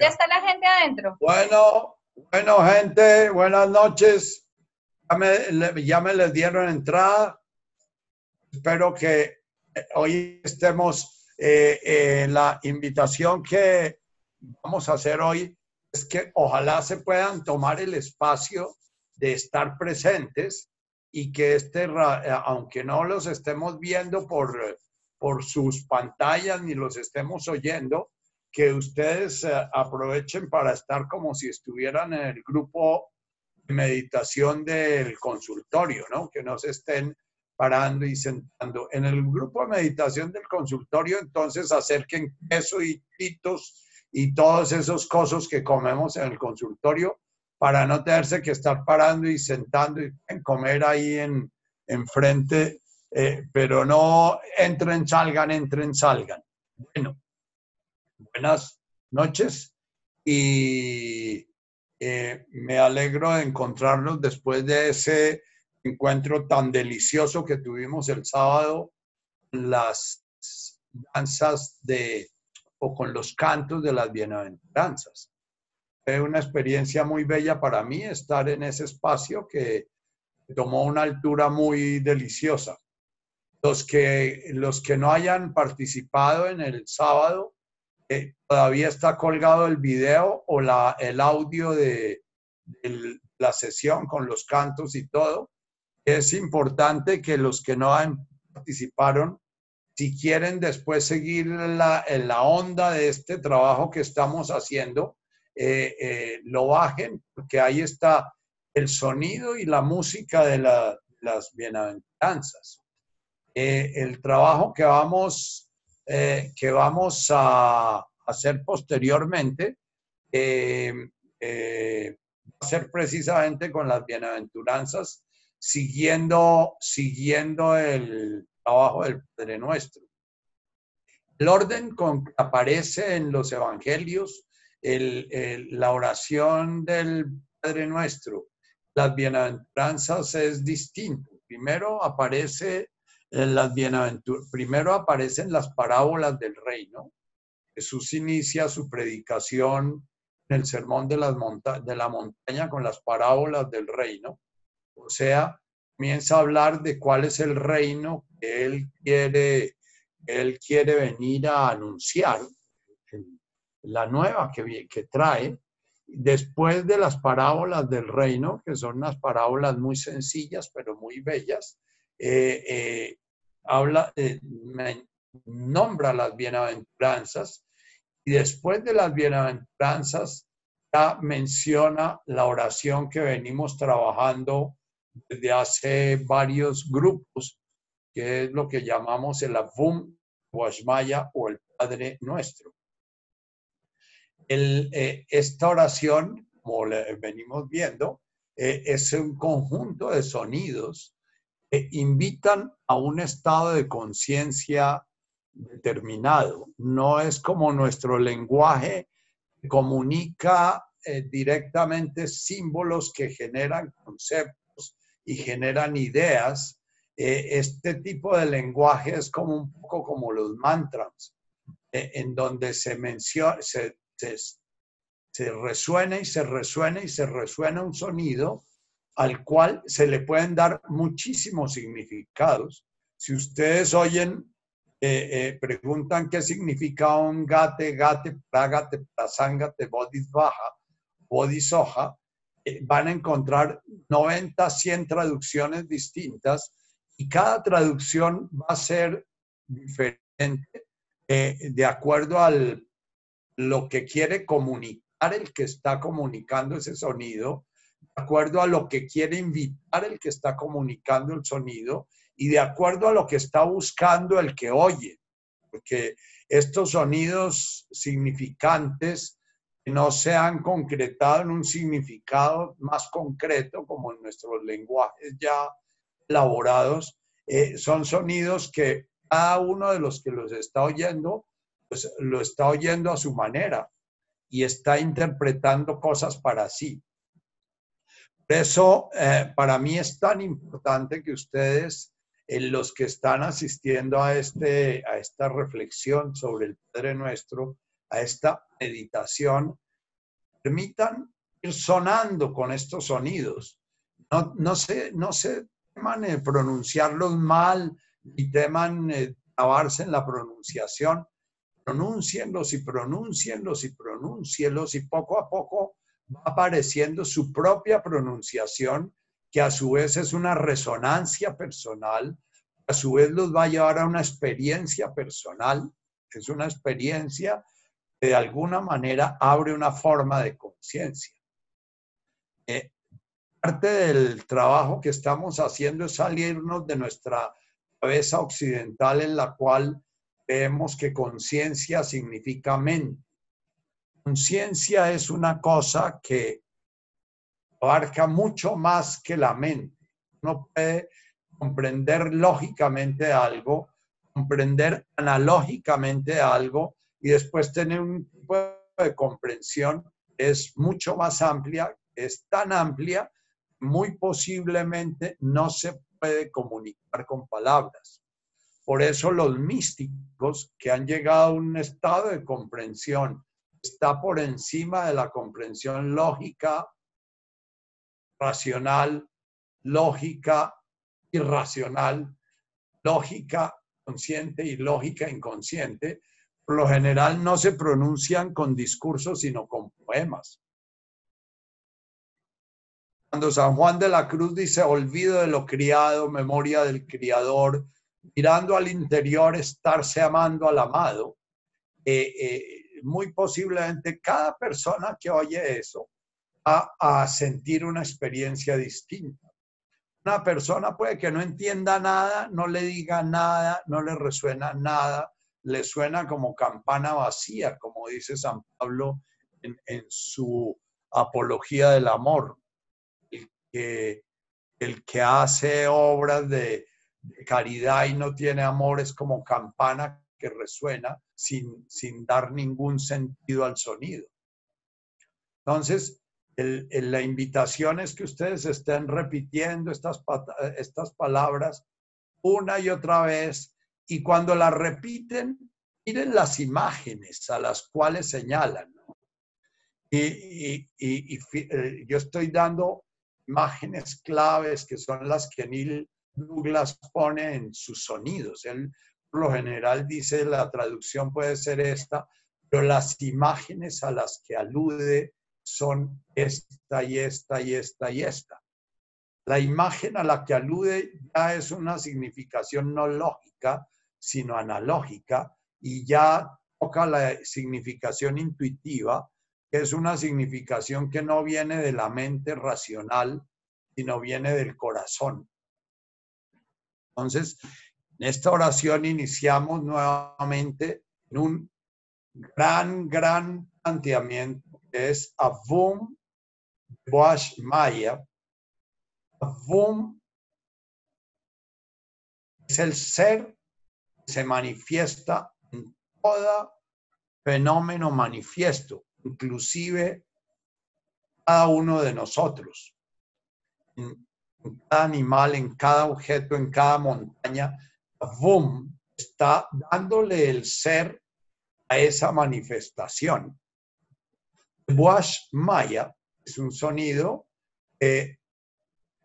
¿ya está la gente adentro? Bueno, bueno, gente, buenas noches. Ya me, ya me les dieron entrada. Espero que hoy estemos eh, en la invitación que vamos a hacer hoy. Es que ojalá se puedan tomar el espacio de estar presentes y que este, aunque no los estemos viendo por, por sus pantallas ni los estemos oyendo, que ustedes eh, aprovechen para estar como si estuvieran en el grupo de meditación del consultorio, ¿no? Que no se estén parando y sentando. En el grupo de meditación del consultorio, entonces acerquen queso y pitos y todos esos cosas que comemos en el consultorio para no tenerse que estar parando y sentando y comer ahí en, enfrente, eh, pero no entren, salgan, entren, salgan. Bueno, buenas noches y eh, me alegro de encontrarnos después de ese encuentro tan delicioso que tuvimos el sábado, las danzas de, o con los cantos de las bienaventuranzas. Fue una experiencia muy bella para mí estar en ese espacio que tomó una altura muy deliciosa. Los que, los que no hayan participado en el sábado, todavía está colgado el video o la, el audio de, la sesión con los cantos y todo. Es importante que los que no han participaron, si quieren después seguir la, la onda de este trabajo que estamos haciendo, eh, eh, lo bajen, porque ahí está el sonido y la música de las bienaventuranzas. Eh, el trabajo que vamos eh, que vamos a hacer posteriormente eh, eh, va a ser precisamente con las bienaventuranzas, siguiendo, siguiendo el trabajo del Padre Nuestro. El orden con que aparece en los evangelios, la oración del Padre Nuestro, las bienaventuranzas es distinto. Primero aparece en las bienaventuras, primero aparecen las parábolas del reino. Jesús inicia su predicación en el sermón de, las de la montaña con las parábolas del reino. O sea, comienza a hablar de cuál es el reino que él quiere, él quiere venir a anunciar, la nueva que, que trae. Después de las parábolas del reino, que son unas parábolas muy sencillas, pero muy bellas, eh, eh, habla, eh, nombra las bienaventuranzas y después de las bienaventuranzas ya menciona la oración que venimos trabajando desde hace varios grupos, que es lo que llamamos el Avum Guashmaya o el Padre Nuestro. El, esta oración, como venimos viendo, es un conjunto de sonidos invitan a un estado de conciencia determinado. No es como nuestro lenguaje comunica eh, directamente símbolos que generan conceptos y generan ideas. Eh, este tipo de lenguaje es como un poco como los mantras, eh, en donde se menciona, se resuena y se resuena y se resuena un sonido al cual se le pueden dar muchísimos significados. Si ustedes oyen, eh, eh, preguntan qué significa un gate, gate, pragate, prasangate, bodhisvaha, bodhisoja, eh, van a encontrar 90, 100 traducciones distintas y cada traducción va a ser diferente de acuerdo a lo que quiere comunicar el que está comunicando ese sonido de acuerdo a lo que quiere invitar el que está comunicando el sonido y de acuerdo a lo que está buscando el que oye. Porque estos sonidos significantes no se han concretado en un significado más concreto como en nuestros lenguajes ya elaborados, eh, son sonidos que cada uno de los que los está oyendo, pues lo está oyendo a su manera y está interpretando cosas para sí. Por eso, eh, para mí es tan importante que ustedes, en los que están asistiendo a, este, a esta reflexión sobre el Padre Nuestro, a esta meditación, permitan ir sonando con estos sonidos. No, se, no se teman de pronunciarlos mal y teman eh, en la pronunciación. Pronuncienlos y pronuncienlos y pronuncienlos y poco a poco va apareciendo su propia pronunciación, que a su vez es una resonancia personal, a su vez los va a llevar a una experiencia personal, es una experiencia que de alguna manera abre una forma de conciencia. Eh, parte del trabajo que estamos haciendo es salirnos de nuestra cabeza occidental en la cual vemos que conciencia significa mente. Conciencia es una cosa que abarca mucho más que la mente. Uno puede comprender lógicamente algo, comprender analógicamente algo y después tener un tipo de comprensión es mucho más amplia, es tan amplia, muy posiblemente no se puede comunicar con palabras. Por eso los místicos que han llegado a un estado de comprensión está por encima de la comprensión lógica, racional, lógica, irracional, lógica consciente y lógica inconsciente, por lo general no se pronuncian con discursos, sino con poemas. Cuando San Juan de la Cruz dice, olvido de lo criado, memoria del criador, mirando al interior, estarse amando al amado, eh, eh, muy posiblemente cada persona que oye eso va a sentir una experiencia distinta. Una persona puede que no entienda nada, no le diga nada, no le resuena nada, le suena como campana vacía, como dice San Pablo en, su apología del amor. El que, el que hace obras de caridad y no tiene amor es como campana que resuena sin, sin dar ningún sentido al sonido. Entonces, la invitación es que ustedes estén repitiendo estas, estas palabras una y otra vez y cuando las repiten, miren las imágenes a las cuales señalan. Y, eh, yo estoy dando imágenes claves que son las que Neil Douglas pone en sus sonidos. Lo general dice la traducción puede ser esta, pero las imágenes a las que alude son esta y esta y esta y esta. La imagen a la que alude ya es una significación no lógica, sino analógica, y ya toca la significación intuitiva, que es una significación que no viene de la mente racional, sino viene del corazón. Entonces, en esta oración iniciamos nuevamente en un gran, gran planteamiento que es Avum Boash Maya. Avum es el ser que se manifiesta en todo fenómeno manifiesto, inclusive cada uno de nosotros. En cada animal, en cada objeto, en cada montaña, Avum está dándole el ser a esa manifestación. Wash Maya es un sonido que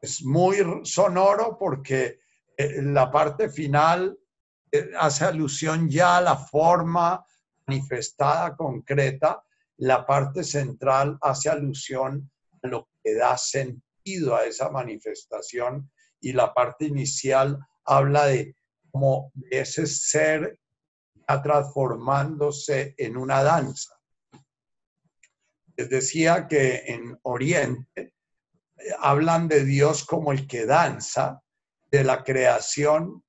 es muy sonoro porque eh, la parte final eh, hace alusión ya a la forma manifestada concreta, la parte central hace alusión a lo que da sentido a esa manifestación y la parte inicial habla de como ese ser transformándose en una danza. Les decía que en Oriente eh, hablan de Dios como el que danza, de la creación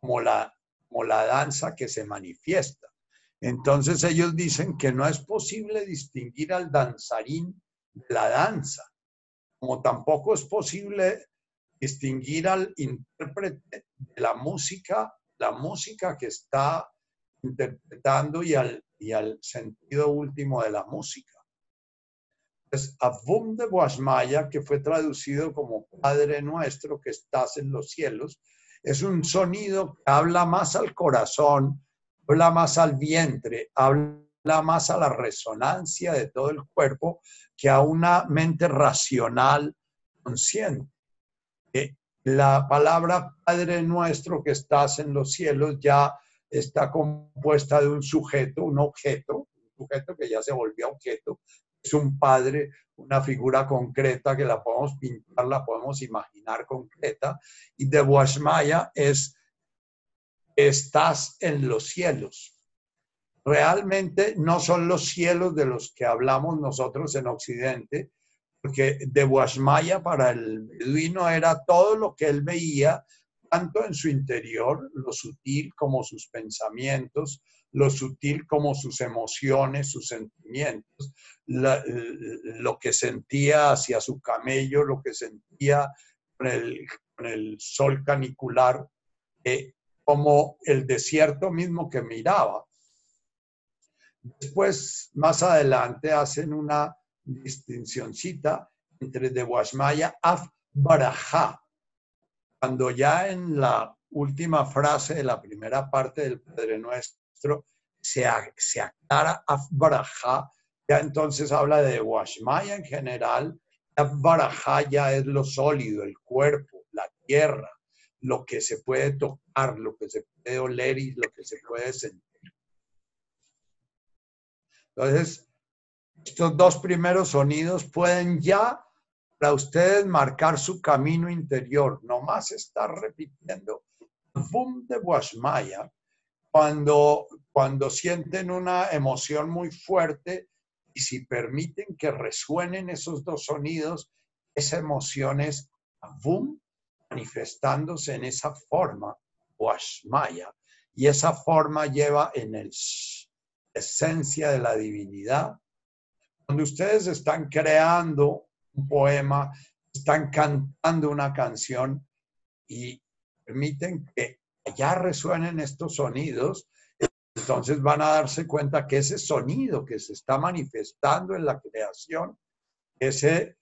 como la, como la danza que se manifiesta. Entonces ellos dicen que no es posible distinguir al danzarín de la danza, como tampoco es posible distinguir al intérprete de la música, la música que está interpretando y al, y al sentido último de la música. Es Avum de Boasmaya, que fue traducido como Padre nuestro que estás en los cielos, es un sonido que habla más al corazón, habla más al vientre, habla la más a la resonancia de todo el cuerpo que a una mente racional consciente. La palabra Padre nuestro que estás en los cielos ya está compuesta de un sujeto, un objeto, un sujeto que ya se volvió objeto, es un padre, una figura concreta que la podemos pintar, la podemos imaginar concreta, y de Washmaya es estás en los cielos. Realmente no son los cielos de los que hablamos nosotros en Occidente, porque de Washmaya para el beduino era todo lo que él veía, tanto en su interior, lo sutil como sus pensamientos, lo sutil como sus emociones, sus sentimientos, lo que sentía hacia su camello, lo que sentía con el, sol canicular, eh, como el desierto mismo que miraba. Después, más adelante, hacen una distincióncita entre de Washmaya Af Baraja. Cuando ya en la última frase de la primera parte del Padre Nuestro se, se aclara Af Baraja, ya entonces habla de Washmaya en general. Af Baraja ya es lo sólido, el cuerpo, la tierra, lo que se puede tocar, lo que se puede oler y lo que se puede sentir. Entonces, estos dos primeros sonidos pueden ya para ustedes marcar su camino interior. No más estar repitiendo boom de Washmaya cuando, cuando sienten una emoción muy fuerte y si permiten que resuenen esos dos sonidos, esa emoción es boom manifestándose en esa forma, Washmaya, y esa forma lleva en el esencia de la divinidad. Cuando ustedes están creando un poema, están cantando una canción y permiten que ya resuenen estos sonidos, entonces van a darse cuenta que ese sonido que se está manifestando en la creación, ese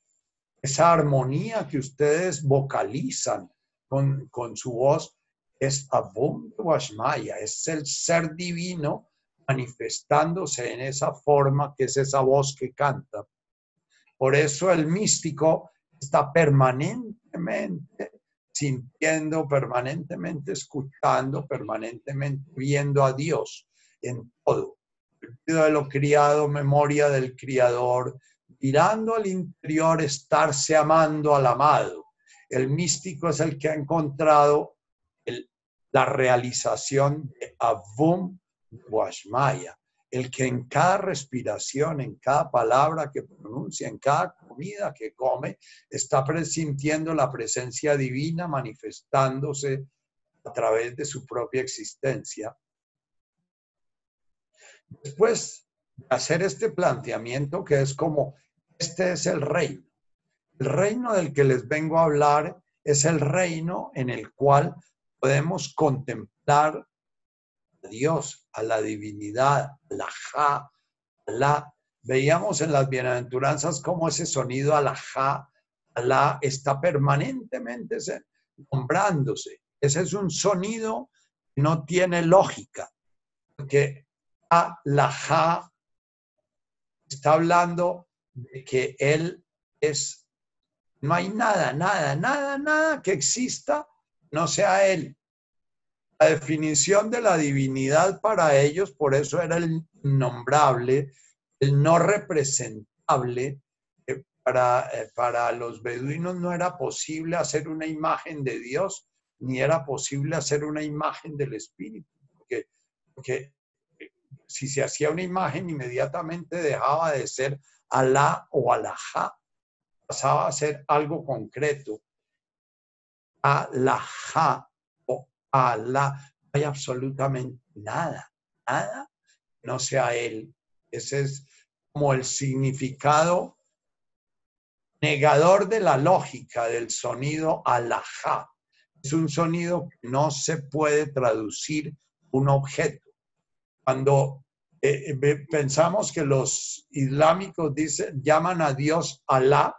esa armonía que ustedes vocalizan con, su voz es Abum Washmaya, es el ser divino manifestándose en esa forma que es esa voz que canta. Por eso el místico está permanentemente sintiendo, permanentemente escuchando, permanentemente viendo a Dios en todo. El de lo criado, memoria del criador, mirando al interior, estarse amando al amado. El místico es el que ha encontrado la realización de Avum Washmaya, el que en cada respiración, en cada palabra que pronuncia, en cada comida que come, está presintiendo la presencia divina manifestándose a través de su propia existencia. Después de hacer este planteamiento que es como este es el reino. El reino del que les vengo a hablar es el reino en el cual podemos contemplar a Dios, a la divinidad, la ja, la. Veíamos en las bienaventuranzas cómo ese sonido a la ja, la está permanentemente nombrándose. Ese es un sonido que no tiene lógica, porque a la ja está hablando de que Él es, no hay nada, nada, nada, nada que exista, no sea Él. La definición de la divinidad para ellos, por eso era el nombrable, el no representable. Para, eh, para los beduinos no era posible hacer una imagen de Dios, ni era posible hacer una imagen del Espíritu, porque, porque si se hacía una imagen inmediatamente dejaba de ser Alá o Alajá pasaba a ser algo concreto. Alajá Alá, hay absolutamente nada, nada no sea Él. Ese es como el significado negador de la lógica del sonido alajá. Es un sonido que no se puede traducir un objeto. Cuando eh, eh, pensamos que los islámicos dicen, llaman a Dios Alá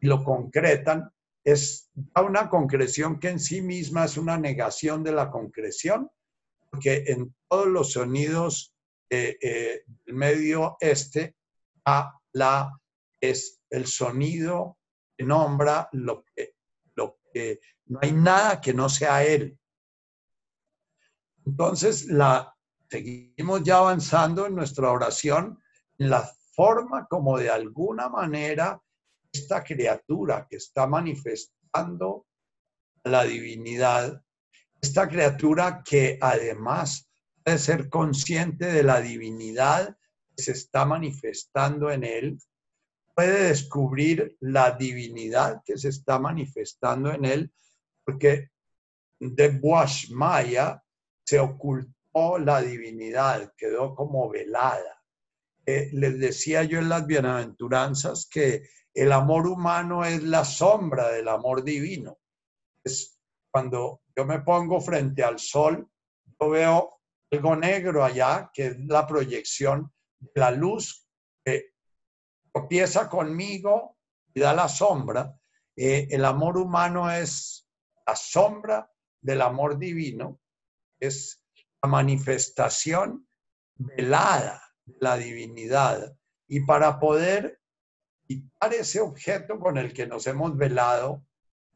y lo concretan, es una concreción que en sí misma es una negación de la concreción, porque en todos los sonidos eh, del medio este a la es el sonido que nombra lo que, lo que no hay nada que no sea él. Entonces, la, seguimos ya avanzando en nuestra oración en la forma como de alguna manera esta criatura que está manifestando la divinidad, esta criatura que además puede ser consciente de la divinidad que se está manifestando en él, puede descubrir la divinidad que se está manifestando en él, porque de Bosch Maya se ocultó la divinidad, quedó como velada. Eh, les decía yo en las bienaventuranzas que el amor humano es la sombra del amor divino. Es cuando yo me pongo frente al sol, yo veo algo negro allá, que es la proyección de la luz que tropieza conmigo y da la sombra. Eh, el amor humano es la sombra del amor divino, es la manifestación velada de la divinidad. Y para poder quitar ese objeto con el que nos hemos velado,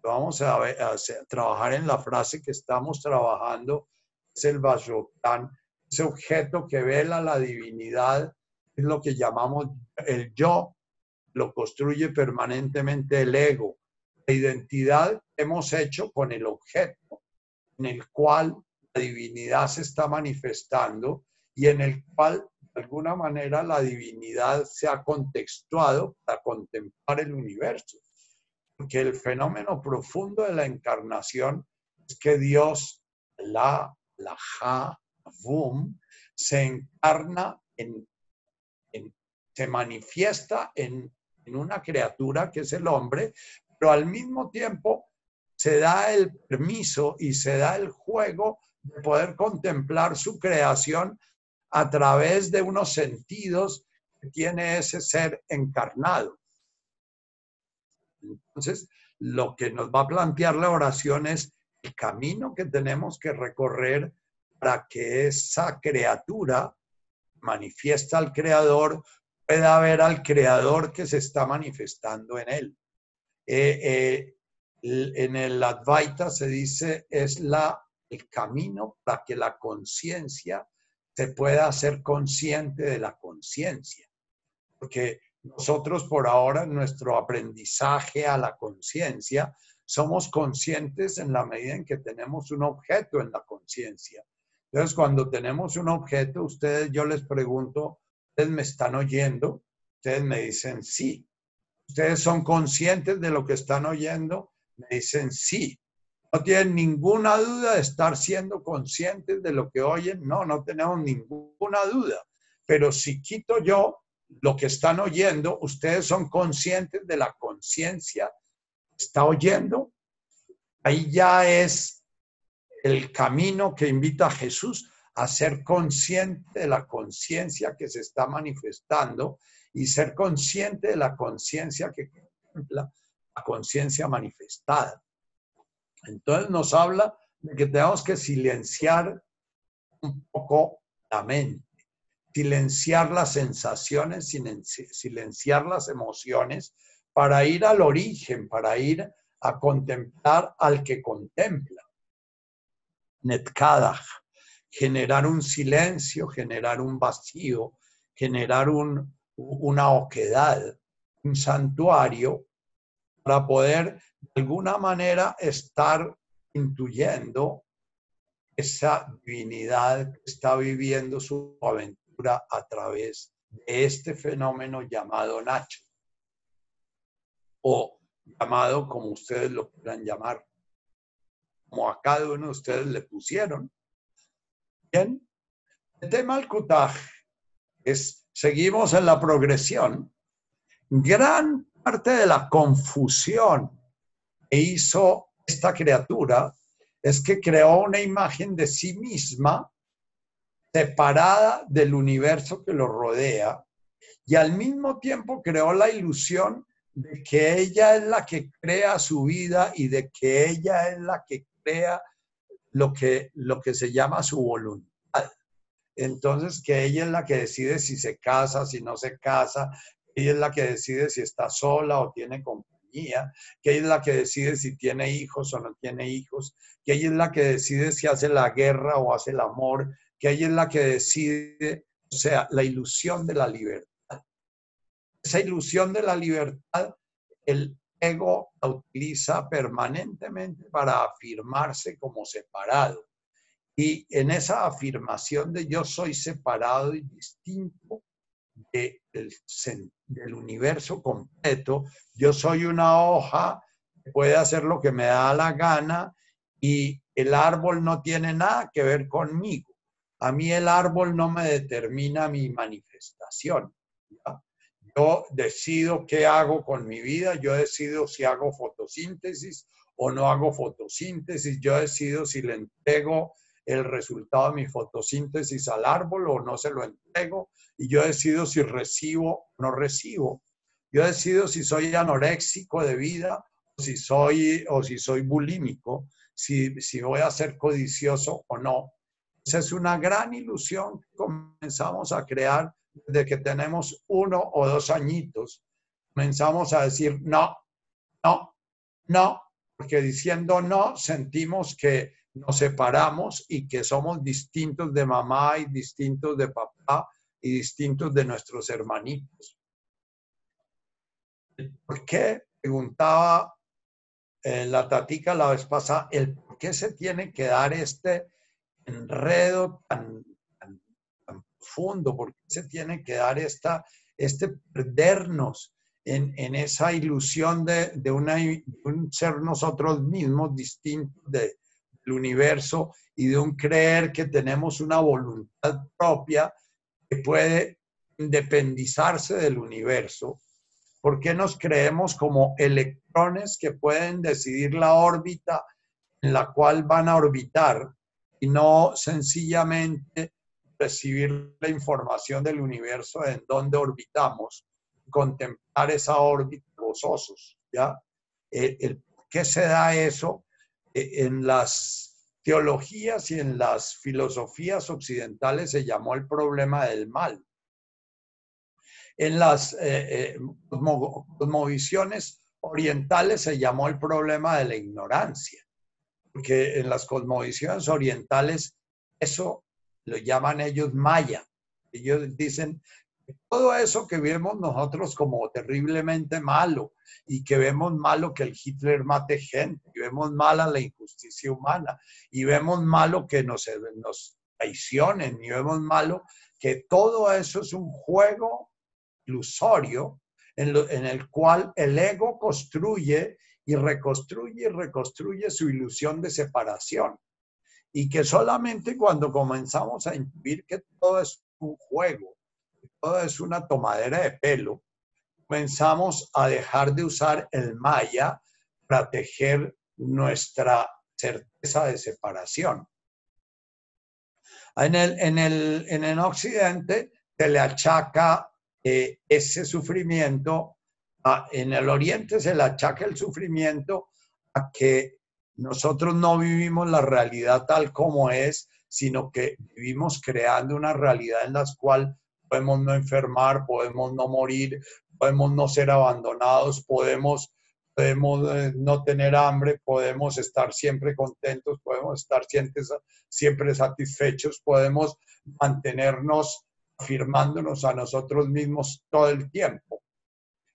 vamos a, trabajar en la frase que estamos trabajando, es el Vajrayana, ese objeto que vela la divinidad es lo que llamamos el yo, lo construye permanentemente el ego. La identidad hemos hecho con el objeto en el cual la divinidad se está manifestando y en el cual alguna manera la divinidad se ha contextuado para contemplar el universo. Porque el fenómeno profundo de la encarnación es que Dios, la, la ja, Vum, se encarna en se manifiesta en, una criatura que es el hombre, pero al mismo tiempo se da el permiso y se da el juego de poder contemplar su creación a través de unos sentidos que tiene ese ser encarnado. Entonces, lo que nos va a plantear la oración es el camino que tenemos que recorrer para que esa criatura manifiesta al Creador pueda ver al creador que se está manifestando en él. Eh, eh, en el Advaita se dice es la, el camino para que la conciencia se pueda hacer consciente de la conciencia. Porque nosotros por ahora nuestro aprendizaje a la conciencia somos conscientes en la medida en que tenemos un objeto en la conciencia. Entonces, cuando tenemos un objeto, ustedes, yo les pregunto, ¿Ustedes me están oyendo? Ustedes me dicen sí. ¿Ustedes son conscientes de lo que están oyendo? Me dicen sí. ¿No tienen ninguna duda de estar siendo conscientes de lo que oyen? No, no tenemos ninguna duda. Pero si quito yo lo que están oyendo, ustedes son conscientes de la conciencia que está oyendo. Ahí ya es el camino que invita a Jesús a ser consciente de la conciencia que se está manifestando y ser consciente de la conciencia que contempla la conciencia manifestada. Entonces nos habla de que tenemos que silenciar un poco la mente, silenciar las sensaciones, silenciar las emociones para ir al origen, para ir a contemplar al que contempla. Netkadach generar un silencio, generar un vacío, generar una oquedad, un santuario, para poder de alguna manera estar intuyendo esa divinidad que está viviendo su aventura a través de este fenómeno llamado Nacho, o llamado como ustedes lo quieran llamar, como a cada uno de ustedes le pusieron. Bien, el tema del es, seguimos en la progresión. Gran parte de la confusión que hizo esta criatura es que creó una imagen de sí misma separada del universo que lo rodea y al mismo tiempo creó la ilusión de que ella es la que crea su vida y de que ella es la que crea lo que, lo que se llama su voluntad. entonces que ella es la que decide si se casa, si no se casa, ella es la que decide si está sola o tiene compañía, que ella es la que decide si tiene hijos o no tiene hijos, que ella es la que decide si hace la guerra o hace el amor, que ella es la que decide, o sea, la ilusión de la libertad. Esa ilusión de la libertad, el ego la utiliza permanentemente para afirmarse como separado. Y en esa afirmación de yo soy separado y distinto del, del universo completo, yo soy una hoja puede hacer lo que me da la gana y el árbol no tiene nada que ver conmigo. A mí el árbol no me determina mi manifestación. Yo decido qué hago con mi vida, yo decido si hago fotosíntesis o no hago fotosíntesis, yo decido si le entrego el resultado de mi fotosíntesis al árbol o no se lo entrego y yo decido si recibo o no recibo. Yo decido si soy anoréxico de vida o si soy, o si soy bulímico, si, si voy a ser codicioso o no. Esa es una gran ilusión que comenzamos a crear desde que tenemos uno o dos añitos. Comenzamos a decir no, no, no, porque diciendo no sentimos que nos separamos y que somos distintos de mamá y distintos de papá y distintos de nuestros hermanitos. ¿Por qué? Preguntaba eh, la tatica la vez pasada, por qué se tiene que dar este enredo tan, tan, profundo, por qué se tiene que dar esta, este perdernos en, en esa ilusión de, de un ser nosotros mismos distintos de, del universo y de un creer que tenemos una voluntad propia que puede independizarse del universo. ¿Por qué nos creemos como electrones que pueden decidir la órbita en la cual van a orbitar y no sencillamente recibir la información del universo en donde orbitamos, contemplar esa órbita gozosos, ¿ya? Eh, ¿Qué se da eso? Eh, en las teologías y en las filosofías occidentales se llamó el problema del mal. En las eh, eh cosmovisiones orientales se llamó el problema de la ignorancia, porque en las cosmovisiones orientales eso lo llaman ellos maya. Ellos dicen todo eso que vemos nosotros como terriblemente malo y que vemos malo que el Hitler mate gente, y vemos mala la injusticia humana y vemos malo que nos, nos traicionen y vemos malo que todo eso es un juego ilusorio en, el cual el ego construye y reconstruye y reconstruye su ilusión de separación. Y que solamente cuando comenzamos a intuir que todo es un juego, todo es una tomadera de pelo, comenzamos a dejar de usar el maya para tejer nuestra certeza de separación. En el, en el, en el occidente se le achaca eh, ese sufrimiento, en el oriente se le achaca el sufrimiento a que nosotros no vivimos la realidad tal como es, sino que vivimos creando una realidad en la cual podemos no enfermar, podemos no morir, podemos no ser abandonados, podemos, podemos eh, no tener hambre, podemos estar siempre contentos, podemos estar siempre, siempre satisfechos, podemos mantenernos afirmándonos a nosotros mismos todo el tiempo.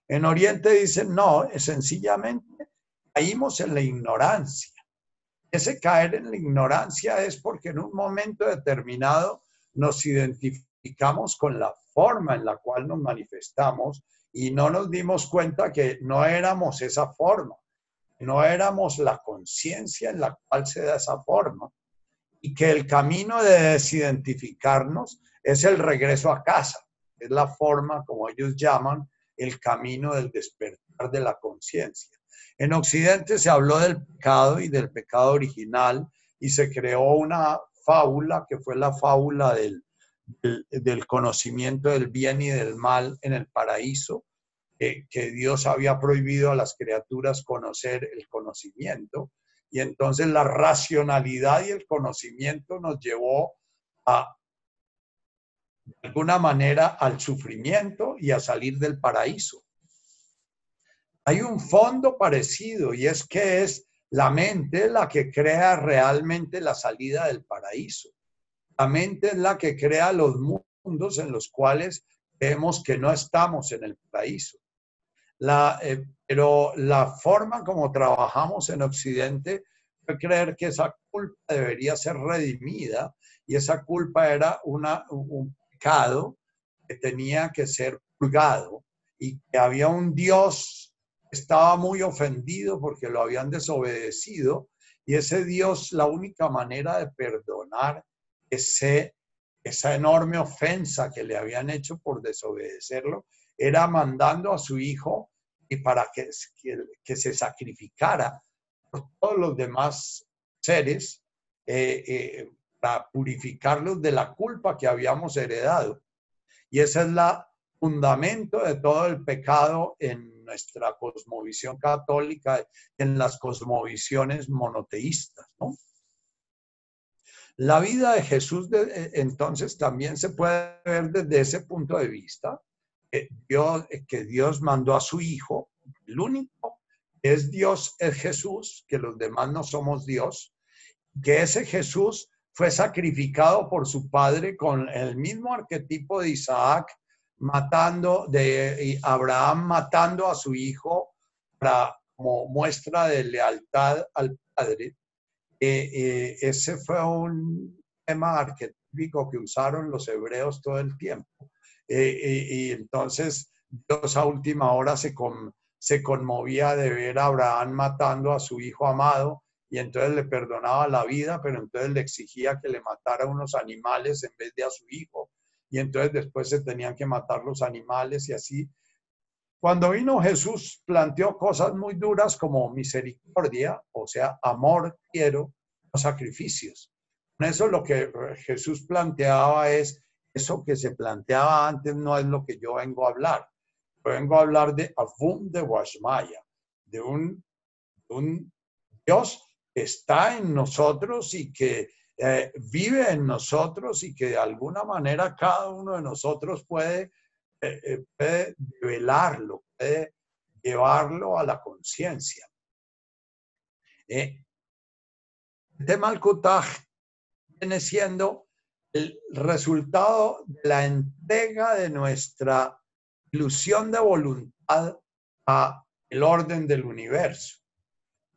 En Oriente dicen, no, sencillamente caímos en la ignorancia. Ese caer en la ignorancia es porque en un momento determinado nos identificamos con la forma en la cual nos manifestamos y no nos dimos cuenta que no éramos esa forma, no éramos la conciencia en la cual se da esa forma y que el camino de desidentificarnos es el regreso a casa, es la forma como ellos llaman el camino del despertar de la conciencia. En Occidente se habló del pecado y del pecado original y se creó una fábula que fue la fábula del del, conocimiento del bien y del mal en el paraíso, que Dios había prohibido a las criaturas conocer el conocimiento. Y entonces la racionalidad y el conocimiento nos llevó a alguna manera al sufrimiento y a salir del paraíso. Hay un fondo parecido y es que es la mente la que crea realmente la salida del paraíso. La mente es la que crea los mundos en los cuales vemos que no estamos en el paraíso. La, eh, pero la forma como trabajamos en Occidente fue creer que esa culpa debería ser redimida y esa culpa era una, un pecado que tenía que ser purgado y que había un Dios que estaba muy ofendido porque lo habían desobedecido y ese Dios, la única manera de perdonar ese, esa enorme ofensa que le habían hecho por desobedecerlo, era mandando a su hijo y para que, que, se sacrificara por todos los demás seres eh, eh, para purificarlos de la culpa que habíamos heredado. Y ese es el fundamento de todo el pecado en nuestra cosmovisión católica, en las cosmovisiones monoteístas. ¿no? La vida de Jesús de, entonces también se puede ver desde ese punto de vista, que Dios, que Dios mandó a su Hijo, el único es Dios, es Jesús, que los demás no somos Dios, que ese Jesús fue sacrificado por su padre con el mismo arquetipo de Isaac, matando, de Abraham matando a su hijo para, muestra de lealtad al padre. Eh, ese fue un tema arquetípico que usaron los hebreos todo el tiempo. Eh, y entonces Dios a última hora se, se conmovía de ver a Abraham matando a su hijo amado y entonces le perdonaba la vida, pero entonces le exigía que le matara unos animales en vez de a su hijo. Y entonces después se tenían que matar los animales y así. Cuando vino Jesús planteó cosas muy duras como misericordia, o sea, amor quiero, sacrificios. Con eso lo que Jesús planteaba es, eso que se planteaba antes no es lo que yo vengo a hablar. Yo vengo a hablar de Avum de Washmaya, de un, Dios que está en nosotros y que eh, vive en nosotros y que de alguna manera cada uno de nosotros puede, puede develarlo, puede llevarlo a la conciencia. Eh, el viene siendo el resultado de la entrega de nuestra ilusión de voluntad a el orden del universo.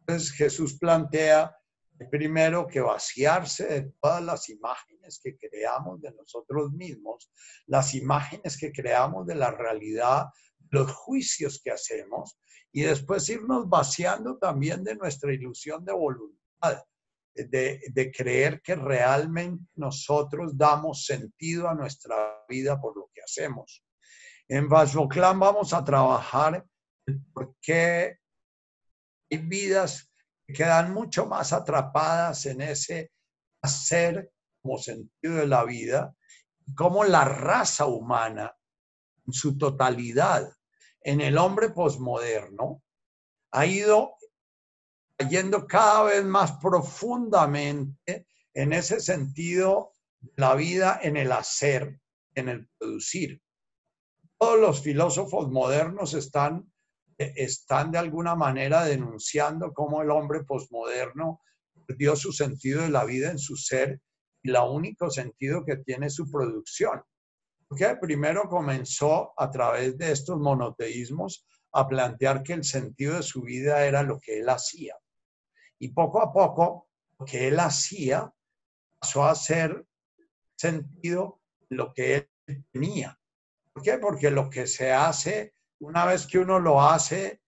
Entonces Jesús plantea primero que vaciarse de todas las imágenes que creamos de nosotros mismos, las imágenes que creamos de la realidad, los juicios que hacemos, y después irnos vaciando también de nuestra ilusión de voluntad, de, de creer que realmente nosotros damos sentido a nuestra vida por lo que hacemos. En Vajoclan vamos a trabajar por qué hay vidas quedan mucho más atrapadas en ese hacer como sentido de la vida, como la raza humana en su totalidad, en el hombre posmoderno, ha ido cayendo cada vez más profundamente en ese sentido la vida en el hacer, en el producir. Todos los filósofos modernos están están de alguna manera denunciando cómo el hombre posmoderno perdió su sentido de la vida en su ser y el único sentido que tiene su producción. Porque primero comenzó a través de estos monoteísmos a plantear que el sentido de su vida era lo que él hacía. Y poco a poco, lo que él hacía pasó a ser sentido lo que él tenía. ¿Por qué? Porque lo que se hace una vez que uno lo hace,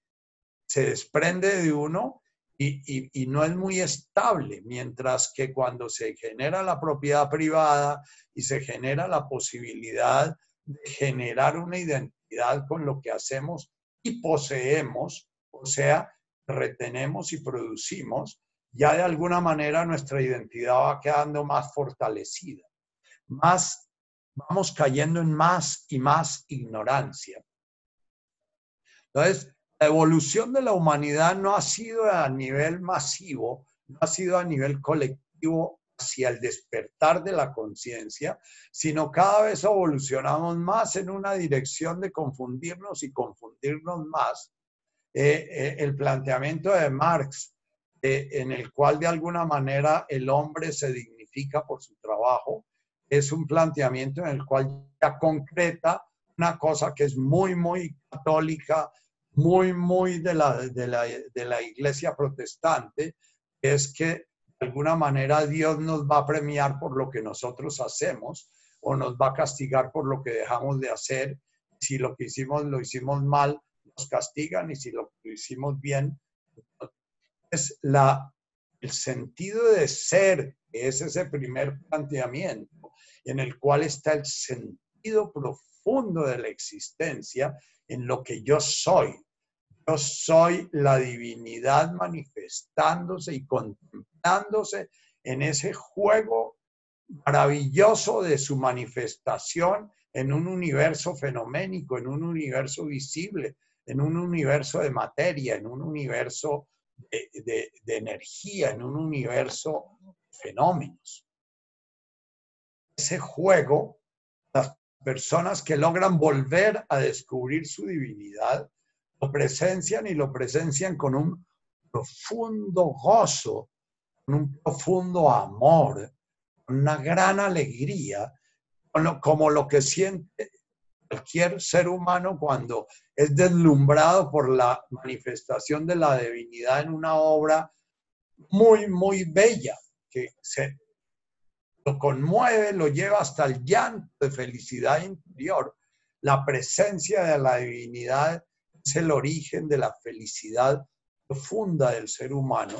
se desprende de uno y, no es muy estable, mientras que cuando se genera la propiedad privada y se genera la posibilidad de generar una identidad con lo que hacemos y poseemos, o sea, retenemos y producimos, ya de alguna manera nuestra identidad va quedando más fortalecida, más vamos cayendo en más y más ignorancia. Entonces, la evolución de la humanidad no ha sido a nivel masivo, no ha sido a nivel colectivo, hacia el despertar de la conciencia, sino cada vez evolucionamos más en una dirección de confundirnos y confundirnos más. Eh, eh, el planteamiento de Marx, eh, en el cual de alguna manera el hombre se dignifica por su trabajo, es un planteamiento en el cual ya concreta una cosa que es muy, muy católica, muy, muy de la, de la, de la iglesia protestante, es que de alguna manera Dios nos va a premiar por lo que nosotros hacemos o nos va a castigar por lo que dejamos de hacer. Si lo que hicimos lo hicimos mal, nos castigan y si lo hicimos bien, es la, el sentido de ser, es ese primer planteamiento en el cual está el sentido profundo de la existencia en lo que yo soy, yo soy la divinidad manifestándose y contemplándose en ese juego maravilloso de su manifestación en un universo fenoménico, en un universo visible, en un universo de materia, en un universo de, energía, en un universo de fenómenos. Ese juego, personas que logran volver a descubrir su divinidad, lo presencian y lo presencian con un profundo gozo, con un profundo amor, con una gran alegría, como lo que siente cualquier ser humano cuando es deslumbrado por la manifestación de la divinidad en una obra muy, muy bella, que se lo conmueve, lo lleva hasta el llanto de felicidad interior. La presencia de la divinidad es el origen de la felicidad profunda del ser humano.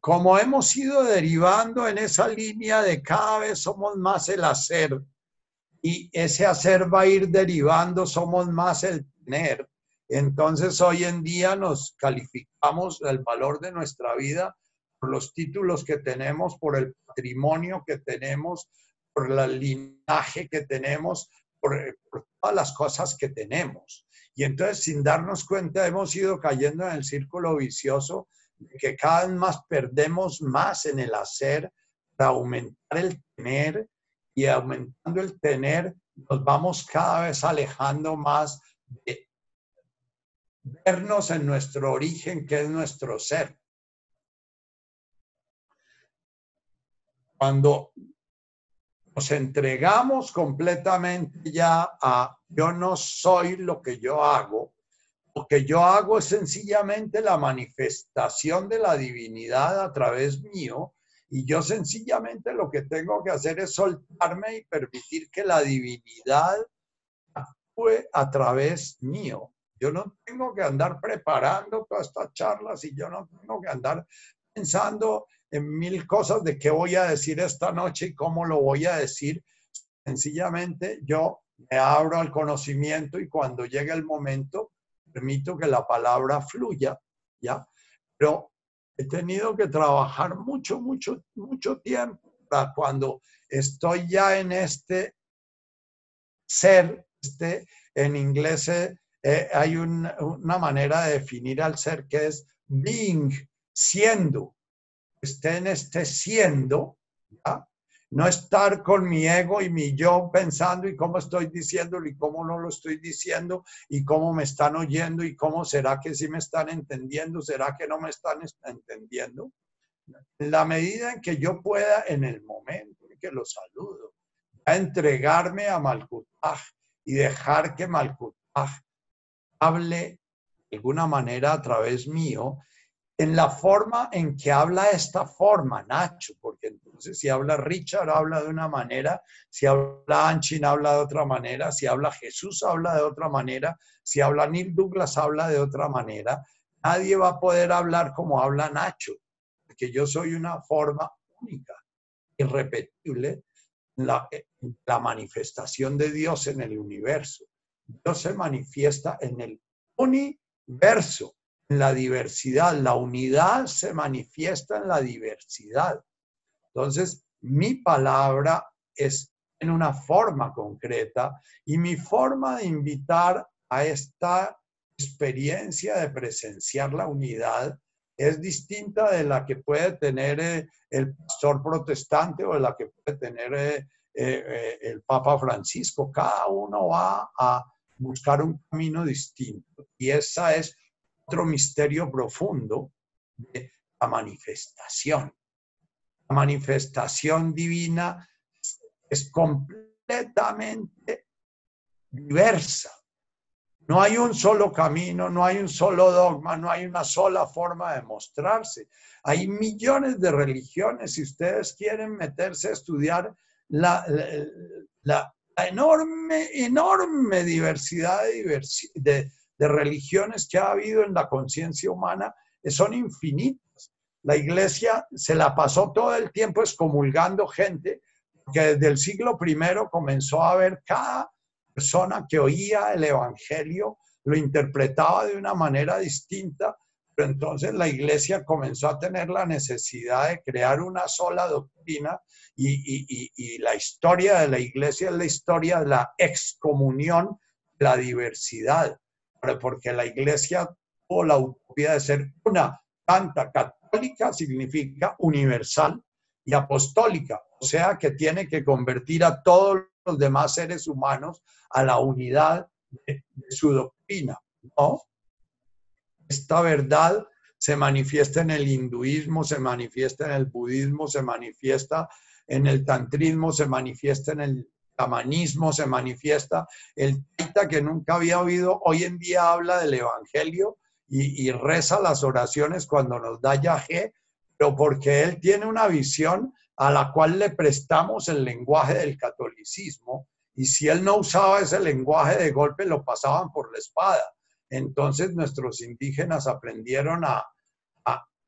Como hemos ido derivando en esa línea de cada vez somos más el hacer y ese hacer va a ir derivando, somos más el tener. Entonces hoy en día nos calificamos el valor de nuestra vida por los títulos que tenemos, por el patrimonio que tenemos, por el linaje que tenemos, por, todas las cosas que tenemos. Y entonces, sin darnos cuenta, hemos ido cayendo en el círculo vicioso que cada vez más perdemos más en el hacer para aumentar el tener y aumentando el tener, nos vamos cada vez alejando más de vernos en nuestro origen, que es nuestro ser. Cuando nos entregamos completamente ya a yo no soy lo que yo hago, lo que yo hago es sencillamente la manifestación de la divinidad a través mío y yo sencillamente lo que tengo que hacer es soltarme y permitir que la divinidad actúe a través mío. Yo no tengo que andar preparando todas estas charlas y yo no tengo que andar pensando en mil cosas de qué voy a decir esta noche y cómo lo voy a decir. Sencillamente yo me abro al conocimiento y cuando llegue el momento, permito que la palabra fluya, ¿ya? Pero he tenido que trabajar mucho, mucho, mucho tiempo para cuando estoy ya en este ser, este, en inglés eh, eh, hay una manera de definir al ser que es being, siendo esté en este siendo, no estar con mi ego y mi yo pensando y cómo estoy diciéndolo y cómo no lo estoy diciendo y cómo me están oyendo y cómo será que sí me están entendiendo, será que no me están entendiendo. En la medida en que yo pueda, en el momento en que lo saludo, a entregarme a Malkutaj y dejar que Malkutaj hable de alguna manera a través mío en la forma en que habla esta forma, Nacho, porque entonces si habla Richard habla de una manera, si habla Anchin habla de otra manera, si habla Jesús habla de otra manera, si habla Neil Douglas habla de otra manera. Nadie va a poder hablar como habla Nacho, porque yo soy una forma única, irrepetible, la, la manifestación de Dios en el universo. Dios se manifiesta en el universo la diversidad. La unidad se manifiesta en la diversidad. Entonces, mi palabra es en una forma concreta y mi forma de invitar a esta experiencia de presenciar la unidad es distinta de la que puede tener eh, el pastor protestante o de la que puede tener eh, eh, el Papa Francisco. Cada uno va a buscar un camino distinto. Y esa es otro misterio profundo de la manifestación. La manifestación divina es completamente diversa. No hay un solo camino, no hay un solo dogma, no hay una sola forma de mostrarse. Hay millones de religiones. Si ustedes quieren meterse a estudiar la, enorme, enorme diversidad de, de religiones que ha habido en la conciencia humana, son infinitas. La iglesia se la pasó todo el tiempo excomulgando gente, que desde el siglo I comenzó a ver cada persona que oía el Evangelio lo interpretaba de una manera distinta, pero entonces la iglesia comenzó a tener la necesidad de crear una sola doctrina y, la historia de la iglesia es la historia de la excomunión, la diversidad, porque la iglesia tuvo la utopía de ser una tanta católica, significa universal, y apostólica, o sea que tiene que convertir a todos los demás seres humanos a la unidad de, su doctrina, ¿no? Esta verdad se manifiesta en el hinduismo, se manifiesta en el budismo, se manifiesta en el tantrismo, se manifiesta en el tamanismo, se manifiesta el taita que nunca había oído, hoy en día habla del evangelio y, reza las oraciones cuando nos da Yahé, pero porque él tiene una visión a la cual le prestamos el lenguaje del catolicismo y si él no usaba ese lenguaje de golpe, lo pasaban por la espada. Entonces nuestros indígenas aprendieron a,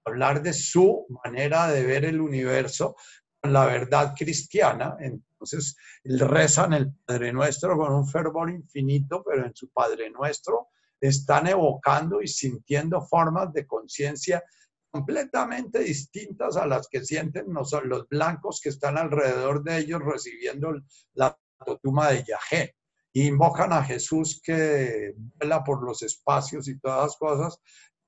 hablar de su manera de ver el universo la verdad cristiana. Entonces rezan el Padre Nuestro con un fervor infinito, pero en su Padre Nuestro están evocando y sintiendo formas de conciencia completamente distintas a las que sienten los, blancos que están alrededor de ellos recibiendo la toma de Yahé. invocan a Jesús que vuela por los espacios y todas las cosas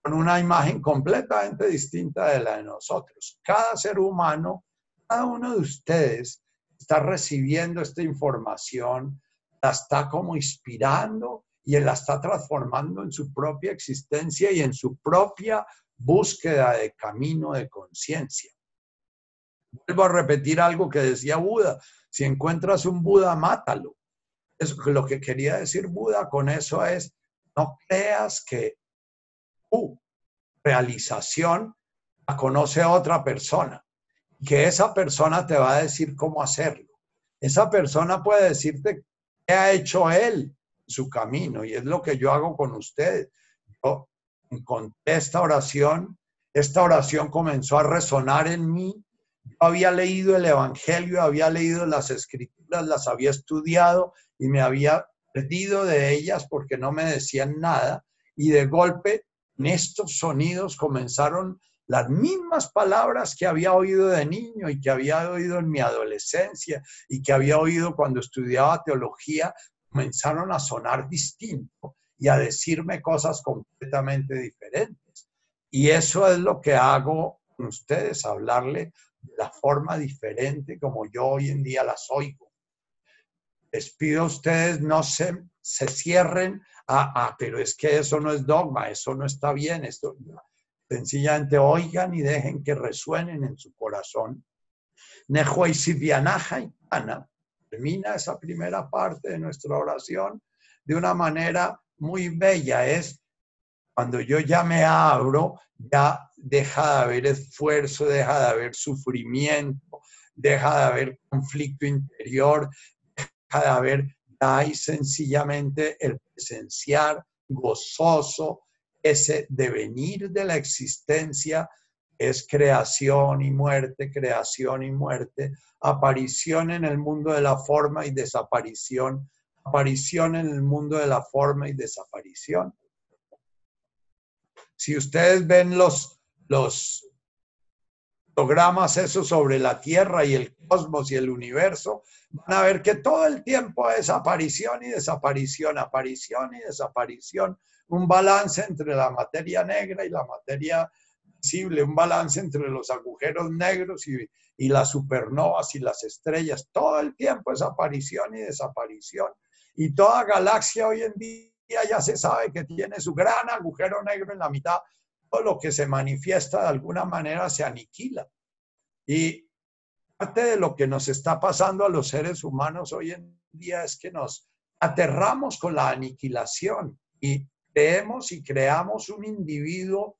con una imagen completamente distinta de la de nosotros. Cada ser humano, cada uno de ustedes está recibiendo esta información, la está como inspirando y la está transformando en su propia existencia y en su propia búsqueda de camino de conciencia. Vuelvo a repetir algo que decía Buda, si encuentras un Buda, mátalo. Es lo que quería decir Buda con eso es, no creas que tu realización la conoce a otra persona, que esa persona te va a decir cómo hacerlo. Esa persona puede decirte qué ha hecho él su camino y es lo que yo hago con ustedes. Yo encontré esta oración, esta oración comenzó a resonar en mí yo había leído el Evangelio, había leído las escrituras, las había estudiado y me había perdido de ellas porque no me decían nada. Y de golpe, en estos sonidos comenzaron las mismas palabras que había oído de niño y que había oído en mi adolescencia y que había oído cuando estudiaba teología, comenzaron a sonar distinto y a decirme cosas completamente diferentes. Y eso es lo que hago con ustedes, hablarle la forma diferente como yo hoy en día las oigo. Les pido a ustedes no se, se cierren a, a, pero es que eso no es dogma, eso no está bien, esto sencillamente oigan y dejen que resuenen en su corazón. Termina esa primera parte de nuestra oración de una manera muy bella. Es cuando yo ya me abro, ya deja de haber esfuerzo, deja de haber sufrimiento, deja de haber conflicto interior, deja de haber, hay sencillamente el presenciar gozoso ese devenir de la existencia es creación y muerte, creación y muerte, aparición en el mundo de la forma y desaparición, aparición en el mundo de la forma y desaparición. Si ustedes ven los, los programas esos sobre la Tierra y el cosmos y el universo, van a ver que todo el tiempo es aparición y desaparición, aparición y desaparición, un balance entre la materia negra y la materia visible, un balance entre los agujeros negros y, y las supernovas y las estrellas. Todo el tiempo es aparición y desaparición. Y toda galaxia hoy en día ya se sabe que tiene su gran agujero negro en la mitad. Todo lo que se manifiesta de alguna manera se aniquila. Y parte de lo que nos está pasando a los seres humanos hoy en día es que nos aterramos con la aniquilación y creemos y creamos un individuo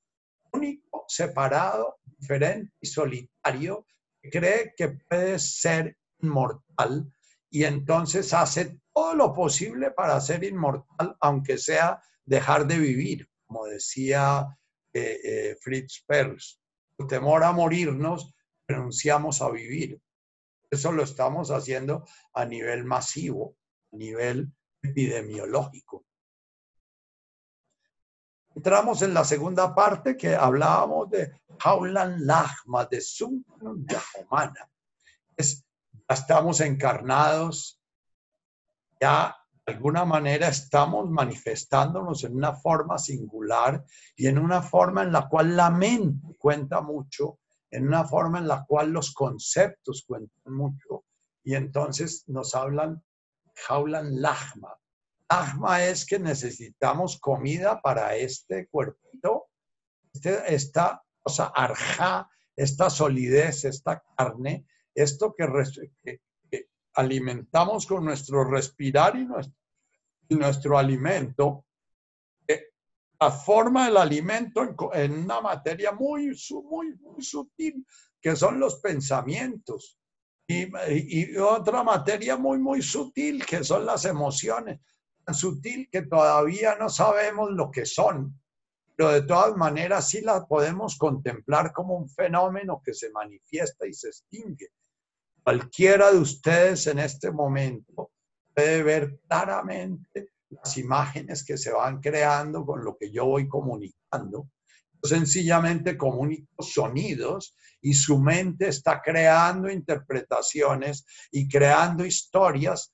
único, separado, diferente y solitario, que cree que puede ser inmortal y entonces hace todo lo posible para ser inmortal, aunque sea dejar de vivir, como decía eh, eh, Fritz Perls. Por temor a morirnos, renunciamos a vivir. Eso lo estamos haciendo a nivel masivo nivel epidemiológico. Entramos en la segunda parte que hablábamos de Haulan Lachma, de Sunkanun Yahomana. Es, ya estamos encarnados, ya de alguna manera estamos manifestándonos en una forma singular y en una forma en la cual la mente cuenta mucho, en una forma en la cual los conceptos cuentan mucho. Y entonces nos hablan jaulan lahma. Lahma es que necesitamos comida para este cuerpito, esta cosa arja, esta solidez, esta carne, esto que, alimentamos con nuestro respirar y nuestro, nuestro alimento, eh, la forma del alimento en, una materia muy, muy, muy sutil, que son los pensamientos. Y, otra materia muy, muy sutil, que son las emociones, tan sutil que todavía no sabemos lo que son, pero de todas maneras sí las podemos contemplar como un fenómeno que se manifiesta y se extingue. Cualquiera de ustedes en este momento puede ver claramente las imágenes que se van creando con lo que yo voy comunicando sencillamente comunica sonidos y su mente está creando interpretaciones y creando historias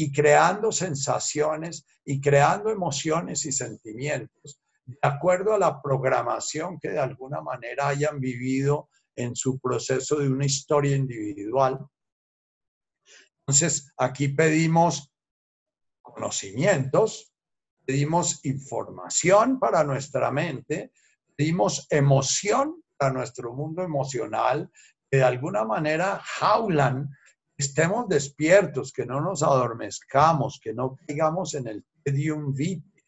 y creando sensaciones y creando emociones y sentimientos de acuerdo a la programación que de alguna manera hayan vivido en su proceso de una historia individual. Entonces, aquí pedimos conocimientos, pedimos información para nuestra mente, pedimos emoción a nuestro mundo emocional, que de alguna manera jaulan, estemos despiertos, que no nos adormezcamos, que no caigamos en el medium vitae,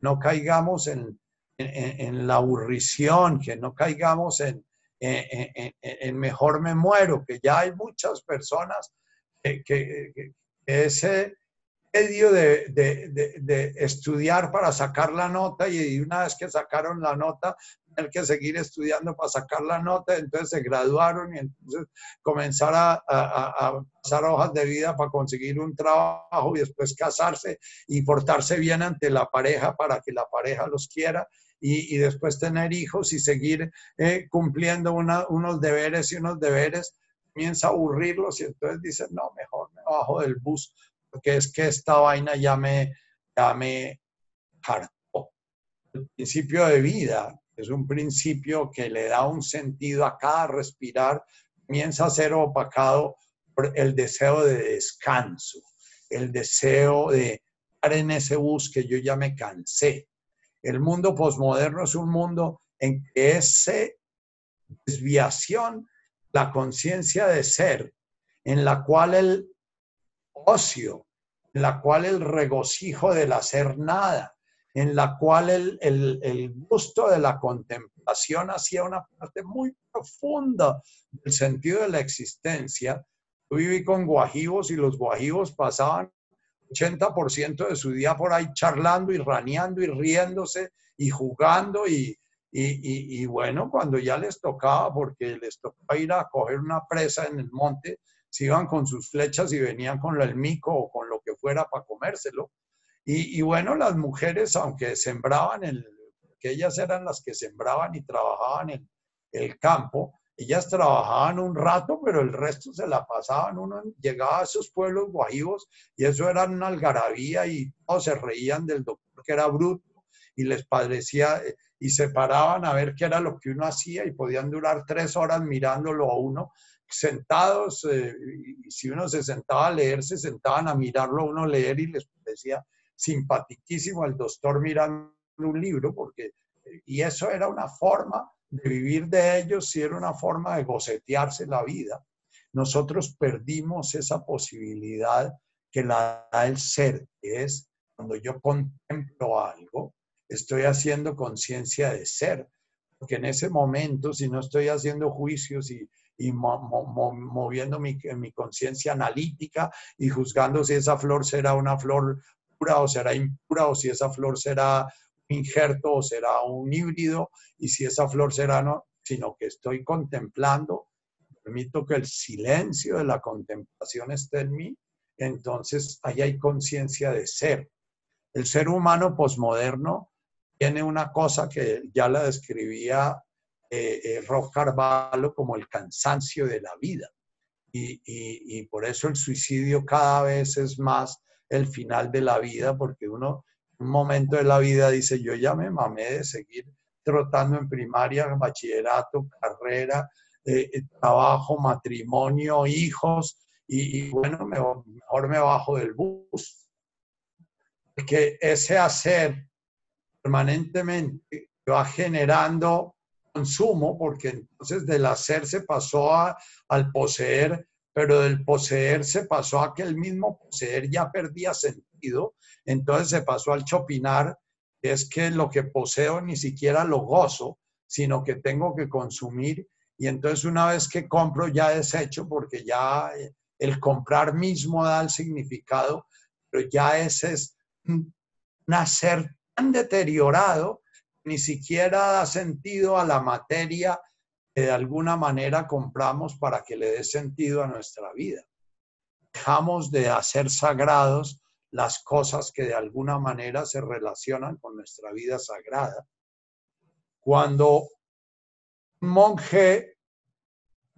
no caigamos en, en, la aburrición, que no caigamos en, en, mejor me muero, que ya hay muchas personas que ese medio de, de, de, estudiar para sacar la nota y una vez que sacaron la nota, tener que seguir estudiando para sacar la nota, entonces se graduaron y entonces comenzar a, a, a, pasar hojas de vida para conseguir un trabajo y después casarse y portarse bien ante la pareja para que la pareja los quiera. Y, y después tener hijos y seguir eh, cumpliendo una, unos deberes y unos deberes, comienza a aburrirlos y entonces dicen, no, mejor me bajo del bus porque es que esta vaina ya me, ya me hartó. El principio de vida es un principio que le da un sentido a cada respirar, comienza a ser opacado por el deseo de descanso, el deseo de estar en ese bus que yo ya me cansé. El mundo posmoderno es un mundo en que esa desviación, la conciencia de ser, en la cual el ocio, en la cual el regocijo del hacer nada, en la cual el, el, gusto de la contemplación hacía una parte muy profunda del sentido de la existencia. Yo viví con guajivos y los guajivos pasaban 80% de su día por ahí charlando y raneando y riéndose y jugando y, y, y, bueno, cuando ya les tocaba, porque les tocaba ir a coger una presa en el monte, se iban con sus flechas y venían con el mico o con lo que fuera para comérselo. Y, bueno, las mujeres, aunque sembraban, el, que ellas eran las que sembraban y trabajaban en el campo, ellas trabajaban un rato, pero el resto se la pasaban. Uno llegaba a esos pueblos guajivos y eso era una algarabía y todos se reían del doctor que era bruto y les parecía, eh, y se paraban a ver qué era lo que uno hacía y podían durar tres horas mirándolo a uno sentados, eh, y si uno se sentaba a leer, se sentaban a mirarlo a uno leer y les parecía simpaticísimo el doctor mirando un libro, porque, y eso era una forma de vivir de ellos, y era una forma de gocetearse la vida. Nosotros perdimos esa posibilidad que la da el ser, es cuando yo contemplo algo, estoy haciendo conciencia de ser, porque en ese momento, si no estoy haciendo juicios y, moviendo mi, mi conciencia analítica y juzgando si esa flor será una flor pura o será impura, o si esa flor será un injerto o será un híbrido, y si esa flor será no, sino que estoy contemplando, permito que el silencio de la contemplación esté en mí, entonces ahí hay conciencia de ser. El ser humano posmoderno tiene una cosa que ya la describía eh, eh, Rob Carvalho como el cansancio de la vida. Y, y, por eso el suicidio cada vez es más el final de la vida, porque uno un momento de la vida dice, yo ya me mamé de seguir trotando en primaria, bachillerato, carrera, eh, trabajo, matrimonio, hijos, y, bueno, mejor me bajo del bus. Que ese hacer permanentemente va generando consumo, porque entonces del hacer se pasó al poseer, pero del poseer se pasó a que el mismo poseer ya perdía sentido, entonces se pasó al chopinar, es que lo que poseo ni siquiera lo gozo, sino que tengo que consumir, y entonces una vez que compro ya desecho, porque ya eh, el comprar mismo da el significado, pero ya ese es un hacer tan deteriorado, ni siquiera da sentido a la materia que de alguna manera compramos para que le dé sentido a nuestra vida. Dejamos de hacer sagrados las cosas que de alguna manera se relacionan con nuestra vida sagrada. Cuando un monje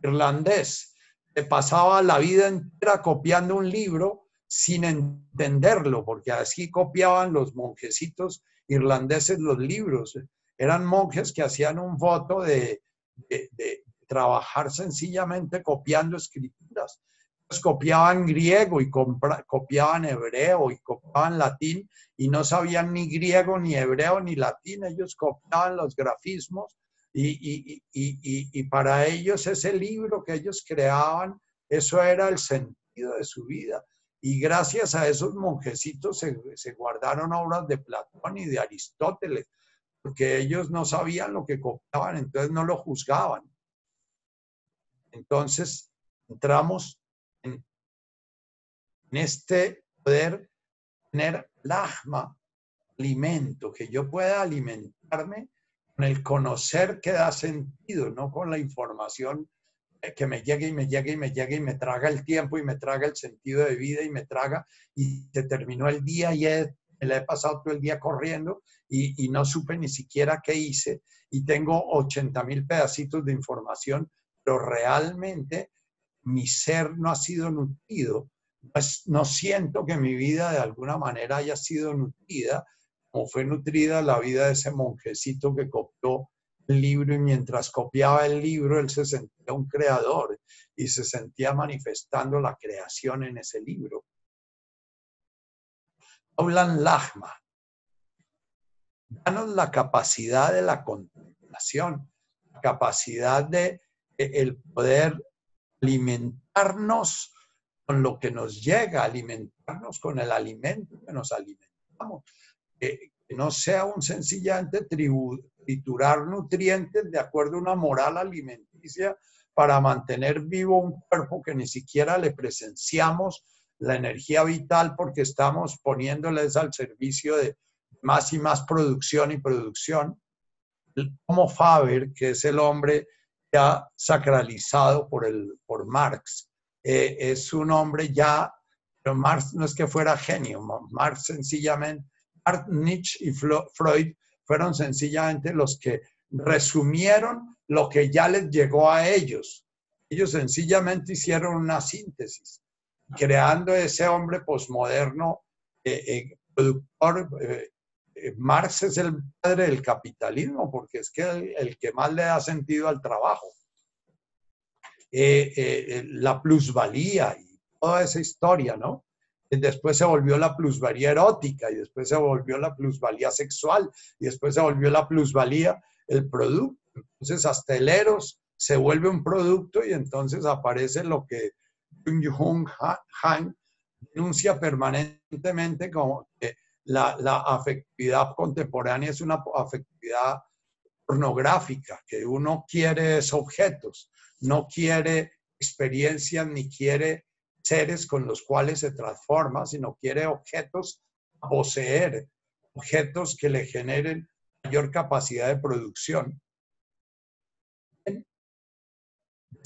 irlandés se pasaba la vida entera copiando un libro sin entenderlo, porque así copiaban los monjecitos irlandeses los libros. Eran monjes que hacían un voto de, trabajar sencillamente copiando escrituras. copiaban griego y copiaban hebreo y copiaban latín y no sabían ni griego, ni hebreo, ni latín. Ellos copiaban los grafismos y, para ellos ese libro que ellos creaban, eso era el sentido de su vida. Y gracias a esos monjecitos se, guardaron obras de Platón y de Aristóteles, porque ellos no sabían lo que copiaban, entonces no lo juzgaban. Entonces entramos en, este poder tener lagma, alimento, que yo pueda alimentarme con el conocer que da sentido, no con la información que me llegue y me llegue y me llegue y me traga el tiempo y me traga el sentido de vida y me traga y se terminó el día y me la he pasado todo el día corriendo y, no supe ni siquiera qué hice y tengo 80 mil pedacitos de información, pero realmente mi ser no ha sido nutrido. no siento que mi vida de alguna manera haya sido nutrida como fue nutrida la vida de ese monjecito que copió el libro y mientras copiaba el libro él se sentía un creador y se sentía manifestando la creación en ese libro. Hablan Lachma. Danos la capacidad de la contemplación, la capacidad de el poder alimentarnos con lo que nos llega, alimentarnos con el alimento que nos alimentamos que, no sea un sencillamente triturar nutrientes de acuerdo a una moral alimenticia para mantener vivo un cuerpo que ni siquiera le presenciamos la energía vital porque estamos poniéndoles al servicio de más y más producción y producción. Como Faber, que es el hombre ya sacralizado por, el, por Marx, eh, es un hombre ya, pero Marx no es que fuera genio, Marx sencillamente Nietzsche y Freud fueron sencillamente los que resumieron lo que ya les llegó a ellos. Ellos sencillamente hicieron una síntesis, creando ese hombre posmoderno, eh, eh, productor, eh, eh, Marx es el padre del capitalismo porque es que el, el que más le da sentido al trabajo. la plusvalía y toda esa historia, ¿no? después se volvió la plusvalía erótica y después se volvió la plusvalía sexual y después se volvió la plusvalía el producto. Entonces hasta el eros se vuelve un producto y entonces aparece lo que Jung Han denuncia permanentemente como que la, la afectividad contemporánea es una afectividad pornográfica, que uno quiere objetos, no quiere experiencias ni quiere seres con los cuales se transforma, sino quiere objetos a poseer, objetos que le generen mayor capacidad de producción.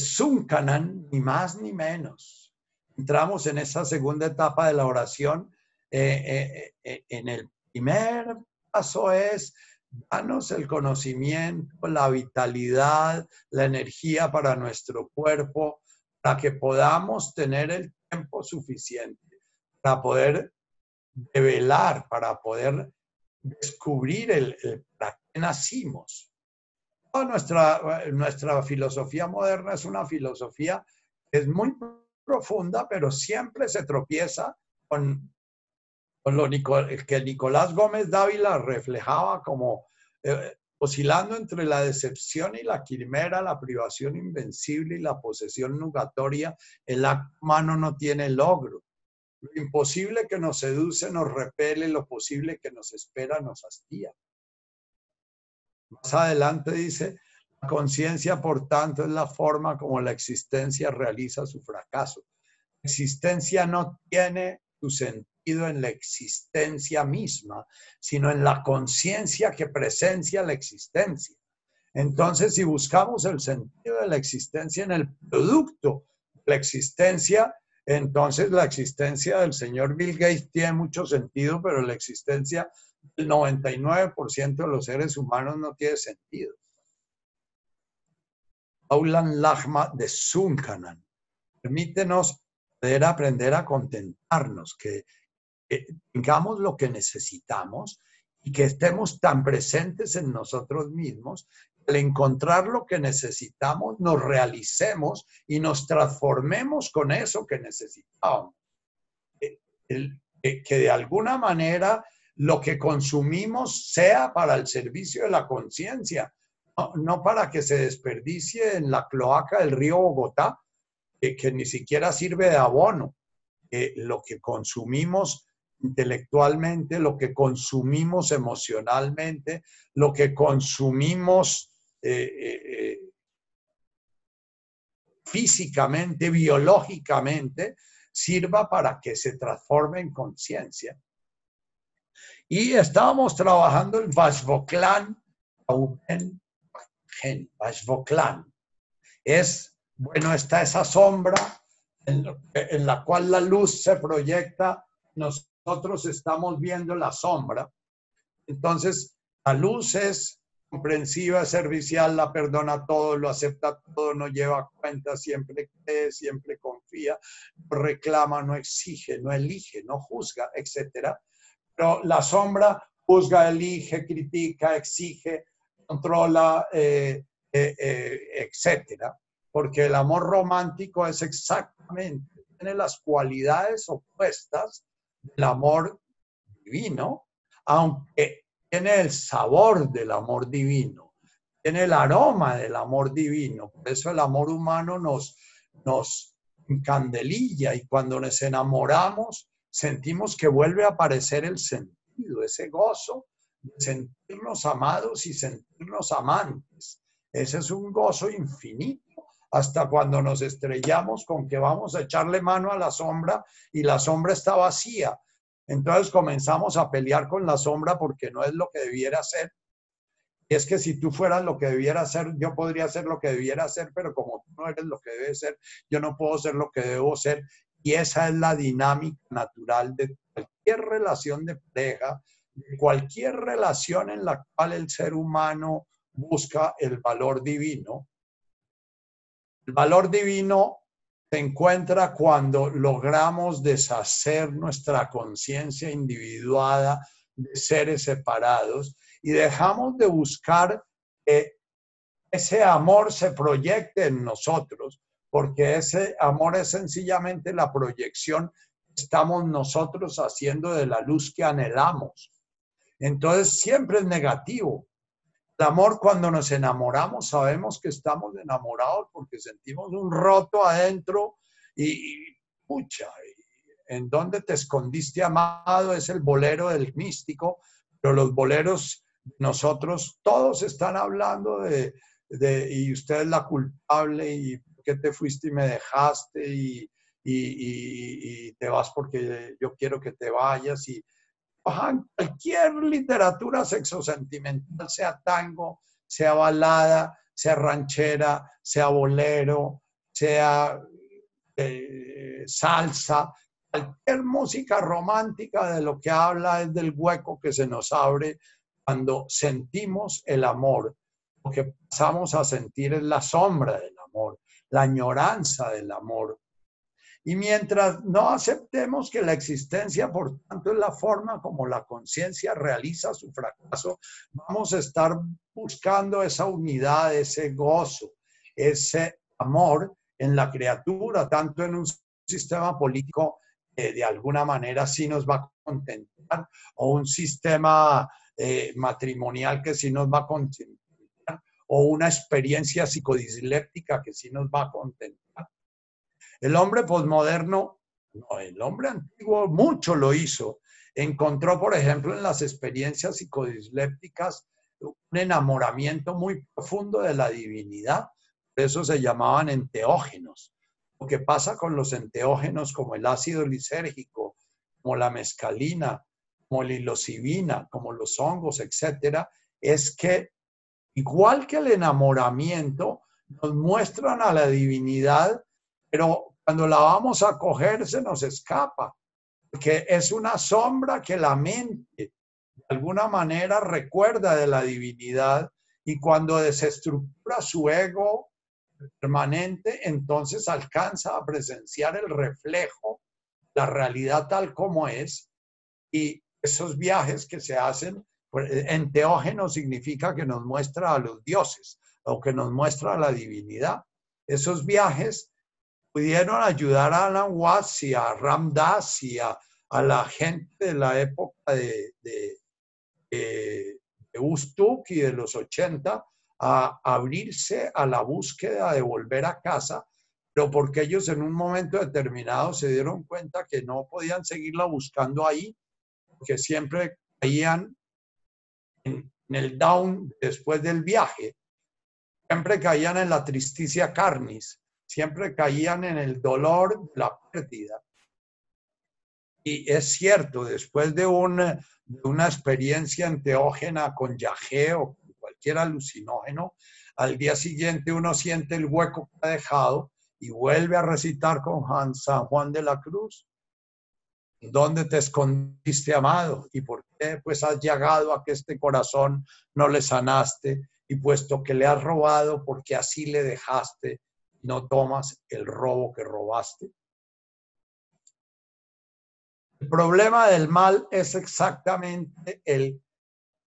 Zuncanan, ni más ni menos. Entramos en esa segunda etapa de la oración. Eh, eh, eh, en el primer paso es danos el conocimiento, la vitalidad, la energía para nuestro cuerpo, para que podamos tener el tiempo suficiente para poder develar, para poder descubrir el, para qué nacimos. Nuestra, nuestra filosofía moderna es una filosofía que es muy profunda, pero siempre se tropieza con, con lo que Nicolás Gómez Dávila reflejaba como eh, oscilando entre la decepción y la quimera, la privación invencible y la posesión nugatoria, el acto humano no tiene logro. Lo imposible que nos seduce nos repele, lo posible que nos espera nos hastía. Más adelante dice, la conciencia, por tanto, es la forma como la existencia realiza su fracaso. La existencia no tiene su sentido en la existencia misma, sino en la conciencia que presencia la existencia. Entonces, si buscamos el sentido de la existencia en el producto de la existencia, entonces la existencia del señor Bill Gates tiene mucho sentido, pero la existencia del 99% de los seres humanos no tiene sentido. Aulan Lachma de Sunkanan. Permítenos poder aprender a contentarnos, que que tengamos lo que necesitamos y que estemos tan presentes en nosotros mismos, al encontrar lo que necesitamos, nos realicemos y nos transformemos con eso que necesitamos. que de alguna manera lo que consumimos sea para el servicio de la conciencia, no, para que se desperdicie en la cloaca del río Bogotá, que, ni siquiera sirve de abono. lo que consumimos intelectualmente, lo que consumimos emocionalmente, lo que consumimos eh, eh, eh, físicamente, biológicamente, sirva para que se transforme en conciencia. Y estábamos trabajando el Vashvoklan, Vashvoklan. Es, bueno, está esa sombra en, en la cual la luz se proyecta, nos nosotros estamos viendo la sombra. Entonces, la luz es comprensiva, servicial, la perdona todo, lo acepta todo, no lleva cuenta, siempre cree, siempre confía, reclama, no exige, no elige, no juzga, etc. La sombra juzga, elige, critica, exige, controla, eh, eh, eh, etc. Porque el amor romántico es exactamente, tiene las cualidades opuestas del amor divino, aunque tiene el sabor del amor divino, tiene el aroma del amor divino. Por eso el amor humano nos, nos encandelilla y cuando nos enamoramos sentimos que vuelve a aparecer el sentido, ese gozo de sentirnos amados y sentirnos amantes. Ese es un gozo infinito hasta cuando nos estrellamos con que vamos a echarle mano a la sombra y la sombra está vacía. Entonces comenzamos a pelear con la sombra porque no es lo que debiera ser. Y es que si tú fueras lo que debiera ser, yo podría ser lo que debiera ser, pero como tú no eres lo que debe ser, yo no puedo ser lo que debo ser. Y esa es la dinámica natural de cualquier relación de pareja, cualquier relación en la cual el ser humano busca el valor divino. El valor divino se encuentra cuando logramos deshacer nuestra conciencia individuada de seres separados y dejamos de buscar que ese amor se proyecte en nosotros, porque ese amor es sencillamente la proyección que estamos nosotros haciendo de la luz que anhelamos. Entonces siempre es negativo. El amor cuando nos enamoramos sabemos que estamos enamorados porque sentimos un roto adentro y, pucha, ¿en dónde te escondiste, amado? Es el bolero del místico, pero los boleros, nosotros, todos están hablando de, de y usted es la culpable y qué te fuiste y me dejaste y, y, te vas porque yo quiero que te vayas y cualquier literatura sexosentimental, sea tango, sea balada, sea ranchera, sea bolero, sea eh, salsa, cualquier música romántica de lo que habla es del hueco que se nos abre cuando sentimos el amor. Lo que pasamos a sentir es la sombra del amor, la añoranza del amor. Y mientras no aceptemos que la existencia, por tanto, es la forma como la conciencia realiza su fracaso, vamos a estar buscando esa unidad, ese gozo, ese amor en la criatura, tanto en un sistema político que de alguna manera sí nos va a contentar, o un sistema eh, matrimonial que sí nos va a contentar, o una experiencia psicodisléptica que sí nos va a contentar. El hombre posmoderno, no, el hombre antiguo mucho lo hizo. Encontró, por ejemplo, en las experiencias psicodislépticas un enamoramiento muy profundo de la divinidad eso se llamaban enteógenos. Lo que pasa con los enteógenos como el ácido lisérgico, como la mescalina, como la ilocibina, como los hongos, etcétera, es que igual que el enamoramiento, nos muestran a la divinidad, pero cuando la vamos a coger se nos escapa, porque es una sombra que la mente de alguna manera recuerda de la divinidad y cuando desestructura su ego permanente, entonces alcanza a presenciar el reflejo, la realidad tal como es, y esos viajes que se hacen, enteógeno significa que nos muestra a los dioses o que nos muestra a la divinidad. Esos viajes pudieron ayudar a Alan Watts a Ramdas y a, la gente de la época de, de, de, de Ustuk y de los 80 a abrirse a la búsqueda de volver a casa, pero porque ellos en un momento determinado se dieron cuenta que no podían seguirla buscando ahí, porque siempre caían en, el down después del viaje, siempre caían en la tristicia carnis, siempre caían en el dolor de la pérdida. Y es cierto, después de, una experiencia enteógena con Yahé o cualquier alucinógeno, al día siguiente uno siente el hueco que ha dejado y vuelve a recitar con San Juan de la Cruz. ¿Dónde te escondiste, amado? ¿Y por qué pues has llegado a que este corazón no le sanaste? Y puesto que le has robado, porque así le dejaste, no tomas el robo que robaste. El problema del mal es exactamente el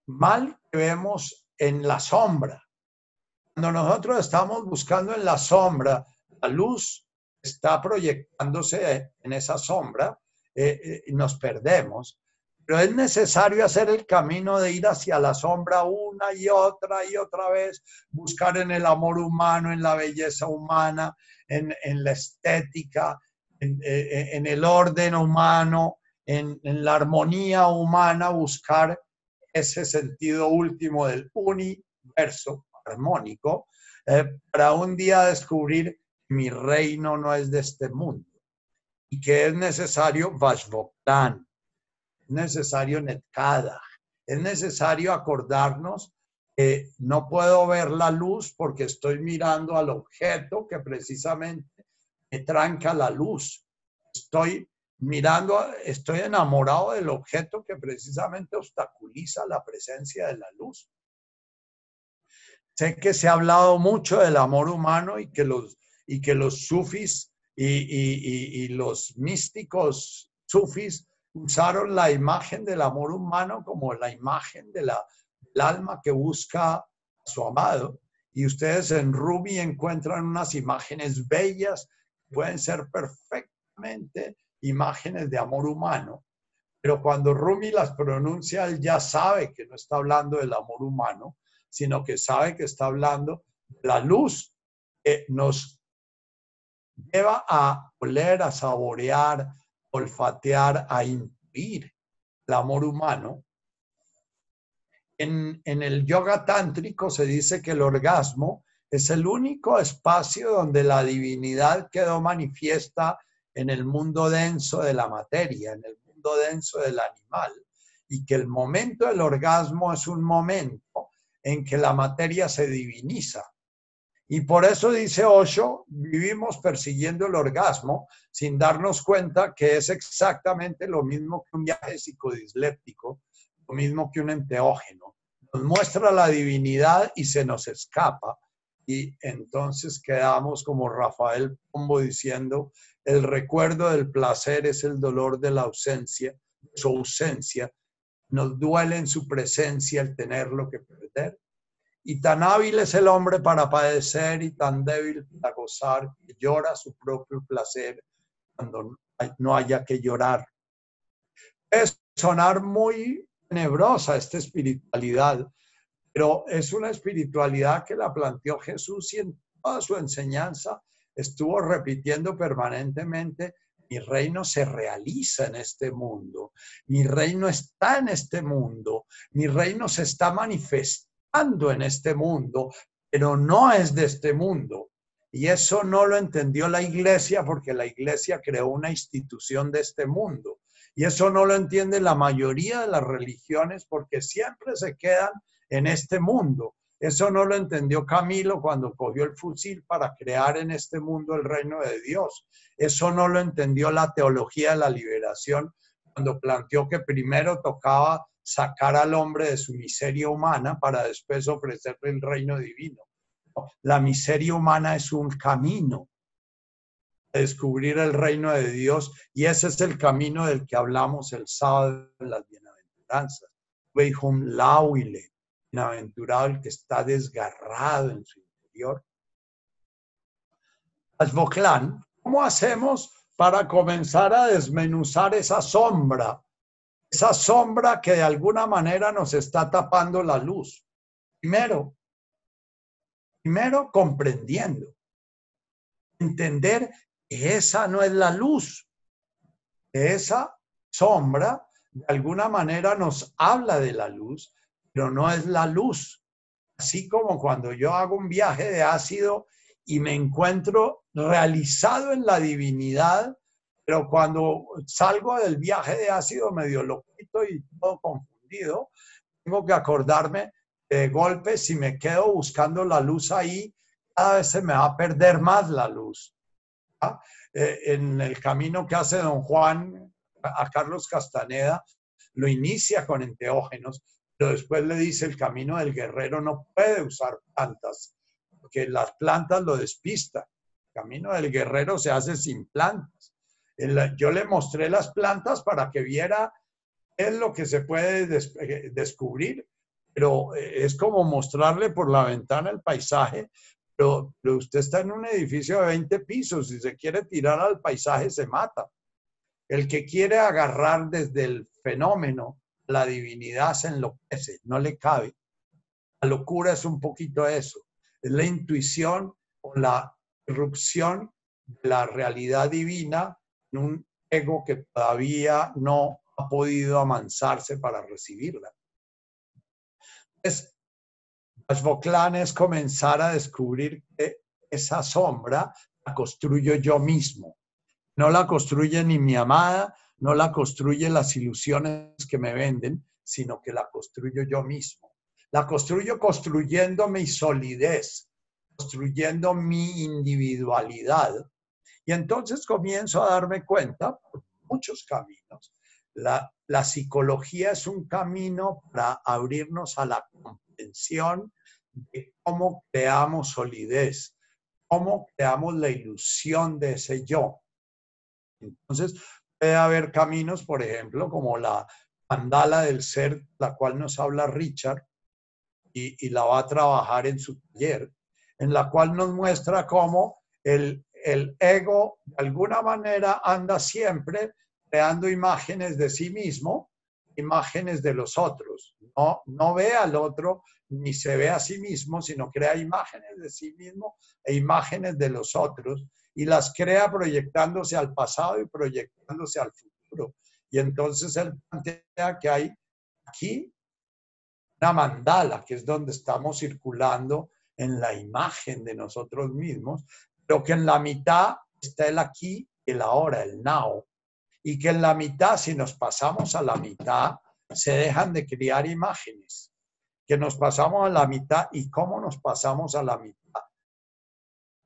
mal que vemos en la sombra. Cuando nosotros estamos buscando en la sombra, la luz está proyectándose en esa sombra eh, eh, nos perdemos. Pero es necesario hacer el camino de ir hacia la sombra una y otra y otra vez, buscar en el amor humano, en la belleza humana, en, la estética, eh, en, el orden humano, en, en la armonía humana, buscar ese sentido último del universo armónico, eh, para un día descubrir mi reino no es de este mundo y que es necesario Vashvoktan, es necesario Netkada, es necesario acordarnos que no puedo ver la luz porque estoy mirando al objeto que precisamente me tranca la luz. Estoy mirando, estoy enamorado del objeto que precisamente obstaculiza la presencia de la luz. Sé que se ha hablado mucho del amor humano y que los, y que los sufis y, los místicos sufis usaron la imagen del amor humano como la imagen del alma que busca a su amado. Y ustedes en Rumi encuentran unas imágenes bellas, pueden ser perfectamente imágenes de amor humano. Pero cuando Rumi las pronuncia, él ya sabe que no está hablando del amor humano, sino que sabe que está hablando de la luz que nos lleva a oler, a saborear, olfatear, a intuir el amor humano. En, en, el yoga tántrico se dice que el orgasmo es el único espacio donde la divinidad quedó manifiesta en el mundo denso de la materia, en el mundo denso del animal, y que el momento del orgasmo es un momento en que la materia se diviniza. Y por eso dice Osho, vivimos persiguiendo el orgasmo sin darnos cuenta que es exactamente lo mismo que un viaje psicodisléptico, lo mismo que un enteógeno. Nos muestra la divinidad y se nos escapa. Y entonces quedamos como Rafael Pombo diciendo, el recuerdo del placer es el dolor de la ausencia, su ausencia. Nos duele en su presencia el tenerlo que perder. Y tan hábil es el hombre para padecer y tan débil para gozar que llora su propio placer cuando no haya que llorar. Es sonar muy tenebrosa esta espiritualidad, pero es una espiritualidad que la planteó Jesús y en toda su enseñanza estuvo repitiendo permanentemente, mi reino se realiza en este mundo, mi reino está en este mundo, mi reino se está manifestando en este mundo, pero no es de este mundo. Y eso no lo entendió la iglesia porque la iglesia creó una institución de este mundo. Y eso no lo entiende la mayoría de las religiones porque siempre se quedan en este mundo. Eso no lo entendió Camilo cuando cogió el fusil para crear en este mundo el reino de Dios. Eso no lo entendió la teología de la liberación cuando planteó que primero tocaba sacar al hombre de su miseria humana para después ofrecerle el reino divino. La miseria humana es un camino a descubrir el reino de Dios y ese es el camino del que hablamos el sábado en las bienaventuranzas. Lauile, bienaventurado el que está desgarrado en su interior. Asboclán, ¿cómo hacemos para comenzar a desmenuzar esa sombra esa sombra que de alguna manera nos está tapando la luz. Primero, primero comprendiendo, entender que esa no es la luz, esa sombra de alguna manera nos habla de la luz, pero no es la luz. Así como cuando yo hago un viaje de ácido y me encuentro realizado en la divinidad, pero cuando salgo del viaje de ácido medio loquito y todo confundido, tengo que acordarme de golpe, si me quedo buscando la luz ahí, cada vez se me va a perder más la luz. ¿ah? Eh, en el camino que hace don Juan a Carlos Castaneda, lo inicia con enteógenos, pero después le dice el camino del guerrero no puede usar plantas, porque las plantas lo despistan. El camino del guerrero se hace sin plantas yo le mostré las plantas para que viera es lo que se puede eh, descubrir, pero eh, es como mostrarle por la ventana el paisaje, pero, usted está en un edificio de 20 pisos, si se quiere tirar al paisaje se mata. El que quiere agarrar desde el fenómeno, la divinidad se enloquece, no le cabe. La locura es un poquito eso, es la intuición o la irrupción de la realidad divina un ego que todavía no ha podido amansarse para recibirla. Entonces, Ashboklan es comenzar a descubrir que esa sombra la construyo yo mismo. No la construye ni mi amada, no la construye las ilusiones que me venden, sino que la construyo yo mismo. La construyo construyendo mi solidez, construyendo mi individualidad, y entonces comienzo a darme cuenta, por muchos caminos, la, la psicología es un camino para abrirnos a la comprensión de cómo creamos solidez, cómo creamos la ilusión de ese yo. Entonces, puede haber caminos, por ejemplo, como la mandala del ser, la cual nos habla Richard, y, la va a trabajar en su taller, en la cual nos muestra cómo el, el ego de alguna manera anda siempre creando imágenes de sí mismo, imágenes de los otros. No, no ve al otro ni se ve a sí mismo, sino crea imágenes de sí mismo e imágenes de los otros y las crea proyectándose al pasado y proyectándose al futuro. Y entonces él plantea que hay aquí una mandala, que es donde estamos circulando en la imagen de nosotros mismos, pero que en la mitad está el aquí el ahora, el now. Y que en la mitad, si nos pasamos a la mitad, se dejan de crear imágenes. Que nos pasamos a la mitad y cómo nos pasamos a la mitad.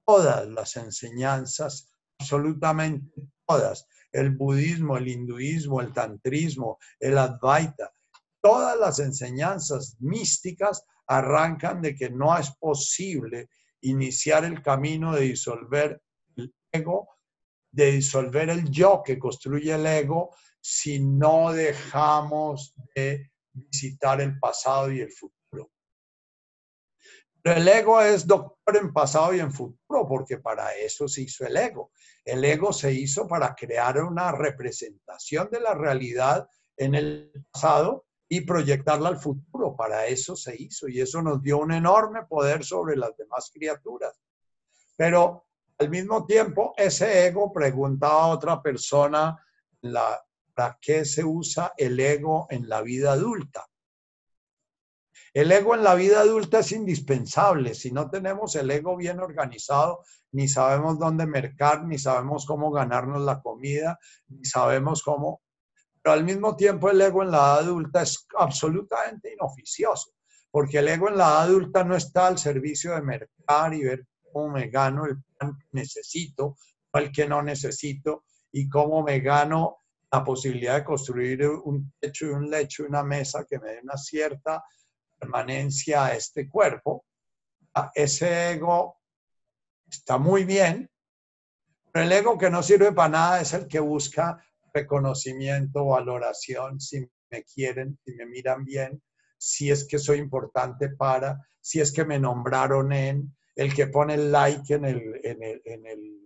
Todas las enseñanzas, absolutamente todas, el budismo, el hinduismo, el tantrismo, el advaita, todas las enseñanzas místicas arrancan de que no es posible iniciar el camino de disolver el ego, de disolver el yo que construye el ego, si no dejamos de visitar el pasado y el futuro. Pero el ego es doctor en pasado y en futuro, porque para eso se hizo el ego. El ego se hizo para crear una representación de la realidad en el pasado y proyectarla al futuro. Para eso se hizo y eso nos dio un enorme poder sobre las demás criaturas. Pero al mismo tiempo, ese ego preguntaba a otra persona la, ¿para qué se usa el ego en la vida adulta? El ego en la vida adulta es indispensable. Si no tenemos el ego bien organizado, ni sabemos dónde mercar, ni sabemos cómo ganarnos la comida, ni sabemos cómo pero al mismo tiempo el ego en la edad adulta es absolutamente inoficioso, porque el ego en la edad adulta no está al servicio de mercar y ver cómo me gano el pan que necesito, el que no necesito, y cómo me gano la posibilidad de construir un techo y un lecho una mesa que me dé una cierta permanencia a este cuerpo. Ese ego está muy bien, pero el ego que no sirve para nada es el que busca reconocimiento, valoración, si me quieren, si me miran bien, si es que soy importante para, si es que me nombraron en, el que pone el like en el,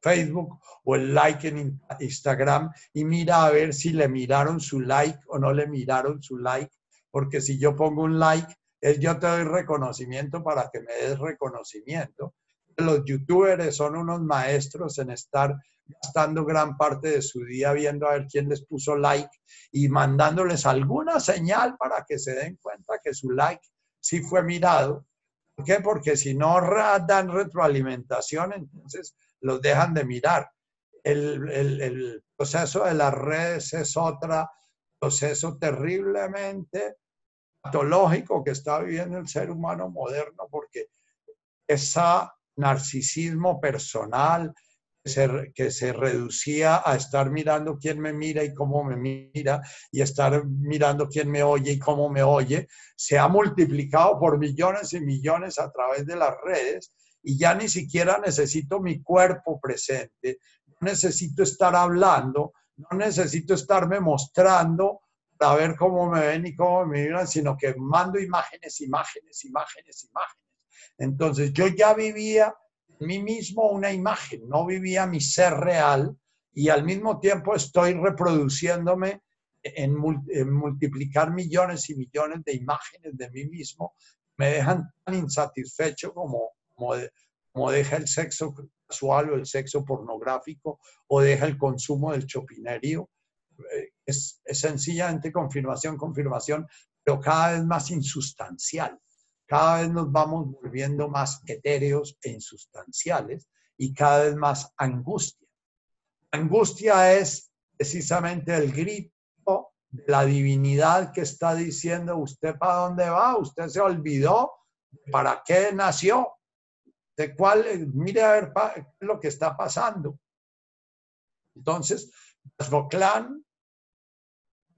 Facebook o el like en Instagram y mira a ver si le miraron su like o no le miraron su like, porque si yo pongo un like, es yo te doy reconocimiento para que me des reconocimiento. Los youtubers son unos maestros en estar gastando gran parte de su día viendo a ver quién les puso like y mandándoles alguna señal para que se den cuenta que su like sí fue mirado. ¿Por qué? Porque si no dan retroalimentación, entonces los dejan de mirar. El, el proceso de las redes es otro proceso terriblemente patológico que está viviendo el ser humano moderno porque ese narcisismo personal, que se reducía a estar mirando quién me mira y cómo me mira y estar mirando quién me oye y cómo me oye, se ha multiplicado por millones y millones a través de las redes y ya ni siquiera necesito mi cuerpo presente, no necesito estar hablando, no necesito estarme mostrando para ver cómo me ven y cómo me miran, sino que mando imágenes, imágenes, imágenes, imágenes. Entonces yo ya vivía mí mismo una imagen, no vivía mi ser real y al mismo tiempo estoy reproduciéndome en, multiplicar millones y millones de imágenes de mí mismo, me dejan tan insatisfecho como, como, deja el sexo casual o el sexo pornográfico o deja el consumo del chopinerio. Eh, es, es sencillamente confirmación, confirmación, pero cada vez más insustancial cada vez nos vamos volviendo más etéreos e insustanciales y cada vez más angustia. Angustia es precisamente el grito de la divinidad que está diciendo, ¿usted para dónde va? ¿Usted se olvidó? ¿Para qué nació? ¿De cuál? Mire a ver lo que está pasando. Entonces, Boclán,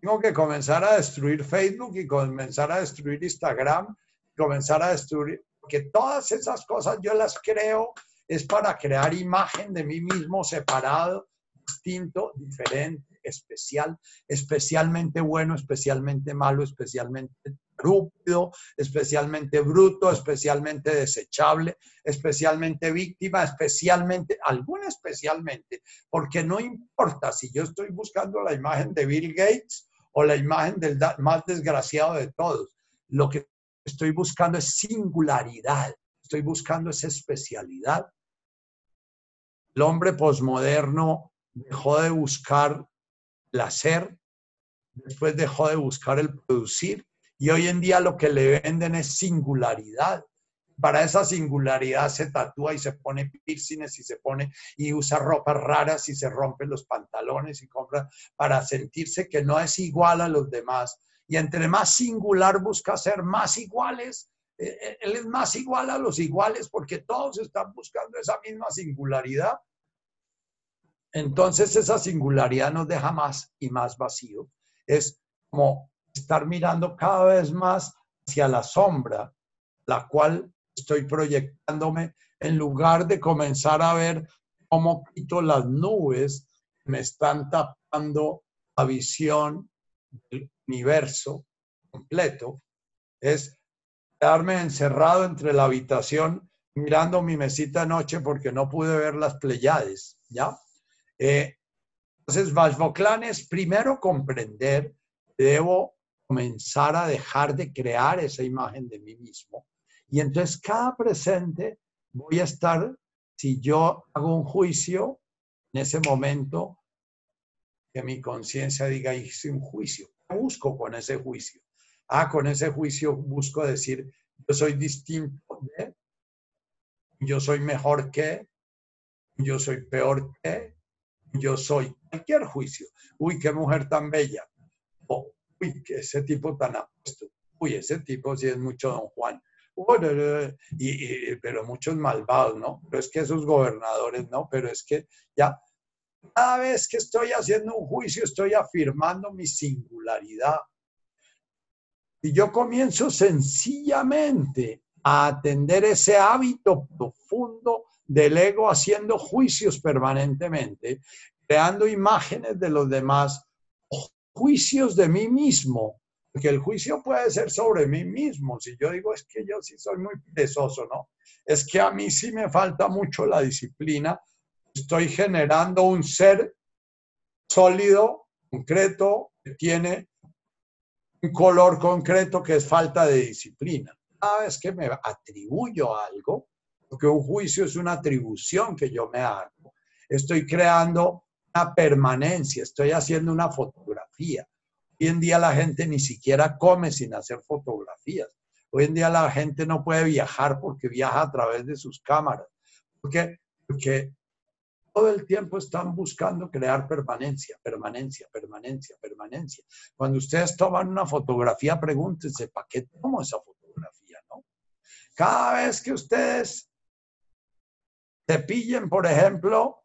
tengo que comenzar a destruir Facebook y comenzar a destruir Instagram comenzar a destruir, porque todas esas cosas yo las creo es para crear imagen de mí mismo separado, distinto, diferente, especial, especialmente bueno, especialmente malo, especialmente rúpido, especialmente bruto, especialmente desechable, especialmente víctima, especialmente, alguna especialmente, porque no importa si yo estoy buscando la imagen de Bill Gates o la imagen del más desgraciado de todos, lo que estoy buscando es singularidad, estoy buscando esa especialidad. El hombre posmoderno dejó de buscar el hacer, después dejó de buscar el producir y hoy en día lo que le venden es singularidad. Para esa singularidad se tatúa y se pone piercings y se pone y usa ropas raras y se rompe los pantalones y compra para sentirse que no es igual a los demás. Y entre más singular busca ser más iguales, eh, eh, él es más igual a los iguales porque todos están buscando esa misma singularidad. Entonces esa singularidad nos deja más y más vacío. Es como estar mirando cada vez más hacia la sombra, la cual estoy proyectándome, en lugar de comenzar a ver cómo quito las nubes me están tapando la visión del universo completo, es quedarme encerrado entre la habitación mirando mi mesita anoche porque no pude ver las Pleiades, ¿ya? Eh, entonces, Vajvoklan es primero comprender debo comenzar a dejar de crear esa imagen de mí mismo. Y entonces cada presente voy a estar, si yo hago un juicio, en ese momento que mi conciencia diga, hice un juicio. ¿Qué busco con ese juicio? Ah, con ese juicio busco decir, yo soy distinto de, yo soy mejor que, yo soy peor que, yo soy cualquier juicio. Uy, qué mujer tan bella uy, que ese tipo tan apuesto, uy, ese tipo sí es mucho don Juan. Y, pero muchos malvados, ¿no? Pero es que esos gobernadores, ¿no? Pero es que ya, cada vez que estoy haciendo un juicio, estoy afirmando mi singularidad. Y yo comienzo sencillamente a atender ese hábito profundo del ego haciendo juicios permanentemente, creando imágenes de los demás, juicios de mí mismo, porque el juicio puede ser sobre mí mismo. Si yo digo es que yo sí soy muy perezoso, ¿no? Es que a mí sí me falta mucho la disciplina. Estoy generando un ser sólido, concreto, que tiene un color concreto que es falta de disciplina. Cada vez que me atribuyo algo, porque un juicio es una atribución que yo me hago, estoy creando una permanencia, estoy haciendo una fotografía. Hoy en día la gente ni siquiera come sin hacer fotografías. Hoy en día la gente no puede viajar porque viaja a través de sus cámaras. ¿Por qué? Porque todo el tiempo están buscando crear permanencia, permanencia, permanencia, permanencia. Cuando ustedes toman una fotografía, pregúntense, ¿para qué tomo esa fotografía? ¿no? Cada vez que ustedes se pillen, por ejemplo,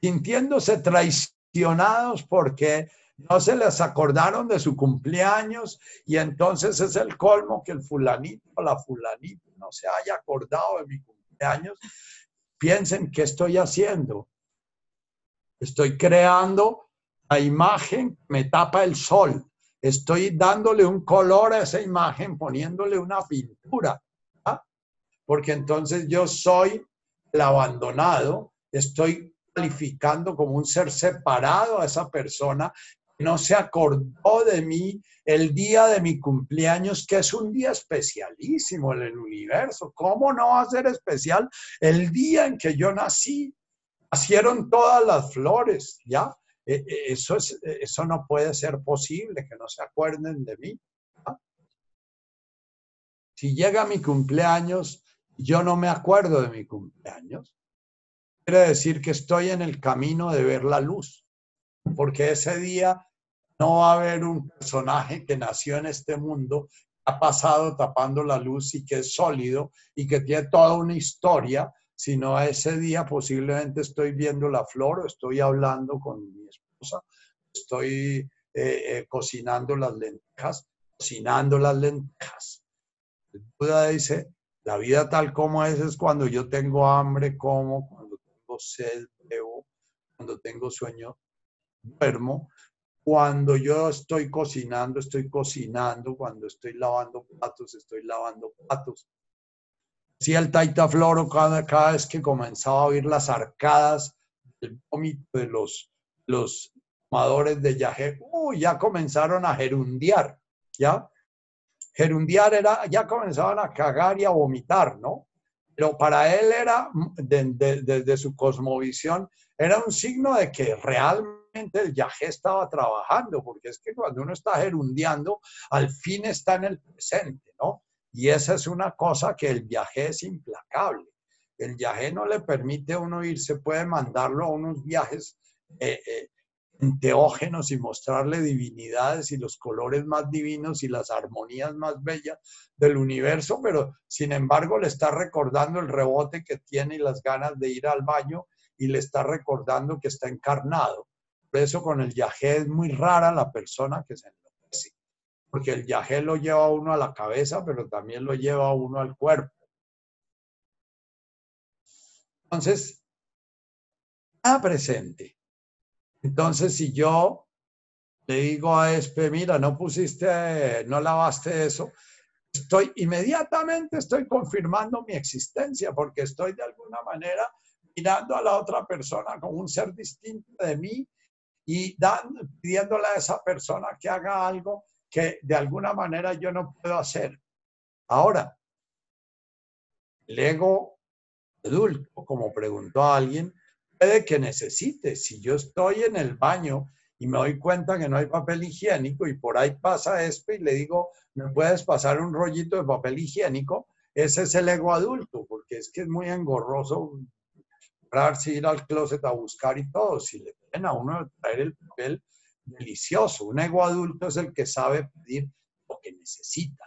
sintiéndose traicionados porque no se les acordaron de su cumpleaños y entonces es el colmo que el fulanito o la fulanita no se haya acordado de mi cumpleaños. Piensen, ¿qué estoy haciendo? Estoy creando la imagen me tapa el sol. Estoy dándole un color a esa imagen, poniéndole una pintura. ¿ah? Porque entonces yo soy el abandonado, estoy calificando como un ser separado a esa persona no se acordó de mí el día de mi cumpleaños, que es un día especialísimo en el universo. ¿Cómo no va a ser especial el día en que yo nací? Nacieron todas las flores, ¿ya? E, e, eso, es, eso no puede ser posible, que no se acuerden de mí. Si llega mi cumpleaños, yo no me acuerdo de mi cumpleaños quiere decir que estoy en el camino de ver la luz, porque ese día no va a haber un personaje que nació en este mundo, ha pasado tapando la luz y que es sólido y que tiene toda una historia, sino a ese día posiblemente estoy viendo la flor o estoy hablando con mi esposa, estoy eh, eh, cocinando las lentejas, cocinando las lentejas. El Buda dice, la vida tal como es es cuando yo tengo hambre, como, sed, bebo, cuando tengo sueño, duermo, cuando yo estoy cocinando, estoy cocinando, cuando estoy lavando platos, estoy lavando platos. Sí, el Taita Floro cada, cada vez que comenzaba a oír las arcadas del vómito de los, los tomadores de yaje, uh, ya comenzaron a gerundiar, ¿ya? Gerundiar era, ya comenzaban a cagar y a vomitar, ¿no? Pero para él era, desde su cosmovisión, era un signo de que realmente el yaje estaba trabajando, porque es que cuando uno está gerundiando, al fin está en el presente, ¿no? Y esa es una cosa que el viaje es implacable. El viaje no le permite a uno irse, puede mandarlo a unos viajes eh, eh, enteógenos y mostrarle divinidades y los colores más divinos y las armonías más bellas del universo, pero sin embargo le está recordando el rebote que tiene y las ganas de ir al baño y le está recordando que está encarnado. Por eso con el viaje es muy rara la persona que se enloquece porque el viaje lo lleva a uno a la cabeza, pero también lo lleva a uno al cuerpo. Entonces, a presente. Entonces, si yo le digo a Espe, mira, no pusiste, no lavaste eso, estoy inmediatamente estoy confirmando mi existencia porque estoy de alguna manera mirando a la otra persona como un ser distinto de mí y dando, pidiéndole a esa persona que haga algo que de alguna manera yo no puedo hacer. Ahora, el ego adulto, como preguntó alguien, puede que necesite. Si yo estoy en el baño y me doy cuenta que no hay papel higiénico y por ahí pasa esto y le digo, ¿me puedes pasar un rollito de papel higiénico? Ese es el ego adulto, porque es que es muy engorroso pararse, ir al closet a buscar y todo. Si le a uno traer el papel, delicioso. Un ego adulto es el que sabe pedir lo que necesita.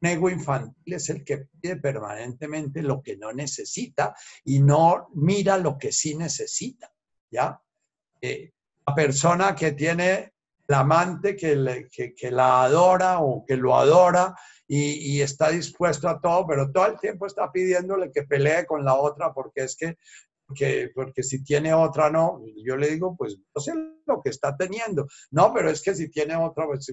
Un ego infantil es el que pide permanentemente lo que no necesita y no mira lo que sí necesita. ¿Ya? Eh, la persona que tiene el amante que, que, la adora o que lo adora y, está dispuesto a todo, pero todo el tiempo está pidiéndole que pelee con la otra porque es que porque si tiene otra no, yo le digo, pues no sé lo que está teniendo. No, pero es que si tiene otra, pues,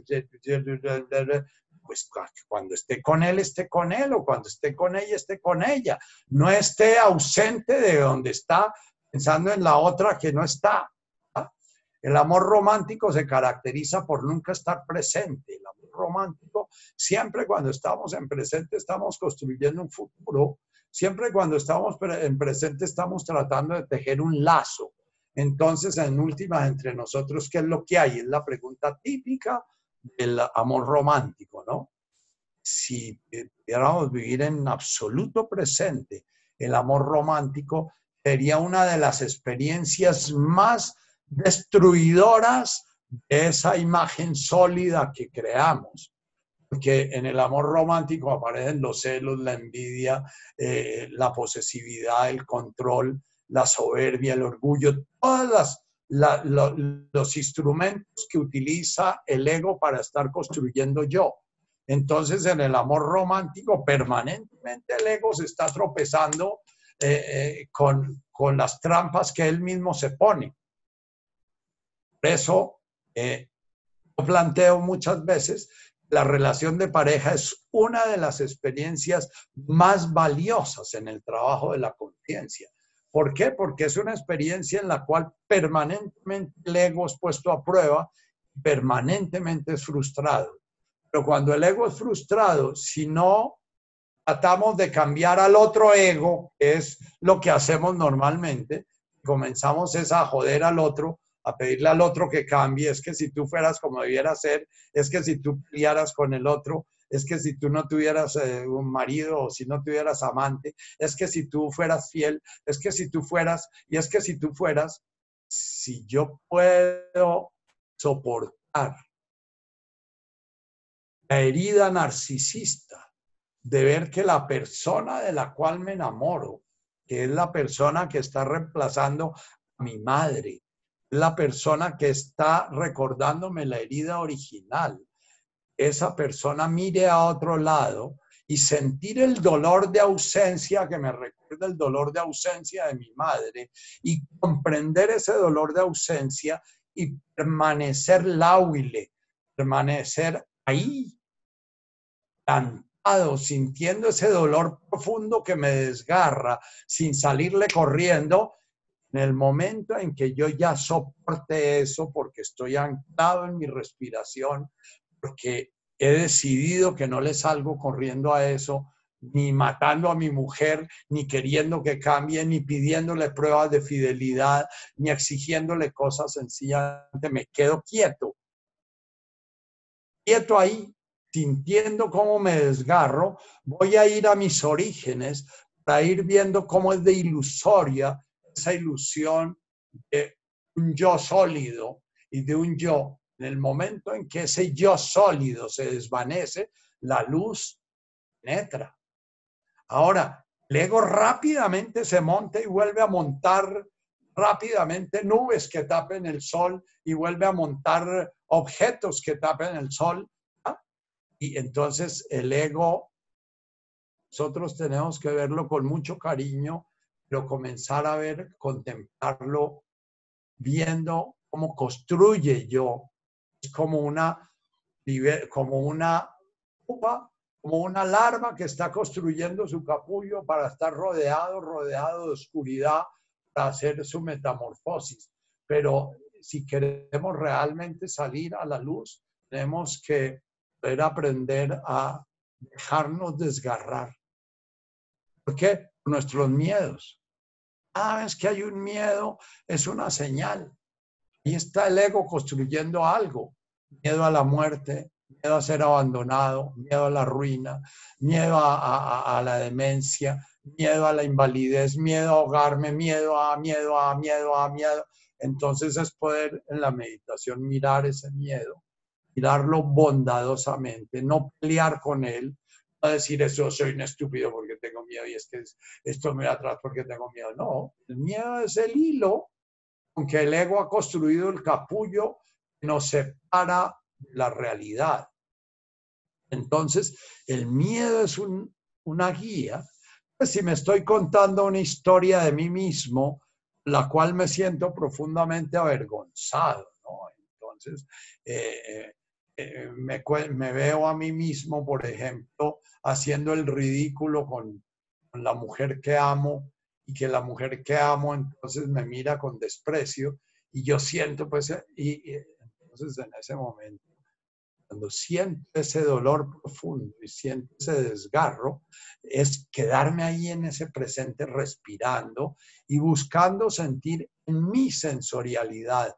pues cuando esté con él, esté con él, o cuando esté con ella, esté con ella. No esté ausente de donde está, pensando en la otra que no está. ¿ah? El amor romántico se caracteriza por nunca estar presente. El amor romántico, siempre cuando estamos en presente, estamos construyendo un futuro Siempre cuando estamos en presente estamos tratando de tejer un lazo. Entonces, en última, entre nosotros, ¿qué es lo que hay? Es la pregunta típica del amor romántico, ¿no? Si pudiéramos vivir en absoluto presente, el amor romántico sería una de las experiencias más destruidoras de esa imagen sólida que creamos porque en el amor romántico aparecen los celos, la envidia, eh, la posesividad, el control, la soberbia, el orgullo, todos los instrumentos que utiliza el ego para estar construyendo yo. Entonces, en el amor romántico, permanentemente el ego se está tropezando eh, eh, con, con, las trampas que él mismo se pone. Por eso, yo planteo muchas veces la relación de pareja es una de las experiencias más valiosas en el trabajo de la conciencia. ¿Por qué? Porque es una experiencia en la cual permanentemente el ego es puesto a prueba, permanentemente es frustrado. Pero cuando el ego es frustrado, si no tratamos de cambiar al otro ego, que es lo que hacemos normalmente, comenzamos a joder al otro, a pedirle al otro que cambie, es que si tú fueras como debiera ser, es que si tú pelearas con el otro, es que si tú no tuvieras eh, un marido o si no tuvieras amante, es que si tú fueras fiel, es que si tú fueras, y es que si tú fueras, si yo puedo soportar la herida narcisista de ver que la persona de la cual me enamoro, que es la persona que está reemplazando a mi madre, la persona que está recordándome la herida original. Esa persona mire a otro lado y sentir el dolor de ausencia que me recuerda del dolor de ausencia de mi madre y comprender ese dolor de ausencia y permanecer lauile, permanecer ahí, plantado, sintiendo ese dolor profundo que me desgarra, sin salirle corriendo, en el momento en que yo ya soporte eso porque estoy anclado en mi respiración, porque he decidido que no le salgo corriendo a eso, ni matando a mi mujer, ni queriendo que cambie, ni pidiéndole pruebas de fidelidad, ni exigiéndole cosas sencillamente, me quedo quieto. Quieto ahí, sintiendo cómo me desgarro, voy a ir a mis orígenes para ir viendo cómo es de ilusoria esa ilusión de un yo sólido y de un yo. En el momento en que ese yo sólido se desvanece, la luz penetra. Ahora, el ego rápidamente se monta y vuelve a montar rápidamente nubes que tapen el sol y vuelve a montar objetos que tapen el sol. ¿ah? Y entonces el ego, nosotros tenemos que verlo con mucho cariño, pero comenzar a ver, contemplarlo, viendo cómo construye yo. Es como una, como una como una larva que está construyendo su capullo para estar rodeado, rodeado de oscuridad, para hacer su metamorfosis. Pero si queremos realmente salir a la luz, tenemos que poder aprender a dejarnos desgarrar. ¿Por qué? Por nuestros miedos. Ah, es que hay un miedo, es una señal. Ahí está el ego construyendo algo. Miedo a la muerte, miedo a ser abandonado, miedo a la ruina, miedo a, la demencia, miedo a la invalidez, miedo a ahogarme, miedo a, miedo a, miedo a, miedo. Entonces es poder en la meditación mirar ese miedo, mirarlo bondadosamente, no pelear con él, no decir eso, soy un estúpido porque tengo miedo y es que esto me atrás porque tengo miedo. No, el miedo es el hilo con el ego ha construido el capullo que nos separa la realidad. Entonces, el miedo es una guía. Pues, si me estoy contando una historia de mí mismo, la cual me siento profundamente avergonzado, Entonces, eh, eh, eh, me, veo a mí mismo, por ejemplo, haciendo el ridículo con, la mujer que amo y que la mujer que amo entonces me mira con desprecio y yo siento, pues, y, y entonces en ese momento cuando siento ese dolor profundo y siento ese desgarro, es quedarme ahí en ese presente respirando y buscando sentir en mi sensorialidad,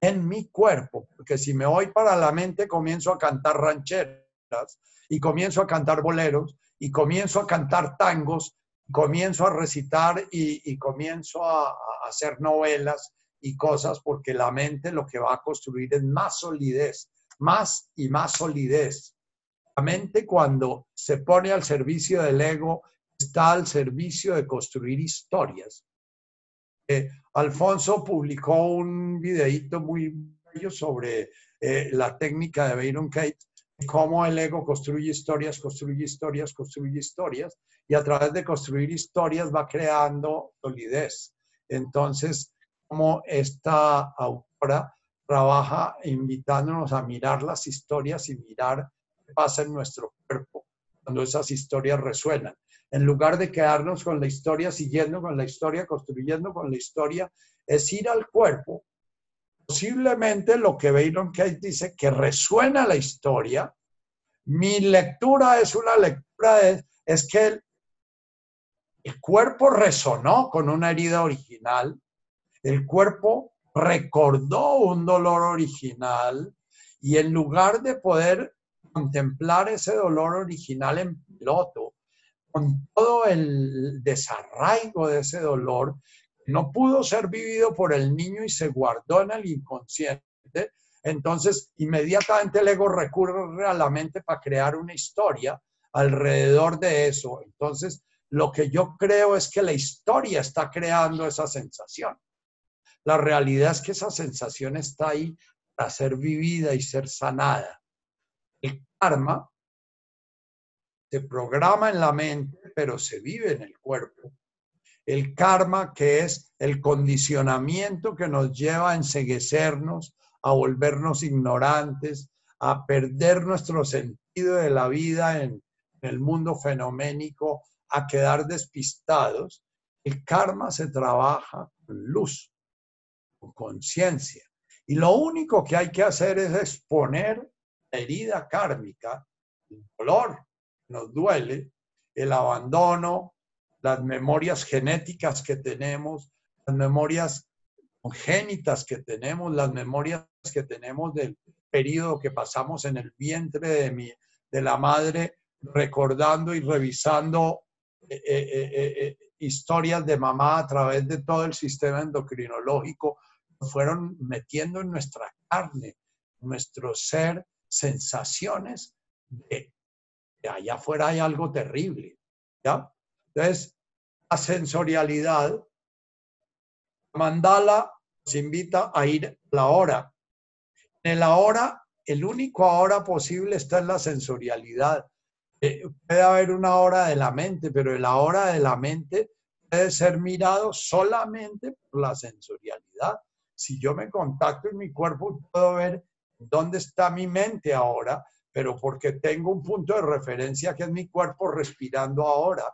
en mi cuerpo, porque si me voy para la mente comienzo a cantar rancheras y comienzo a cantar boleros y comienzo a cantar tangos, comienzo a recitar y, comienzo a hacer novelas y cosas porque la mente lo que va a construir es más solidez más y más solidez. La mente cuando se pone al servicio del ego está al servicio de construir historias. Eh, Alfonso publicó un videíto muy bello sobre eh, la técnica de Byron Kate, cómo el ego construye historias, construye historias, construye historias, y a través de construir historias va creando solidez. Entonces, como esta autora trabaja invitándonos a mirar las historias y mirar qué pasa en nuestro cuerpo cuando esas historias resuenan. En lugar de quedarnos con la historia, siguiendo con la historia, construyendo con la historia, es ir al cuerpo. Posiblemente lo que Kate dice, que resuena la historia. Mi lectura es una lectura, es que el, el cuerpo resonó con una herida original, el cuerpo recordó un dolor original y en lugar de poder contemplar ese dolor original en piloto, con todo el desarraigo de ese dolor, no pudo ser vivido por el niño y se guardó en el inconsciente, entonces inmediatamente el ego recurre a la mente para crear una historia alrededor de eso. Entonces, lo que yo creo es que la historia está creando esa sensación. La realidad es que esa sensación está ahí para ser vivida y ser sanada. El karma se programa en la mente, pero se vive en el cuerpo. el karma que es el condicionamiento que nos lleva a enseguecernos, a volvernos ignorantes, a perder nuestro sentido de la vida en, el mundo fenoménico, a quedar despistados. El karma se trabaja con luz, con conciencia. Y lo único que hay que hacer es exponer la herida kármica, el dolor nos duele, el abandono, las memorias genéticas que tenemos, las memorias congénitas que tenemos, las memorias que tenemos del periodo que pasamos en el vientre de, mi, de la madre, recordando y revisando eh, eh, eh, historias de mamá a través de todo el sistema endocrinológico, fueron metiendo en nuestra carne, nuestro ser, sensaciones de allá afuera hay algo terrible. ¿ya? Entonces, la sensorialidad, mandala nos invita a ir a la hora. En el ahora, el único ahora posible está en la sensorialidad. Eh, puede haber una hora de la mente, pero el ahora de la mente puede ser mirado solamente por la sensorialidad. Si yo me contacto en mi cuerpo, puedo ver dónde está mi mente ahora, pero porque tengo un punto de referencia que es mi cuerpo respirando ahora.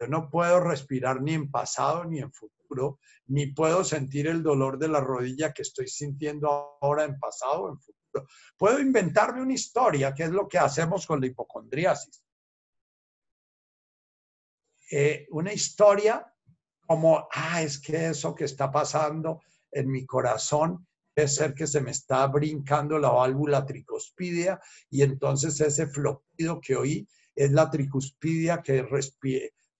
Yo no puedo respirar ni en pasado ni en futuro, ni puedo sentir el dolor de la rodilla que estoy sintiendo ahora en pasado o en futuro. Puedo inventarme una historia, que es lo que hacemos con la hipocondriasis. Eh, una historia como, ah, es que eso que está pasando en mi corazón ser que se me está brincando la válvula tricuspidia y entonces ese flopido que oí es la tricuspidia que,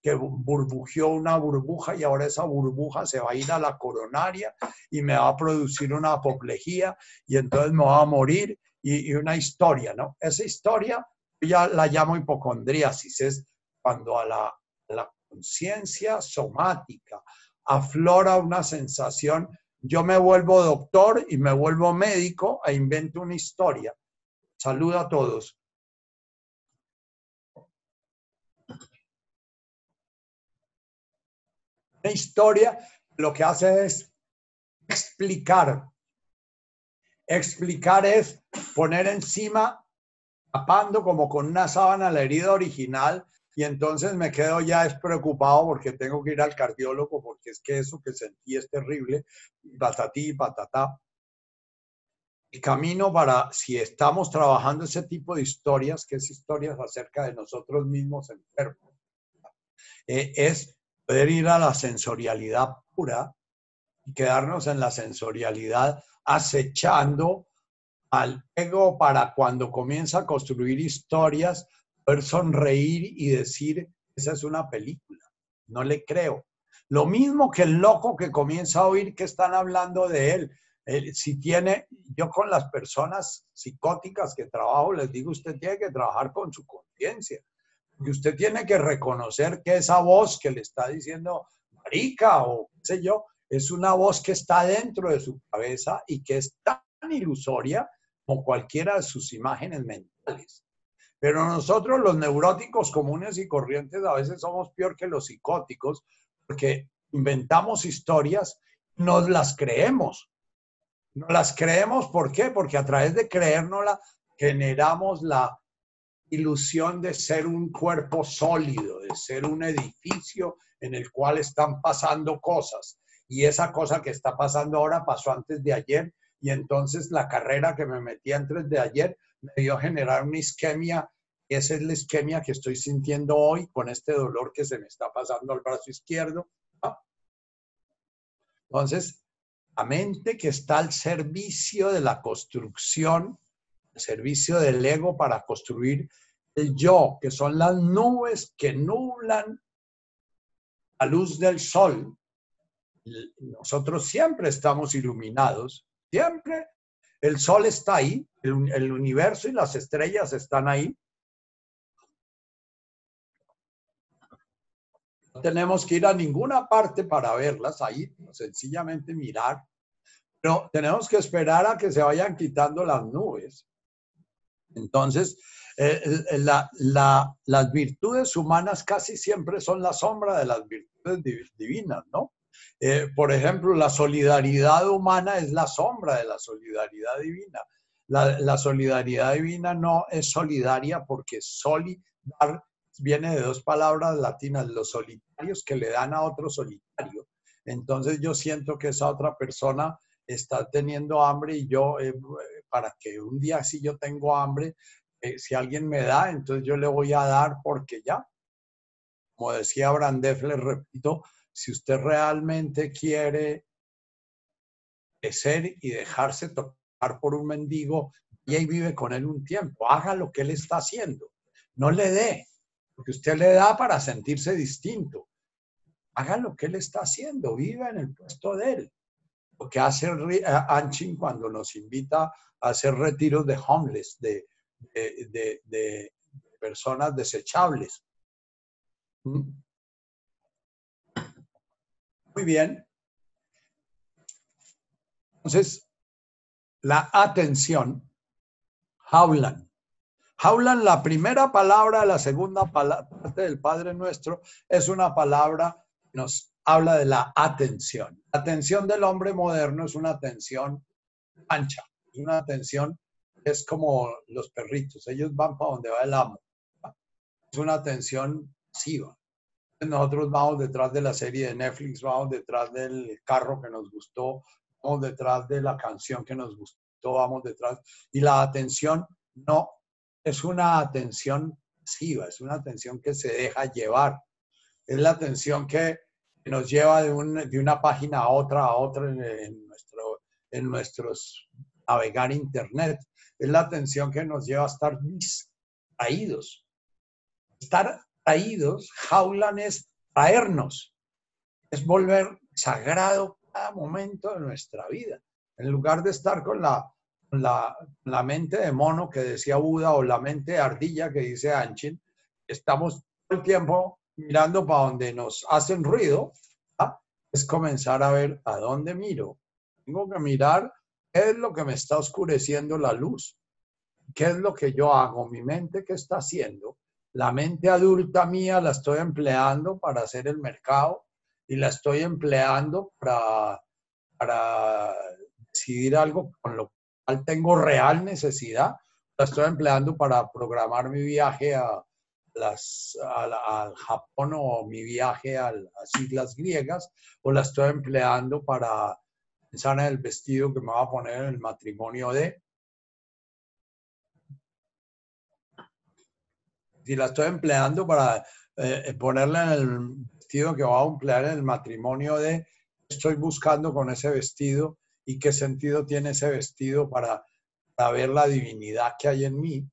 que burbujeó una burbuja y ahora esa burbuja se va a ir a la coronaria y me va a producir una apoplejía y entonces me va a morir y, una historia, ¿no? Esa historia ya la llamo hipocondriasis, es cuando a la, la conciencia somática aflora una sensación yo me vuelvo doctor y me vuelvo médico e invento una historia. Saluda a todos. Una historia lo que hace es explicar. Explicar es poner encima, tapando como con una sábana la herida original y entonces me quedo ya es preocupado porque tengo que ir al cardiólogo porque es que eso que sentí es terrible, patatí, patatá. El camino para, si estamos trabajando ese tipo de historias, que es historias acerca de nosotros mismos enfermos, eh, es poder ir a la sensorialidad pura y quedarnos en la sensorialidad acechando al ego para cuando comienza a construir historias poder sonreír y decir, esa es una película, no le creo. Lo mismo que el loco que comienza a oír que están hablando de él. si tiene, yo con las personas psicóticas que trabajo, les digo, usted tiene que trabajar con su conciencia. Y usted tiene que reconocer que esa voz que le está diciendo marica o qué sé yo, es una voz que está dentro de su cabeza y que es tan ilusoria como cualquiera de sus imágenes mentales. Pero nosotros los neuróticos comunes y corrientes a veces somos peor que los psicóticos porque inventamos historias, nos las creemos. Nos las creemos, ¿por qué? Porque a través de creérnosla generamos la ilusión de ser un cuerpo sólido, de ser un edificio en el cual están pasando cosas. Y esa cosa que está pasando ahora pasó antes de ayer y entonces la carrera que me metí antes de ayer me dio generar una isquemia. Y esa es la isquemia que estoy sintiendo hoy con este dolor que se me está pasando al brazo izquierdo. Entonces, la mente que está al servicio de la construcción, al servicio del ego para construir el yo, que son las nubes que nublan la luz del sol. Nosotros siempre estamos iluminados, siempre el sol está ahí, el, universo y las estrellas están ahí. No tenemos que ir a ninguna parte para verlas ahí, sencillamente mirar. Pero tenemos que esperar a que se vayan quitando las nubes. Entonces, eh, las virtudes humanas casi siempre son la sombra de las virtudes divinas, ¿no? Eh, por ejemplo, la solidaridad humana es la sombra de la solidaridad divina. La, solidaridad divina no es solidaria porque solidar viene de dos palabras latinas, los solitarios que le dan a otro solitario. Entonces yo siento que esa otra persona está teniendo hambre y yo, eh, para que un día si yo tengo hambre, eh, si alguien me da, entonces yo le voy a dar porque ya, como decía Brandef, le repito, si usted realmente quiere ser y dejarse tocar por un mendigo, y ahí vive con él un tiempo, haga lo que él está haciendo, no le dé, porque usted le da para sentirse distinto. Haga lo que él está haciendo, viva en el puesto de él. Lo que hace Anchin cuando nos invita a hacer retiros de homeless, de, de, personas desechables. ¿Mm? Muy bien. Entonces, la atención, Haulan. Haulan, la primera palabra, la segunda parte del Padre Nuestro, es una palabra que nos habla de la atención. La atención del hombre moderno es una atención ancha, es una atención es como los perritos, ellos van para donde va el amo. Es una atención pasiva. Nosotros vamos detrás de la serie de Netflix, vamos detrás del carro que nos gustó, vamos detrás de la canción que nos gustó, vamos detrás. Y la atención no es una atención pasiva, es una atención que se deja llevar. Es la atención que nos lleva de, una página a otra, a otra en, nuestro, en nuestros navegar internet. Es la atención que nos lleva a estar distraídos. Estar traídos, jaulan es traernos, es volver sagrado momento de nuestra vida. En lugar de estar con la la, la, mente de mono que decía Buda o la mente de ardilla que dice Anchin, estamos todo el tiempo mirando para donde nos hacen ruido, ¿ah? es comenzar a ver a dónde miro. Tengo que mirar qué es lo que me está oscureciendo la luz, qué es lo que yo hago, mi mente qué está haciendo. La mente adulta mía la estoy empleando para hacer el mercado y la estoy empleando para, para decidir algo con lo tengo real necesidad, la estoy empleando para programar mi viaje a las, al Japón o mi viaje a las islas griegas, o la estoy empleando para pensar en el vestido que me va a poner en el matrimonio de... Si la estoy empleando para eh, ponerla en el vestido que va a emplear en el matrimonio de, estoy buscando con ese vestido y qué sentido tiene ese vestido para, ver la divinidad que hay en mí.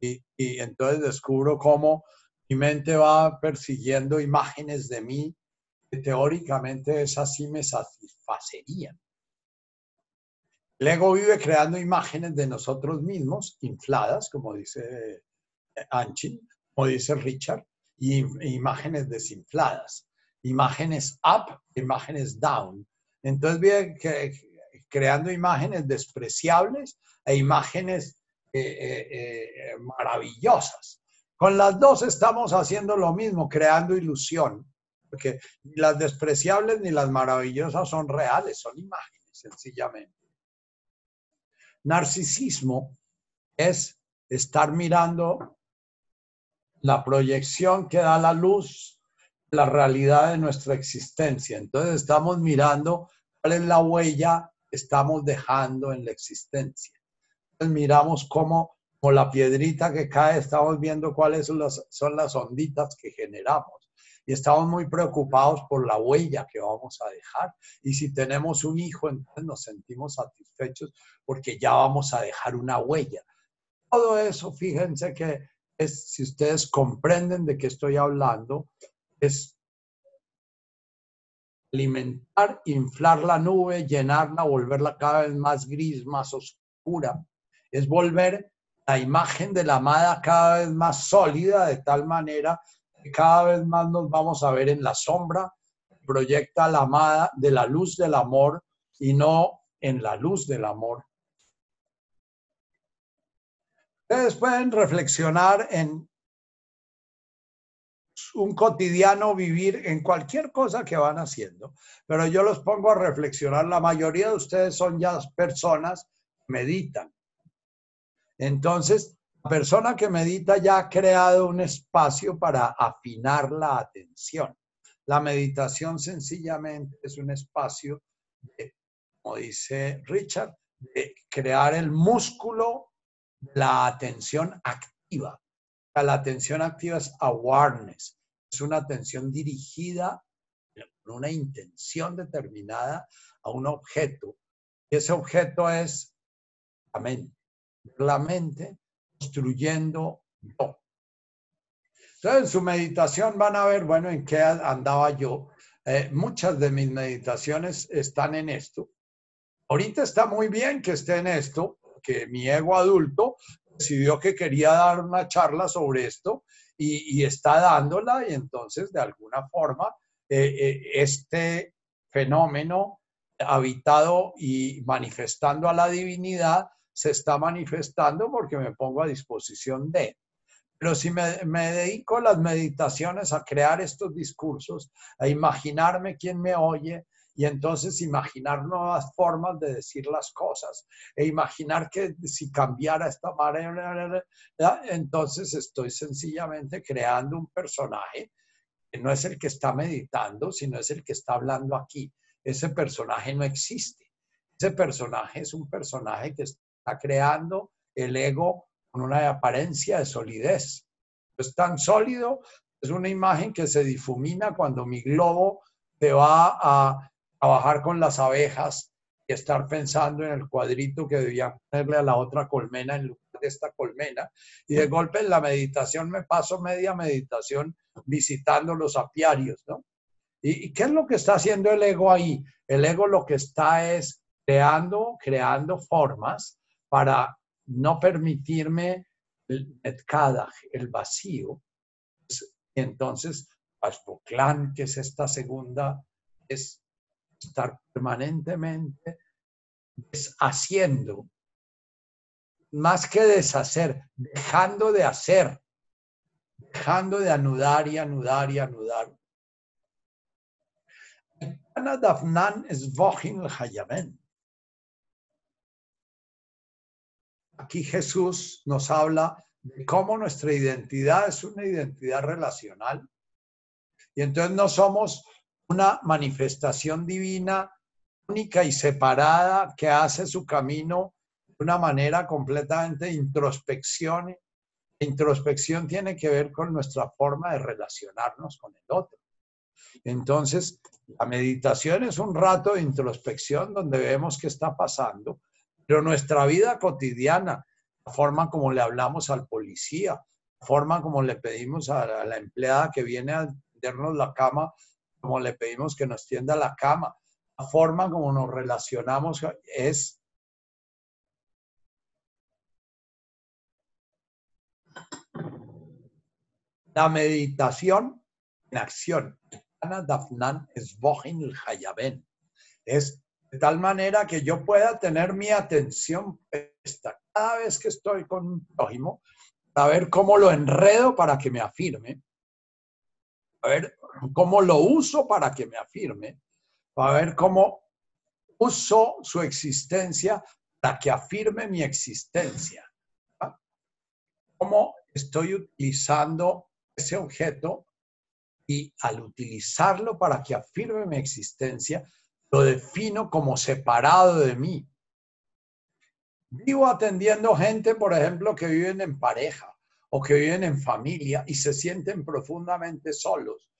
Y, y, entonces descubro cómo mi mente va persiguiendo imágenes de mí que teóricamente esas sí me satisfacerían. El ego vive creando imágenes de nosotros mismos, infladas, como dice Anchin, como dice Richard, y imágenes desinfladas, imágenes up, imágenes down. Entonces, vive que, creando imágenes despreciables e imágenes eh, eh, eh, maravillosas. Con las dos estamos haciendo lo mismo, creando ilusión, porque ni las despreciables ni las maravillosas son reales, son imágenes, sencillamente. Narcisismo es estar mirando la proyección que da la luz, la realidad de nuestra existencia. Entonces estamos mirando cuál es la huella estamos dejando en la existencia. Entonces miramos cómo, como la piedrita que cae, estamos viendo cuáles son las, son las onditas que generamos. Y estamos muy preocupados por la huella que vamos a dejar. Y si tenemos un hijo, entonces nos sentimos satisfechos porque ya vamos a dejar una huella. Todo eso, fíjense que si ustedes comprenden de qué estoy hablando, es alimentar, inflar la nube, llenarla, volverla cada vez más gris, más oscura. Es volver la imagen de la amada cada vez más sólida, de tal manera que cada vez más nos vamos a ver en la sombra, proyecta la amada de la luz del amor y no en la luz del amor. Ustedes pueden reflexionar en un cotidiano vivir en cualquier cosa que van haciendo, pero yo los pongo a reflexionar. La mayoría de ustedes son ya personas que meditan. Entonces, la persona que medita ya ha creado un espacio para afinar la atención. La meditación sencillamente es un espacio, de, como dice Richard, de crear el músculo la atención activa. La atención activa es awareness, es una atención dirigida con una intención determinada a un objeto. Ese objeto es la mente. La mente construyendo yo. Entonces, en su meditación van a ver, bueno, en qué andaba yo. Eh, muchas de mis meditaciones están en esto. Ahorita está muy bien que esté en esto, que mi ego adulto decidió que quería dar una charla sobre esto y, está dándola y entonces de alguna forma eh, eh, este fenómeno habitado y manifestando a la divinidad se está manifestando porque me pongo a disposición de. Pero si me, me, dedico a las meditaciones, a crear estos discursos, a imaginarme quién me oye y entonces imaginar nuevas formas de decir las cosas e imaginar que si cambiara esta manera, entonces estoy sencillamente creando un personaje que no es el que está meditando, sino es el que está hablando aquí. Ese personaje no existe. Ese personaje es un personaje que está creando el ego con una apariencia de solidez. Es tan sólido, es una imagen que se difumina cuando mi globo te va a trabajar con las abejas y estar pensando en el cuadrito que debía ponerle a la otra colmena en lugar de esta colmena. Y de golpe en la meditación me paso media meditación visitando los apiarios, ¿no? ¿Y, qué es lo que está haciendo el ego ahí? El ego lo que está es creando, creando formas para no permitirme el el vacío. Entonces, Pashpoclán, que es esta segunda, es estar permanentemente deshaciendo, más que deshacer, dejando de hacer, dejando de anudar y anudar y anudar. Aquí Jesús nos habla de cómo nuestra identidad es una identidad relacional. Y entonces no somos una manifestación divina única y separada que hace su camino de una manera completamente introspección. Introspección tiene que ver con nuestra forma de relacionarnos con el otro. Entonces, la meditación es un rato de introspección donde vemos qué está pasando pero nuestra vida cotidiana, la forma como le hablamos al policía, la forma como le pedimos a la empleada que viene a tendernos la cama, como le pedimos que nos tienda la cama, la forma como nos relacionamos es la meditación en acción. Es de tal manera que yo pueda tener mi atención puesta cada vez que estoy con un prójimo, a ver cómo lo enredo para que me afirme, a ver cómo lo uso para que me afirme, a ver cómo uso su existencia para que afirme mi existencia. Cómo estoy utilizando ese objeto y al utilizarlo para que afirme mi existencia, lo defino como separado de mí. Vivo atendiendo gente, por ejemplo, que viven en pareja o que viven en familia y se sienten profundamente solos.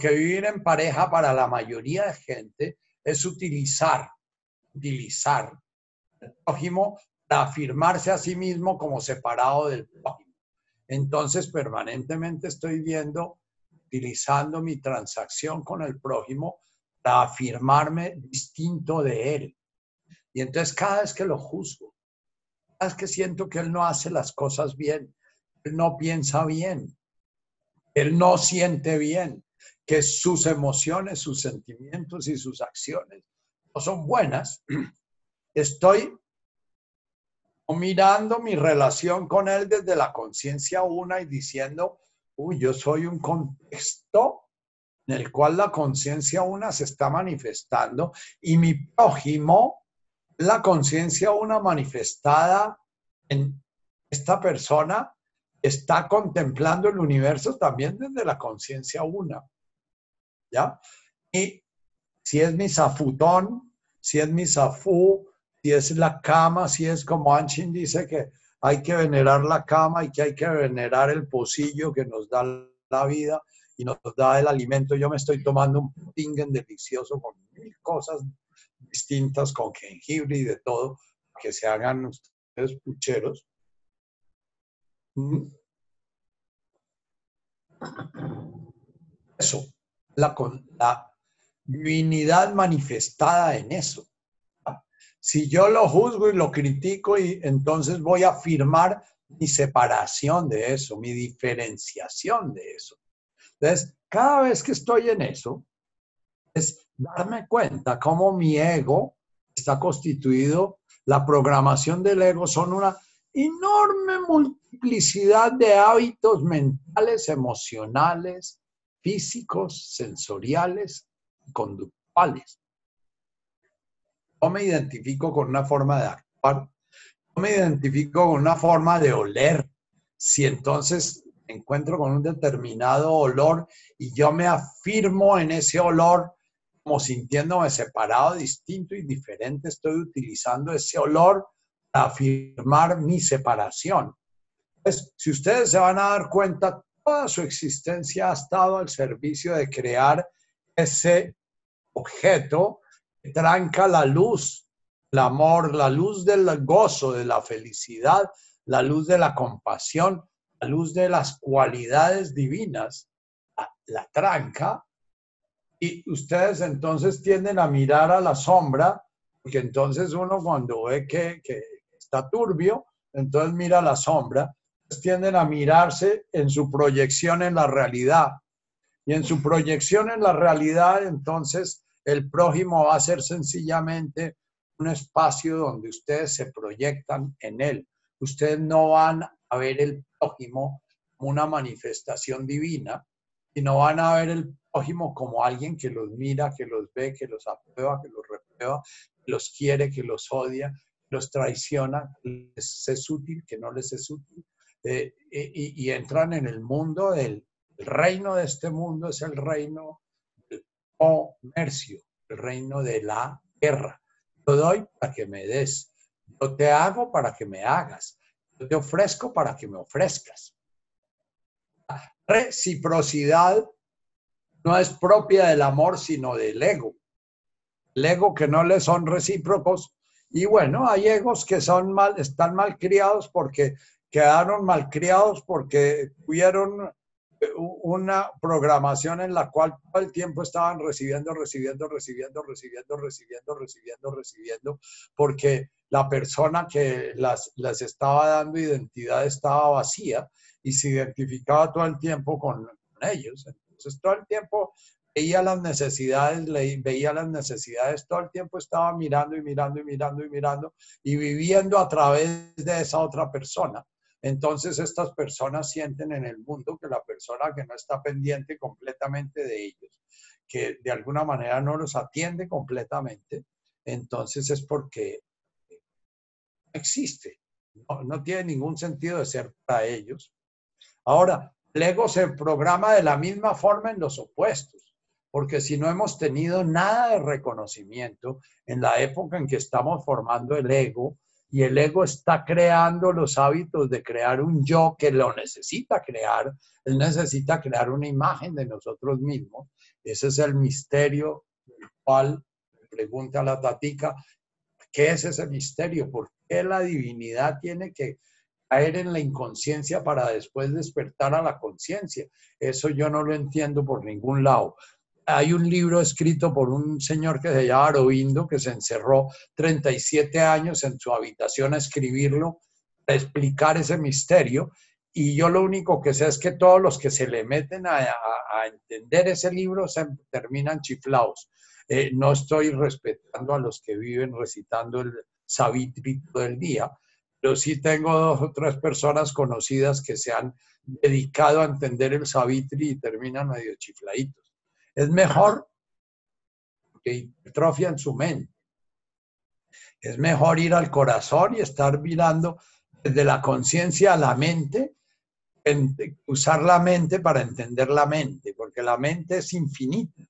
Que vivir en pareja para la mayoría de gente es utilizar, utilizar el prójimo para afirmarse a sí mismo como separado del prójimo. Entonces, permanentemente estoy viendo, utilizando mi transacción con el prójimo para afirmarme distinto de él. Y entonces cada vez que lo juzgo, cada vez que siento que él no hace las cosas bien, él no piensa bien, él no siente bien, que sus emociones, sus sentimientos y sus acciones no son buenas, estoy mirando mi relación con él desde la conciencia una y diciendo, uy, yo soy un contexto en el cual la conciencia una se está manifestando y mi prójimo, la conciencia una manifestada en esta persona, está contemplando el universo también desde la conciencia una. ¿Ya? Y si es mi zafutón, si es mi zafú, si es la cama, si es como Anshin dice que hay que venerar la cama y que hay que venerar el pocillo que nos da la vida y nos da el alimento. Yo me estoy tomando un pingen delicioso con mil cosas distintas, con jengibre y de todo, que se hagan ustedes pucheros. Eso, la, la divinidad manifestada en eso. Si yo lo juzgo y lo critico, y entonces voy a afirmar mi separación de eso, mi diferenciación de eso. Entonces, cada vez que estoy en eso, es darme cuenta cómo mi ego está constituido, la programación del ego son una enorme multiplicidad de hábitos mentales, emocionales, físicos, sensoriales, conductuales. No me identifico con una forma de actuar, no me identifico con una forma de oler. Si entonces encuentro con un determinado olor y yo me afirmo en ese olor como sintiéndome separado, distinto y diferente, estoy utilizando ese olor afirmar mi separación. Entonces, si ustedes se van a dar cuenta, toda su existencia ha estado al servicio de crear ese objeto tranca la luz, el amor, la luz del gozo, de la felicidad, la luz de la compasión, la luz de las cualidades divinas, la, tranca. Y ustedes entonces tienden a mirar a la sombra, porque entonces uno cuando ve que, que turbio, entonces mira la sombra, tienden a mirarse en su proyección en la realidad. Y en su proyección en la realidad, entonces el prójimo va a ser sencillamente un espacio donde ustedes se proyectan en él. Ustedes no van a ver el prójimo como una manifestación divina, sino van a ver el prójimo como alguien que los mira, que los ve, que los aprueba, que los reprueba, que los quiere, que los odia, los traiciona, les es útil, que no les es útil. Eh, y, entran en el mundo del el reino de este mundo, es el reino comercio, el reino de la guerra. Yo doy para que me des. Yo te hago para que me hagas. Yo te ofrezco para que me ofrezcas. reciprocidad no es propia del amor, sino del ego. El ego que no le son recíprocos. Y bueno, hay egos que son mal, están mal criados porque quedaron mal criados porque tuvieron una programación en la cual todo el tiempo estaban recibiendo, recibiendo, recibiendo, recibiendo, recibiendo, recibiendo, recibiendo, porque la persona que las, las estaba dando identidad estaba vacía y se identificaba todo el tiempo con, ellos. Entonces, todo el tiempo veía las necesidades, veía las necesidades, todo el tiempo estaba mirando y mirando y mirando y mirando y viviendo a través de esa otra persona. Entonces estas personas sienten en el mundo que la persona que no está pendiente completamente de ellos, que de alguna manera no los atiende completamente, entonces es porque existe, no, tiene ningún sentido de ser para ellos. Ahora, el ego se programa de la misma forma en los opuestos, porque si no hemos tenido nada de reconocimiento en la época en que estamos formando el ego, y el ego está creando los hábitos de crear un yo que lo necesita crear. Él necesita crear una imagen de nosotros mismos. Ese es el misterio del cual pregunta la tatica, ¿qué es ese misterio? ¿Por qué la divinidad tiene que caer en la inconsciencia para después despertar a la conciencia? Eso yo no lo entiendo por ningún lado hay un libro escrito por un señor que se llama Arobindo, que se encerró 37 años en su habitación a escribirlo, a explicar ese misterio. Y yo lo único que sé es que todos los que se le meten a, entender ese libro se terminan chiflados. Eh, no estoy respetando a los que viven recitando el Savitri todo el día. pero sí tengo dos o tres personas conocidas que se han dedicado a entender el Savitri y terminan medio chifladitos. Es mejor que hipertrofian su mente. Es mejor ir al corazón y estar mirando desde la conciencia a la mente, usar la mente para entender la mente, porque la mente es infinita.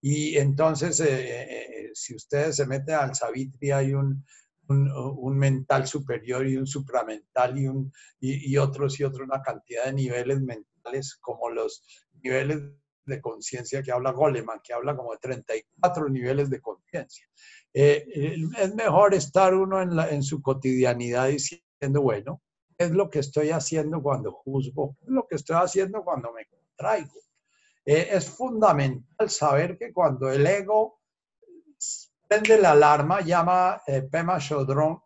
Y entonces, eh, eh, si ustedes se meten al Savitri, hay un, un, mental superior y un supramental y, un, y, otros y otros, una cantidad de niveles mentales como los niveles de conciencia que habla Goleman, que habla como de 34 niveles de conciencia. Eh, es mejor estar uno en, su cotidianidad diciendo, bueno, ¿qué es lo que estoy haciendo cuando juzgo? ¿Qué es lo que estoy haciendo cuando me contraigo? Eh, es fundamental saber que cuando el ego prende la alarma, llama eh, Pema Chodron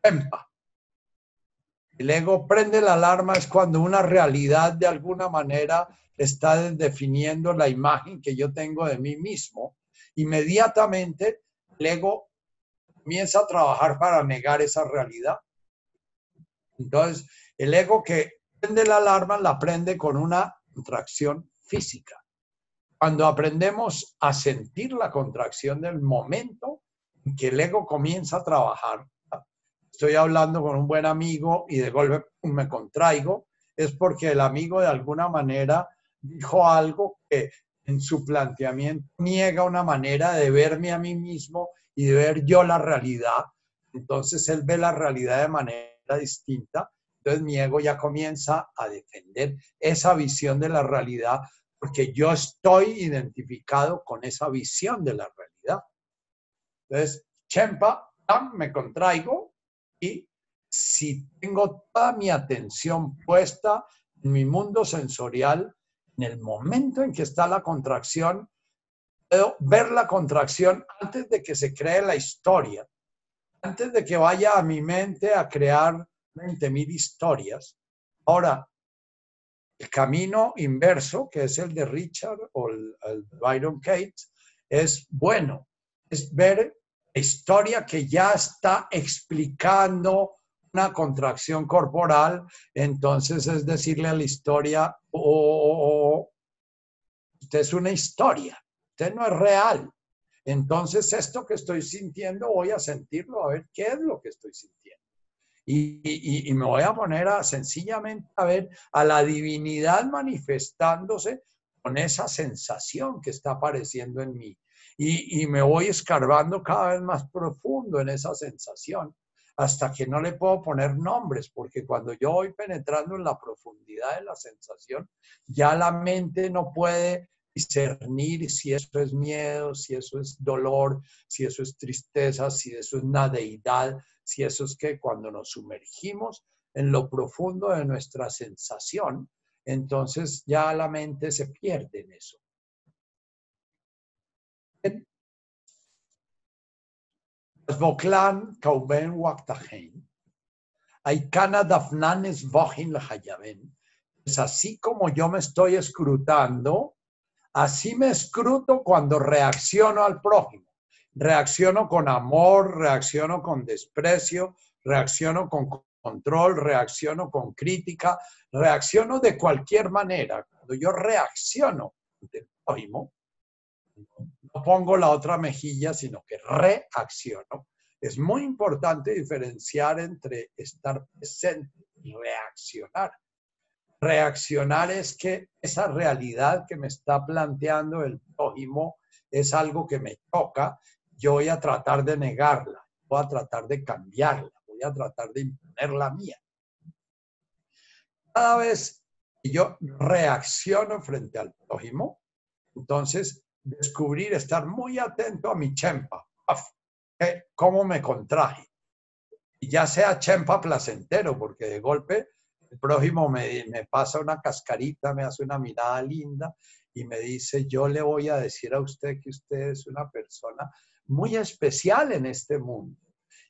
Pempa. El ego prende la alarma es cuando una realidad de alguna manera está definiendo la imagen que yo tengo de mí mismo. Inmediatamente el ego comienza a trabajar para negar esa realidad. Entonces, el ego que prende la alarma la prende con una contracción física. Cuando aprendemos a sentir la contracción del momento en que el ego comienza a trabajar, estoy hablando con un buen amigo y de golpe me contraigo, es porque el amigo de alguna manera dijo algo que en su planteamiento niega una manera de verme a mí mismo y de ver yo la realidad. Entonces él ve la realidad de manera distinta. Entonces mi ego ya comienza a defender esa visión de la realidad porque yo estoy identificado con esa visión de la realidad. Entonces, Chempa, me contraigo y si tengo toda mi atención puesta en mi mundo sensorial, en el momento en que está la contracción, puedo ver la contracción antes de que se cree la historia, antes de que vaya a mi mente a crear 20.000 historias. Ahora, el camino inverso, que es el de Richard o el, Byron Cates, es bueno, es ver historia que ya está explicando una contracción corporal, entonces es decirle a la historia, oh, usted es una historia, usted no es real. Entonces esto que estoy sintiendo voy a sentirlo, a ver qué es lo que estoy sintiendo. Y, me voy a poner a sencillamente a ver a la divinidad manifestándose con esa sensación que está apareciendo en mí. Y, me voy escarbando cada vez más profundo en esa sensación hasta que no le puedo poner nombres, porque cuando yo voy penetrando en la profundidad de la sensación, ya la mente no puede discernir si eso es miedo, si eso es dolor, si eso es tristeza, si eso es una deidad, si eso es que cuando nos sumergimos en lo profundo de nuestra sensación, entonces ya la mente se pierde en eso. Boklan kauben Aikana dafnanes bohin Es así como yo me estoy escrutando, así me escruto cuando reacciono al prójimo. Reacciono con amor, reacciono con desprecio, reacciono con control, reacciono con crítica, reacciono de cualquier manera. Cuando yo reacciono ante prójimo, no pongo la otra mejilla, sino que reacciono. Es muy importante diferenciar entre estar presente y reaccionar. Reaccionar es que esa realidad que me está planteando el prójimo es algo que me toca yo voy a tratar de negarla, voy a tratar de cambiarla, voy a tratar de imponer la mía. Cada vez que yo reacciono frente al prójimo, entonces descubrir, estar muy atento a mi chempa, cómo me contraje. Y ya sea chempa placentero, porque de golpe el prójimo me, me pasa una cascarita, me hace una mirada linda y me dice, yo le voy a decir a usted que usted es una persona muy especial en este mundo.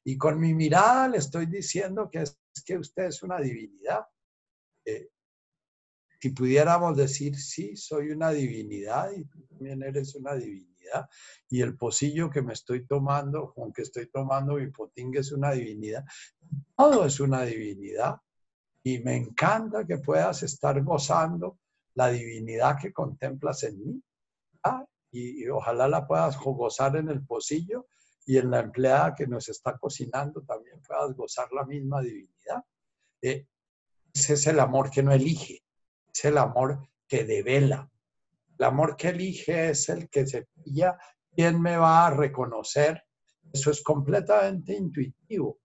Y con mi mirada le estoy diciendo que es que usted es una divinidad. Eh, si pudiéramos decir, sí, soy una divinidad y tú también eres una divinidad. divinidad. Y el pocillo que me estoy tomando, con que estoy tomando mi potingue es una divinidad. Todo es una divinidad. Y me encanta que puedas estar gozando la divinidad que contemplas en mí. ¿ah? Y, ojalá la puedas gozar en el pocillo y en la empleada que nos está cocinando también puedas gozar la misma divinidad. Eh, ese es el amor que no elige, es el amor que devela. El amor que elige es el que se pilla quién me va a reconocer. Eso es completamente intuitivo.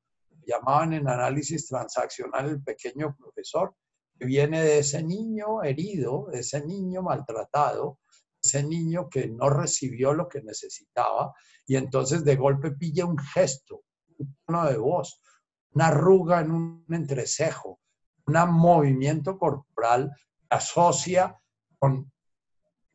Llamaban en análisis transaccional el pequeño profesor, que viene de ese niño herido, ese niño maltratado, ese niño que no recibió lo que necesitaba y entonces de golpe pilla un gesto, un tono de voz, una arruga en un entrecejo, un movimiento corporal asocia con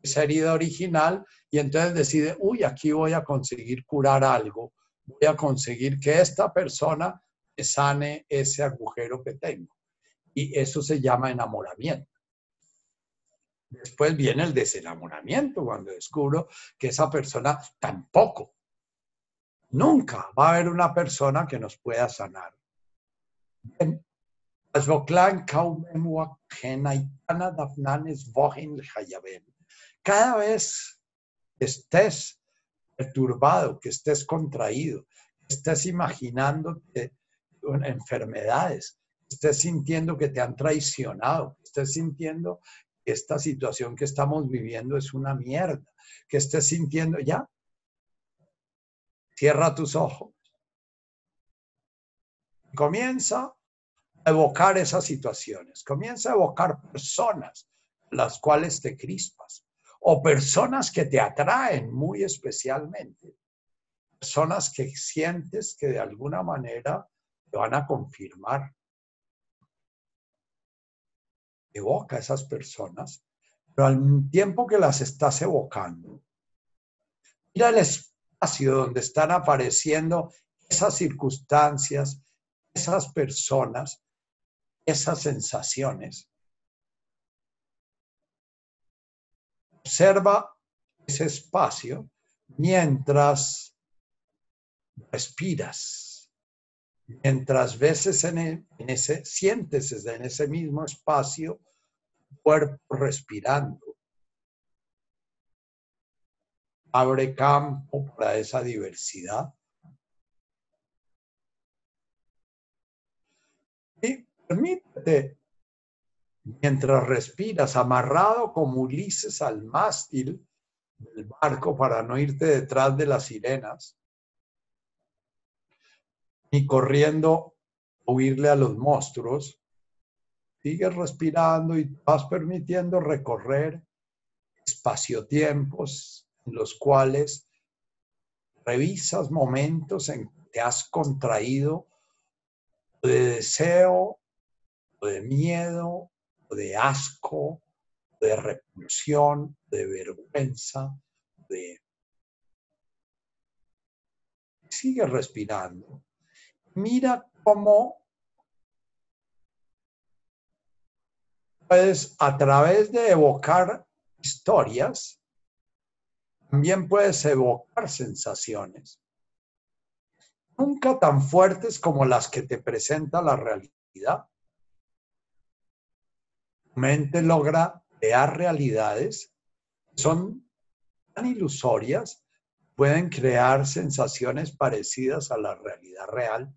esa herida original y entonces decide, uy, aquí voy a conseguir curar algo, voy a conseguir que esta persona sane ese agujero que tengo. Y eso se llama enamoramiento. Después viene el desenamoramiento, cuando descubro que esa persona tampoco, nunca va a haber una persona que nos pueda sanar. Cada vez que estés perturbado, que estés contraído, que estés imaginándote enfermedades, que estés sintiendo que te han traicionado, que estés sintiendo que esta situación que estamos viviendo es una mierda, que estés sintiendo ya, cierra tus ojos. Comienza evocar esas situaciones, comienza a evocar personas las cuales te crispas o personas que te atraen muy especialmente, personas que sientes que de alguna manera te van a confirmar. Evoca a esas personas, pero al tiempo que las estás evocando, mira el espacio donde están apareciendo esas circunstancias, esas personas esas sensaciones. Observa ese espacio mientras respiras, mientras veces en, e, en ese, sientes en ese mismo espacio cuerpo respirando. Abre campo para esa diversidad. Y Permítete, mientras respiras, amarrado como Ulises al mástil del barco para no irte detrás de las sirenas, ni corriendo huirle a los monstruos, sigues respirando y vas permitiendo recorrer espaciotiempos en los cuales revisas momentos en que te has contraído de deseo de miedo, de asco, de repulsión, de vergüenza, de... Sigue respirando. Mira cómo puedes, a través de evocar historias, también puedes evocar sensaciones. Nunca tan fuertes como las que te presenta la realidad, mente logra crear realidades son tan ilusorias, pueden crear sensaciones parecidas a la realidad real.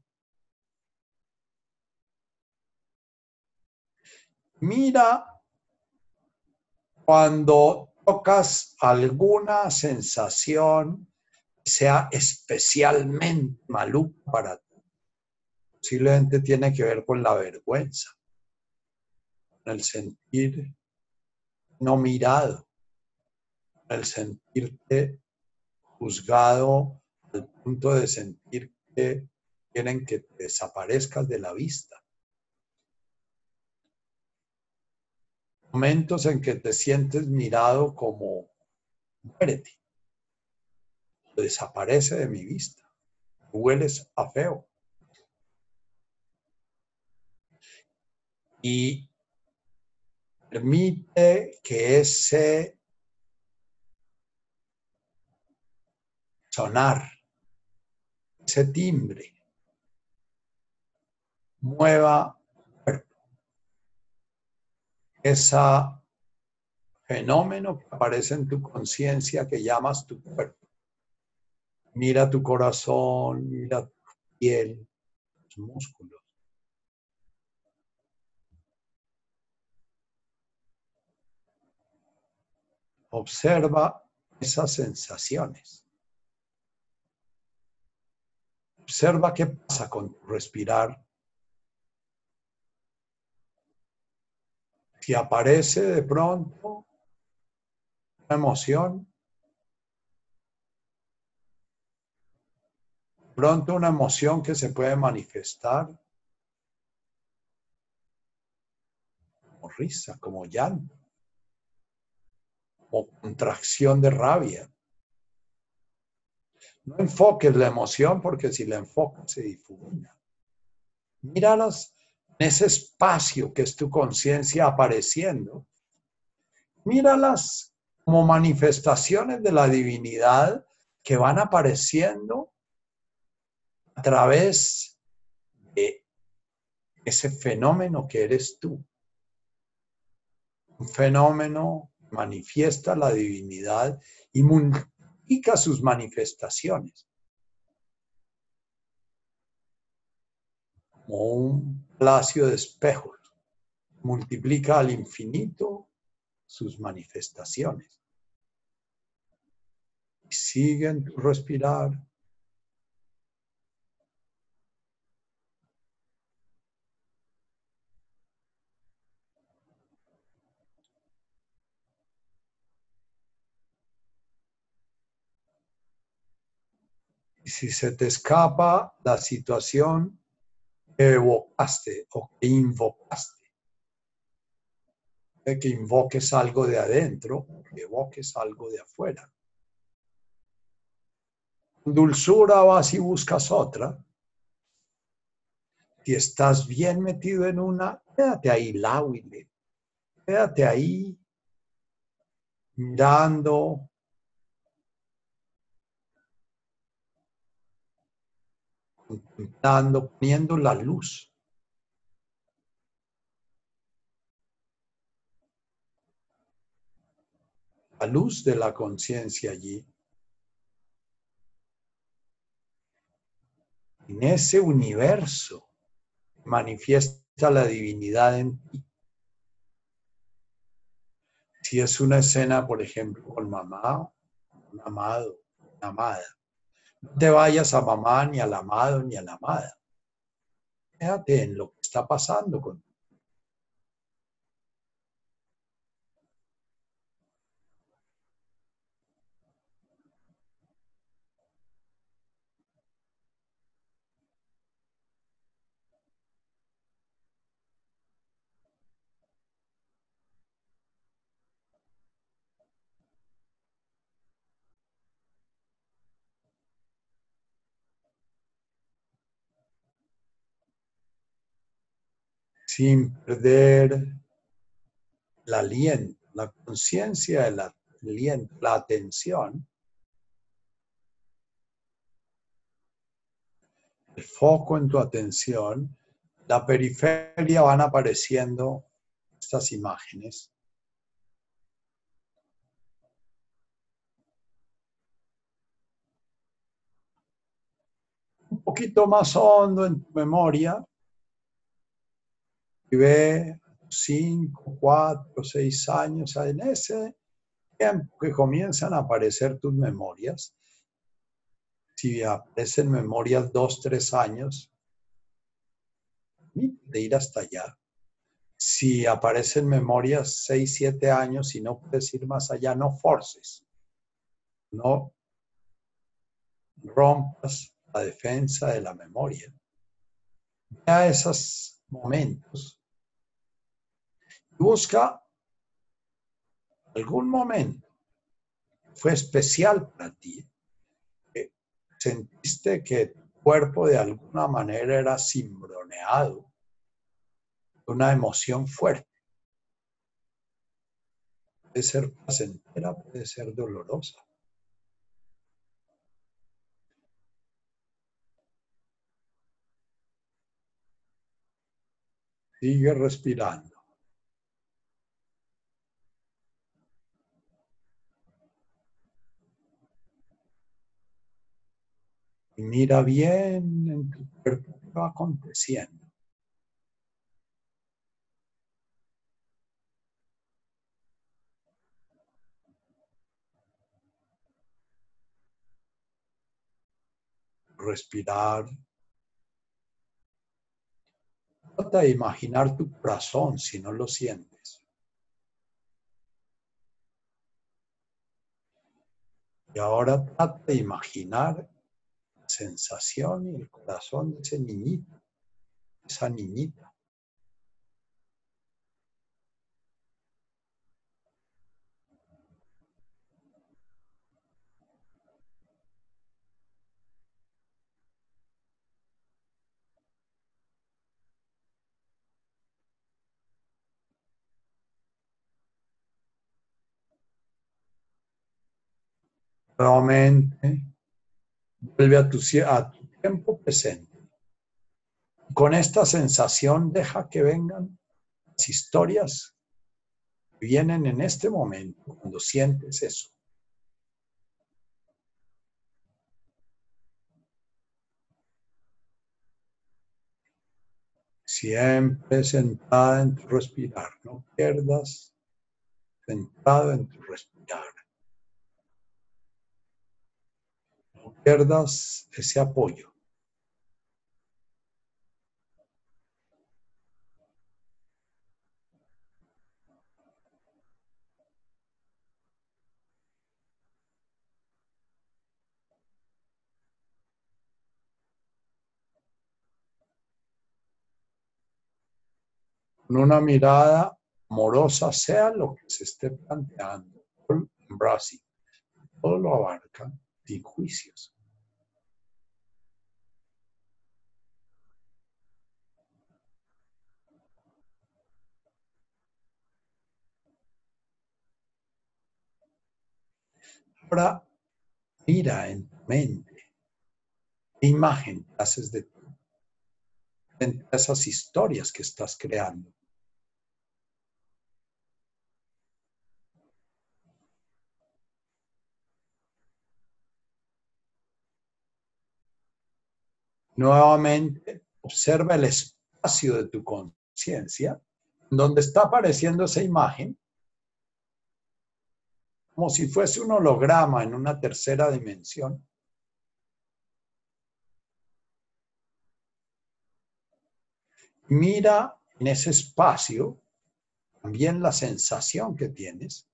Mira cuando tocas alguna sensación sea especialmente maluca para ti. Posiblemente tiene que ver con la vergüenza el sentir no mirado, el sentirte juzgado al punto de sentir que quieren que desaparezcas de la vista. Momentos en que te sientes mirado como muérete, desaparece de mi vista, hueles a feo. Y permite que ese sonar, ese timbre, mueva. Ese fenómeno que aparece en tu conciencia que llamas tu cuerpo. Mira tu corazón, mira tu piel, tus músculos. Observa esas sensaciones. Observa qué pasa con tu respirar. Si aparece de pronto una emoción, pronto una emoción que se puede manifestar como risa, como llanto o contracción de rabia. No enfoques la emoción porque si la enfocas se difumina. Míralas en ese espacio que es tu conciencia apareciendo. Míralas como manifestaciones de la divinidad que van apareciendo a través de ese fenómeno que eres tú. Un fenómeno manifiesta la divinidad y multiplica sus manifestaciones. Como un palacio de espejos, multiplica al infinito sus manifestaciones. Y siguen tu respirar Si se te escapa la situación que evocaste o que invocaste, de que invoques algo de adentro, que evoques algo de afuera. dulzura vas y buscas otra. Si estás bien metido en una, quédate ahí, láhuile. Quédate ahí mirando, contemplando, poniendo la luz. La luz de la conciencia allí. En ese universo manifiesta la divinidad en ti. Si es una escena, por ejemplo, con mamá, un amado, una amada, te vayas a mamá, ni al amado, ni a la amada. Fíjate en lo que está pasando con sin perder el aliento, la conciencia aliento, la atención, el foco en tu atención, la periferia van apareciendo estas imágenes. Un poquito más hondo en tu memoria, ve cinco, cuatro, seis años, en ese tiempo que comienzan a aparecer tus memorias, si aparecen memorias dos, tres años, de ir hasta allá. Si aparecen memorias seis, siete años y no puedes ir más allá, no forces. No rompas la defensa de la memoria. Ya esos momentos Busca algún momento fue especial para ti. Que sentiste que tu cuerpo de alguna manera era cimbroneado. Una emoción fuerte. Puede ser placentera, puede ser dolorosa. Sigue respirando. Mira bien en tu cuerpo va aconteciendo. Respirar. Trata de imaginar tu corazón si no lo sientes. Y ahora trata de imaginar sensación y el corazón de ese niñito, esa niñita. Nuevamente Vuelve a tu, a tu tiempo presente. Con esta sensación deja que vengan las historias que vienen en este momento cuando sientes eso. Siempre sentada en tu respirar, no pierdas sentado en tu respirar. Pierdas ese apoyo. Con una mirada amorosa, sea lo que se esté planteando, Brasil, todo lo abarca sin juicios. Ahora, mira en tu mente qué imagen haces de esas historias que estás creando. Nuevamente, observa el espacio de tu conciencia, donde está apareciendo esa imagen, como si fuese un holograma en una tercera dimensión. Mira en ese espacio también la sensación que tienes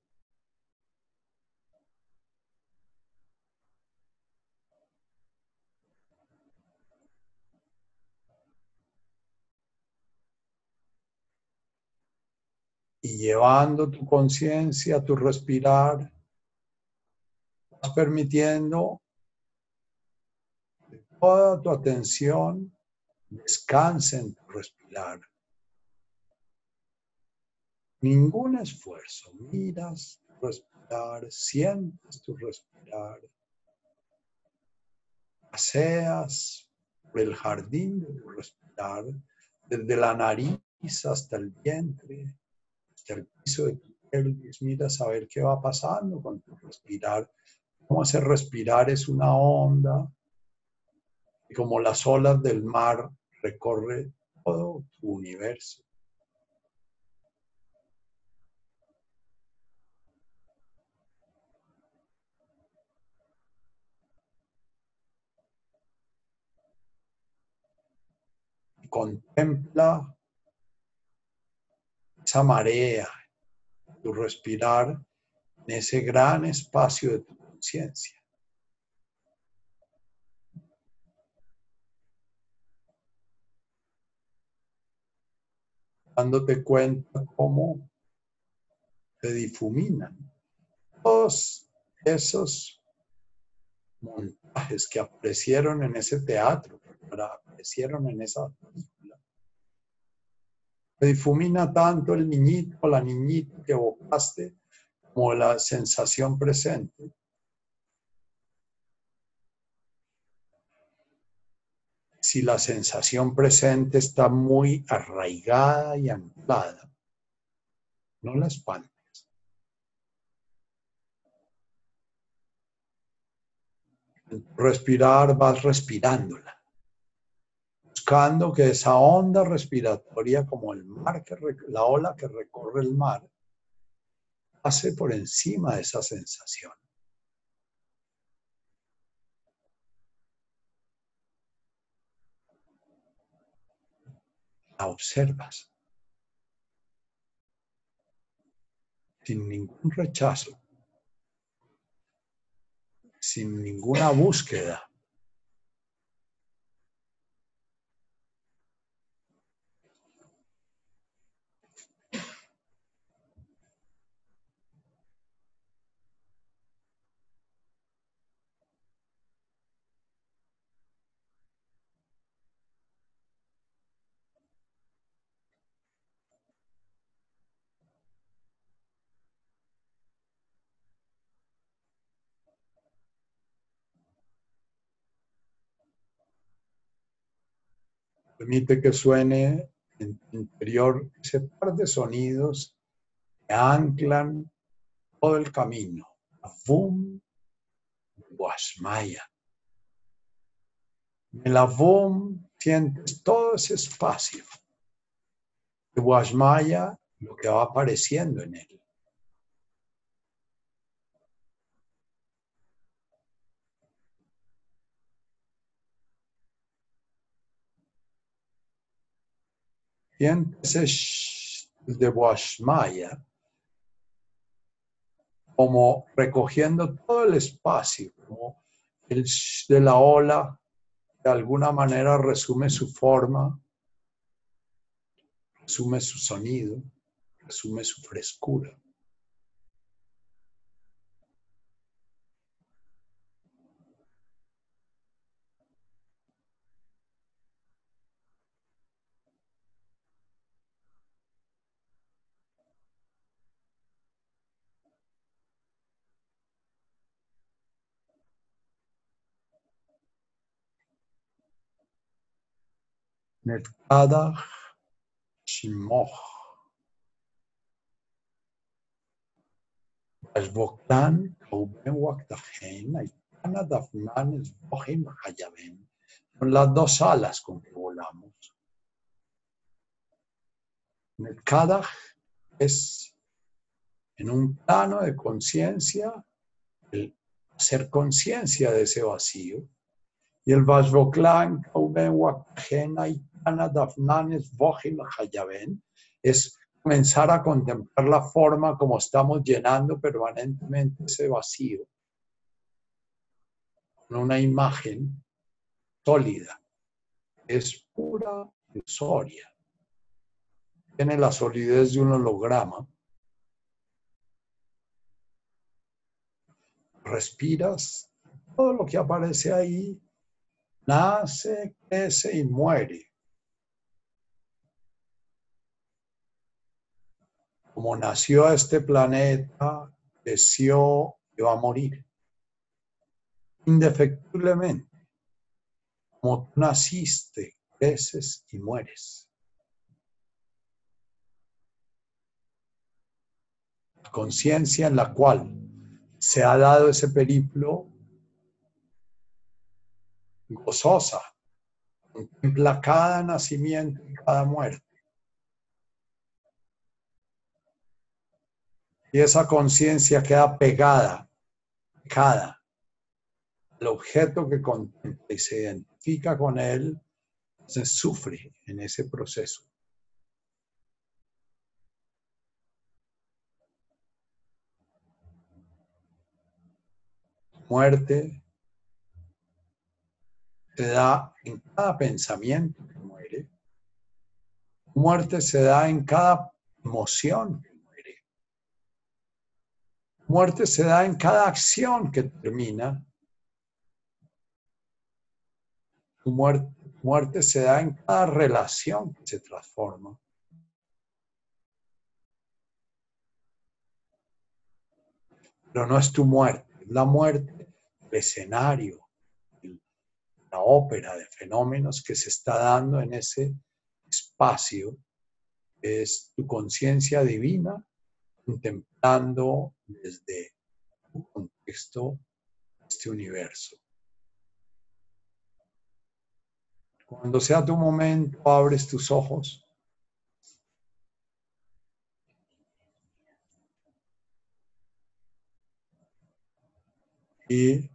y llevando tu conciencia, tu respirar, permitiendo que toda tu atención descanse en tu respirar. Ningún esfuerzo, miras tu respirar, sientes tu respirar, paseas por el jardín de tu respirar, desde la nariz hasta el vientre, el piso de tu pelvis, mira a saber qué va pasando con tu respirar. Cómo hacer respirar es una onda y como las olas del mar recorre todo tu universo. contempla esa marea, tu respirar en ese gran espacio de tu conciencia. Dándote cuenta cómo se difuminan todos esos montajes que aparecieron en ese teatro, que aparecieron en esa difumina tanto el niñito o la niñita que evocaste como la sensación presente. si la sensación presente está muy arraigada y anclada, no la espantes. Respirar, vas respirándola, que esa onda respiratoria, como el mar, que la ola que recorre el mar, pase por encima de esa sensación. La observas sin ningún rechazo, sin ninguna búsqueda. Permite que suene en tu interior ese par de sonidos que anclan todo el camino. Avum, Guasmaya. En el Avum sientes todo ese espacio. Guasmaya, lo que va apareciendo en él. Siéntese de Washmaya como recogiendo todo el espacio, como el de la ola de alguna manera resume su forma, resume su sonido, resume su frescura. Netkadach Shimoch. Ashboktan, Kauben Waktajen, Aitana Dafnan, Esbohim Hayaben. Son las dos alas con que volamos. Netkadach es en un plano de conciencia, el hacer conciencia de ese vacío. Y el Vashvoklan, Kauben Waktajen, es comenzar a contemplar la forma como estamos llenando permanentemente ese vacío con una imagen sólida. Es pura ilusoria. Tiene la solidez de un holograma. Respiras, todo lo que aparece ahí nace, crece y muere. Como nació a este planeta, creció y va a morir. Indefectiblemente. Como tú naciste, creces y mueres. La conciencia en la cual se ha dado ese periplo gozosa, contempla cada nacimiento y cada muerte. Y esa conciencia queda pegada, pegada al objeto que contempla y se identifica con él, se sufre en ese proceso. Muerte se da en cada pensamiento que muere. Muerte se da en cada emoción Muerte se da en cada acción que termina. Muerte, muerte se da en cada relación que se transforma. Pero no es tu muerte, es la muerte el escenario, la ópera de fenómenos que se está dando en ese espacio. Es tu conciencia divina contemplando desde tu contexto este universo. Cuando sea tu momento, abres tus ojos. Y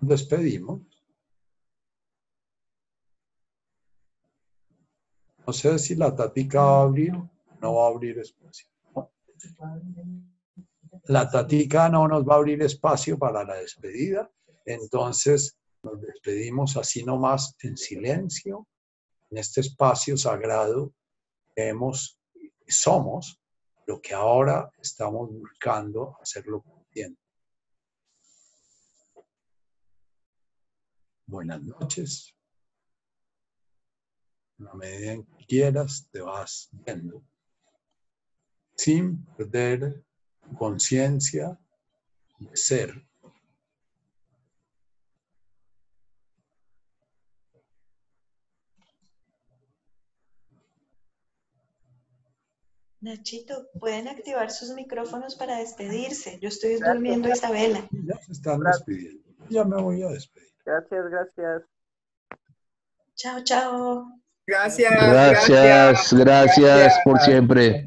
despedimos. No sé si la tatica va a abrir no va a abrir espacio. La tatica no nos va a abrir espacio para la despedida, entonces nos despedimos así nomás en silencio, en este espacio sagrado que hemos, somos lo que ahora estamos buscando hacerlo consciente. Buenas noches. A la medida en que quieras, te vas viendo sin perder conciencia de ser. Nachito, pueden activar sus micrófonos para despedirse. Yo estoy durmiendo, Isabela. Ya se están despidiendo. Ya me voy a despedir. Gracias, gracias. Chao, chao. Gracias. Gracias, gracias por siempre.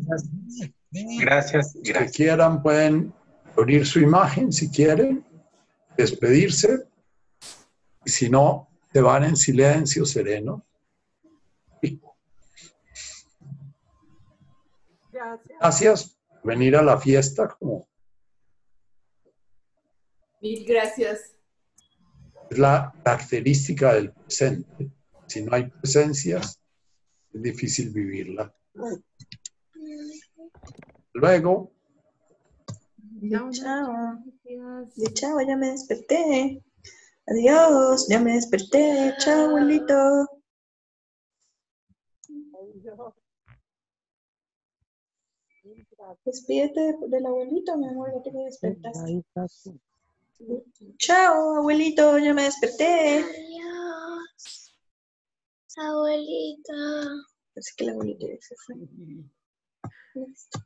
Gracias, gracias. quieran pueden abrir su imagen si quieren, despedirse. Y si no, te van en silencio sereno. Gracias por venir a la fiesta como Mil gracias. es la característica del presente. Si no hay presencias, es difícil vivirla. Luego, Chao. Chao, ya me desperté. Adiós, ya me desperté. Chao, abuelito. Despídete de- del abuelito, mi amor, ya te me despertaste. Chao, abuelito, ya me desperté. Abuelita. Parece que el abuelito ya se fue. Listo.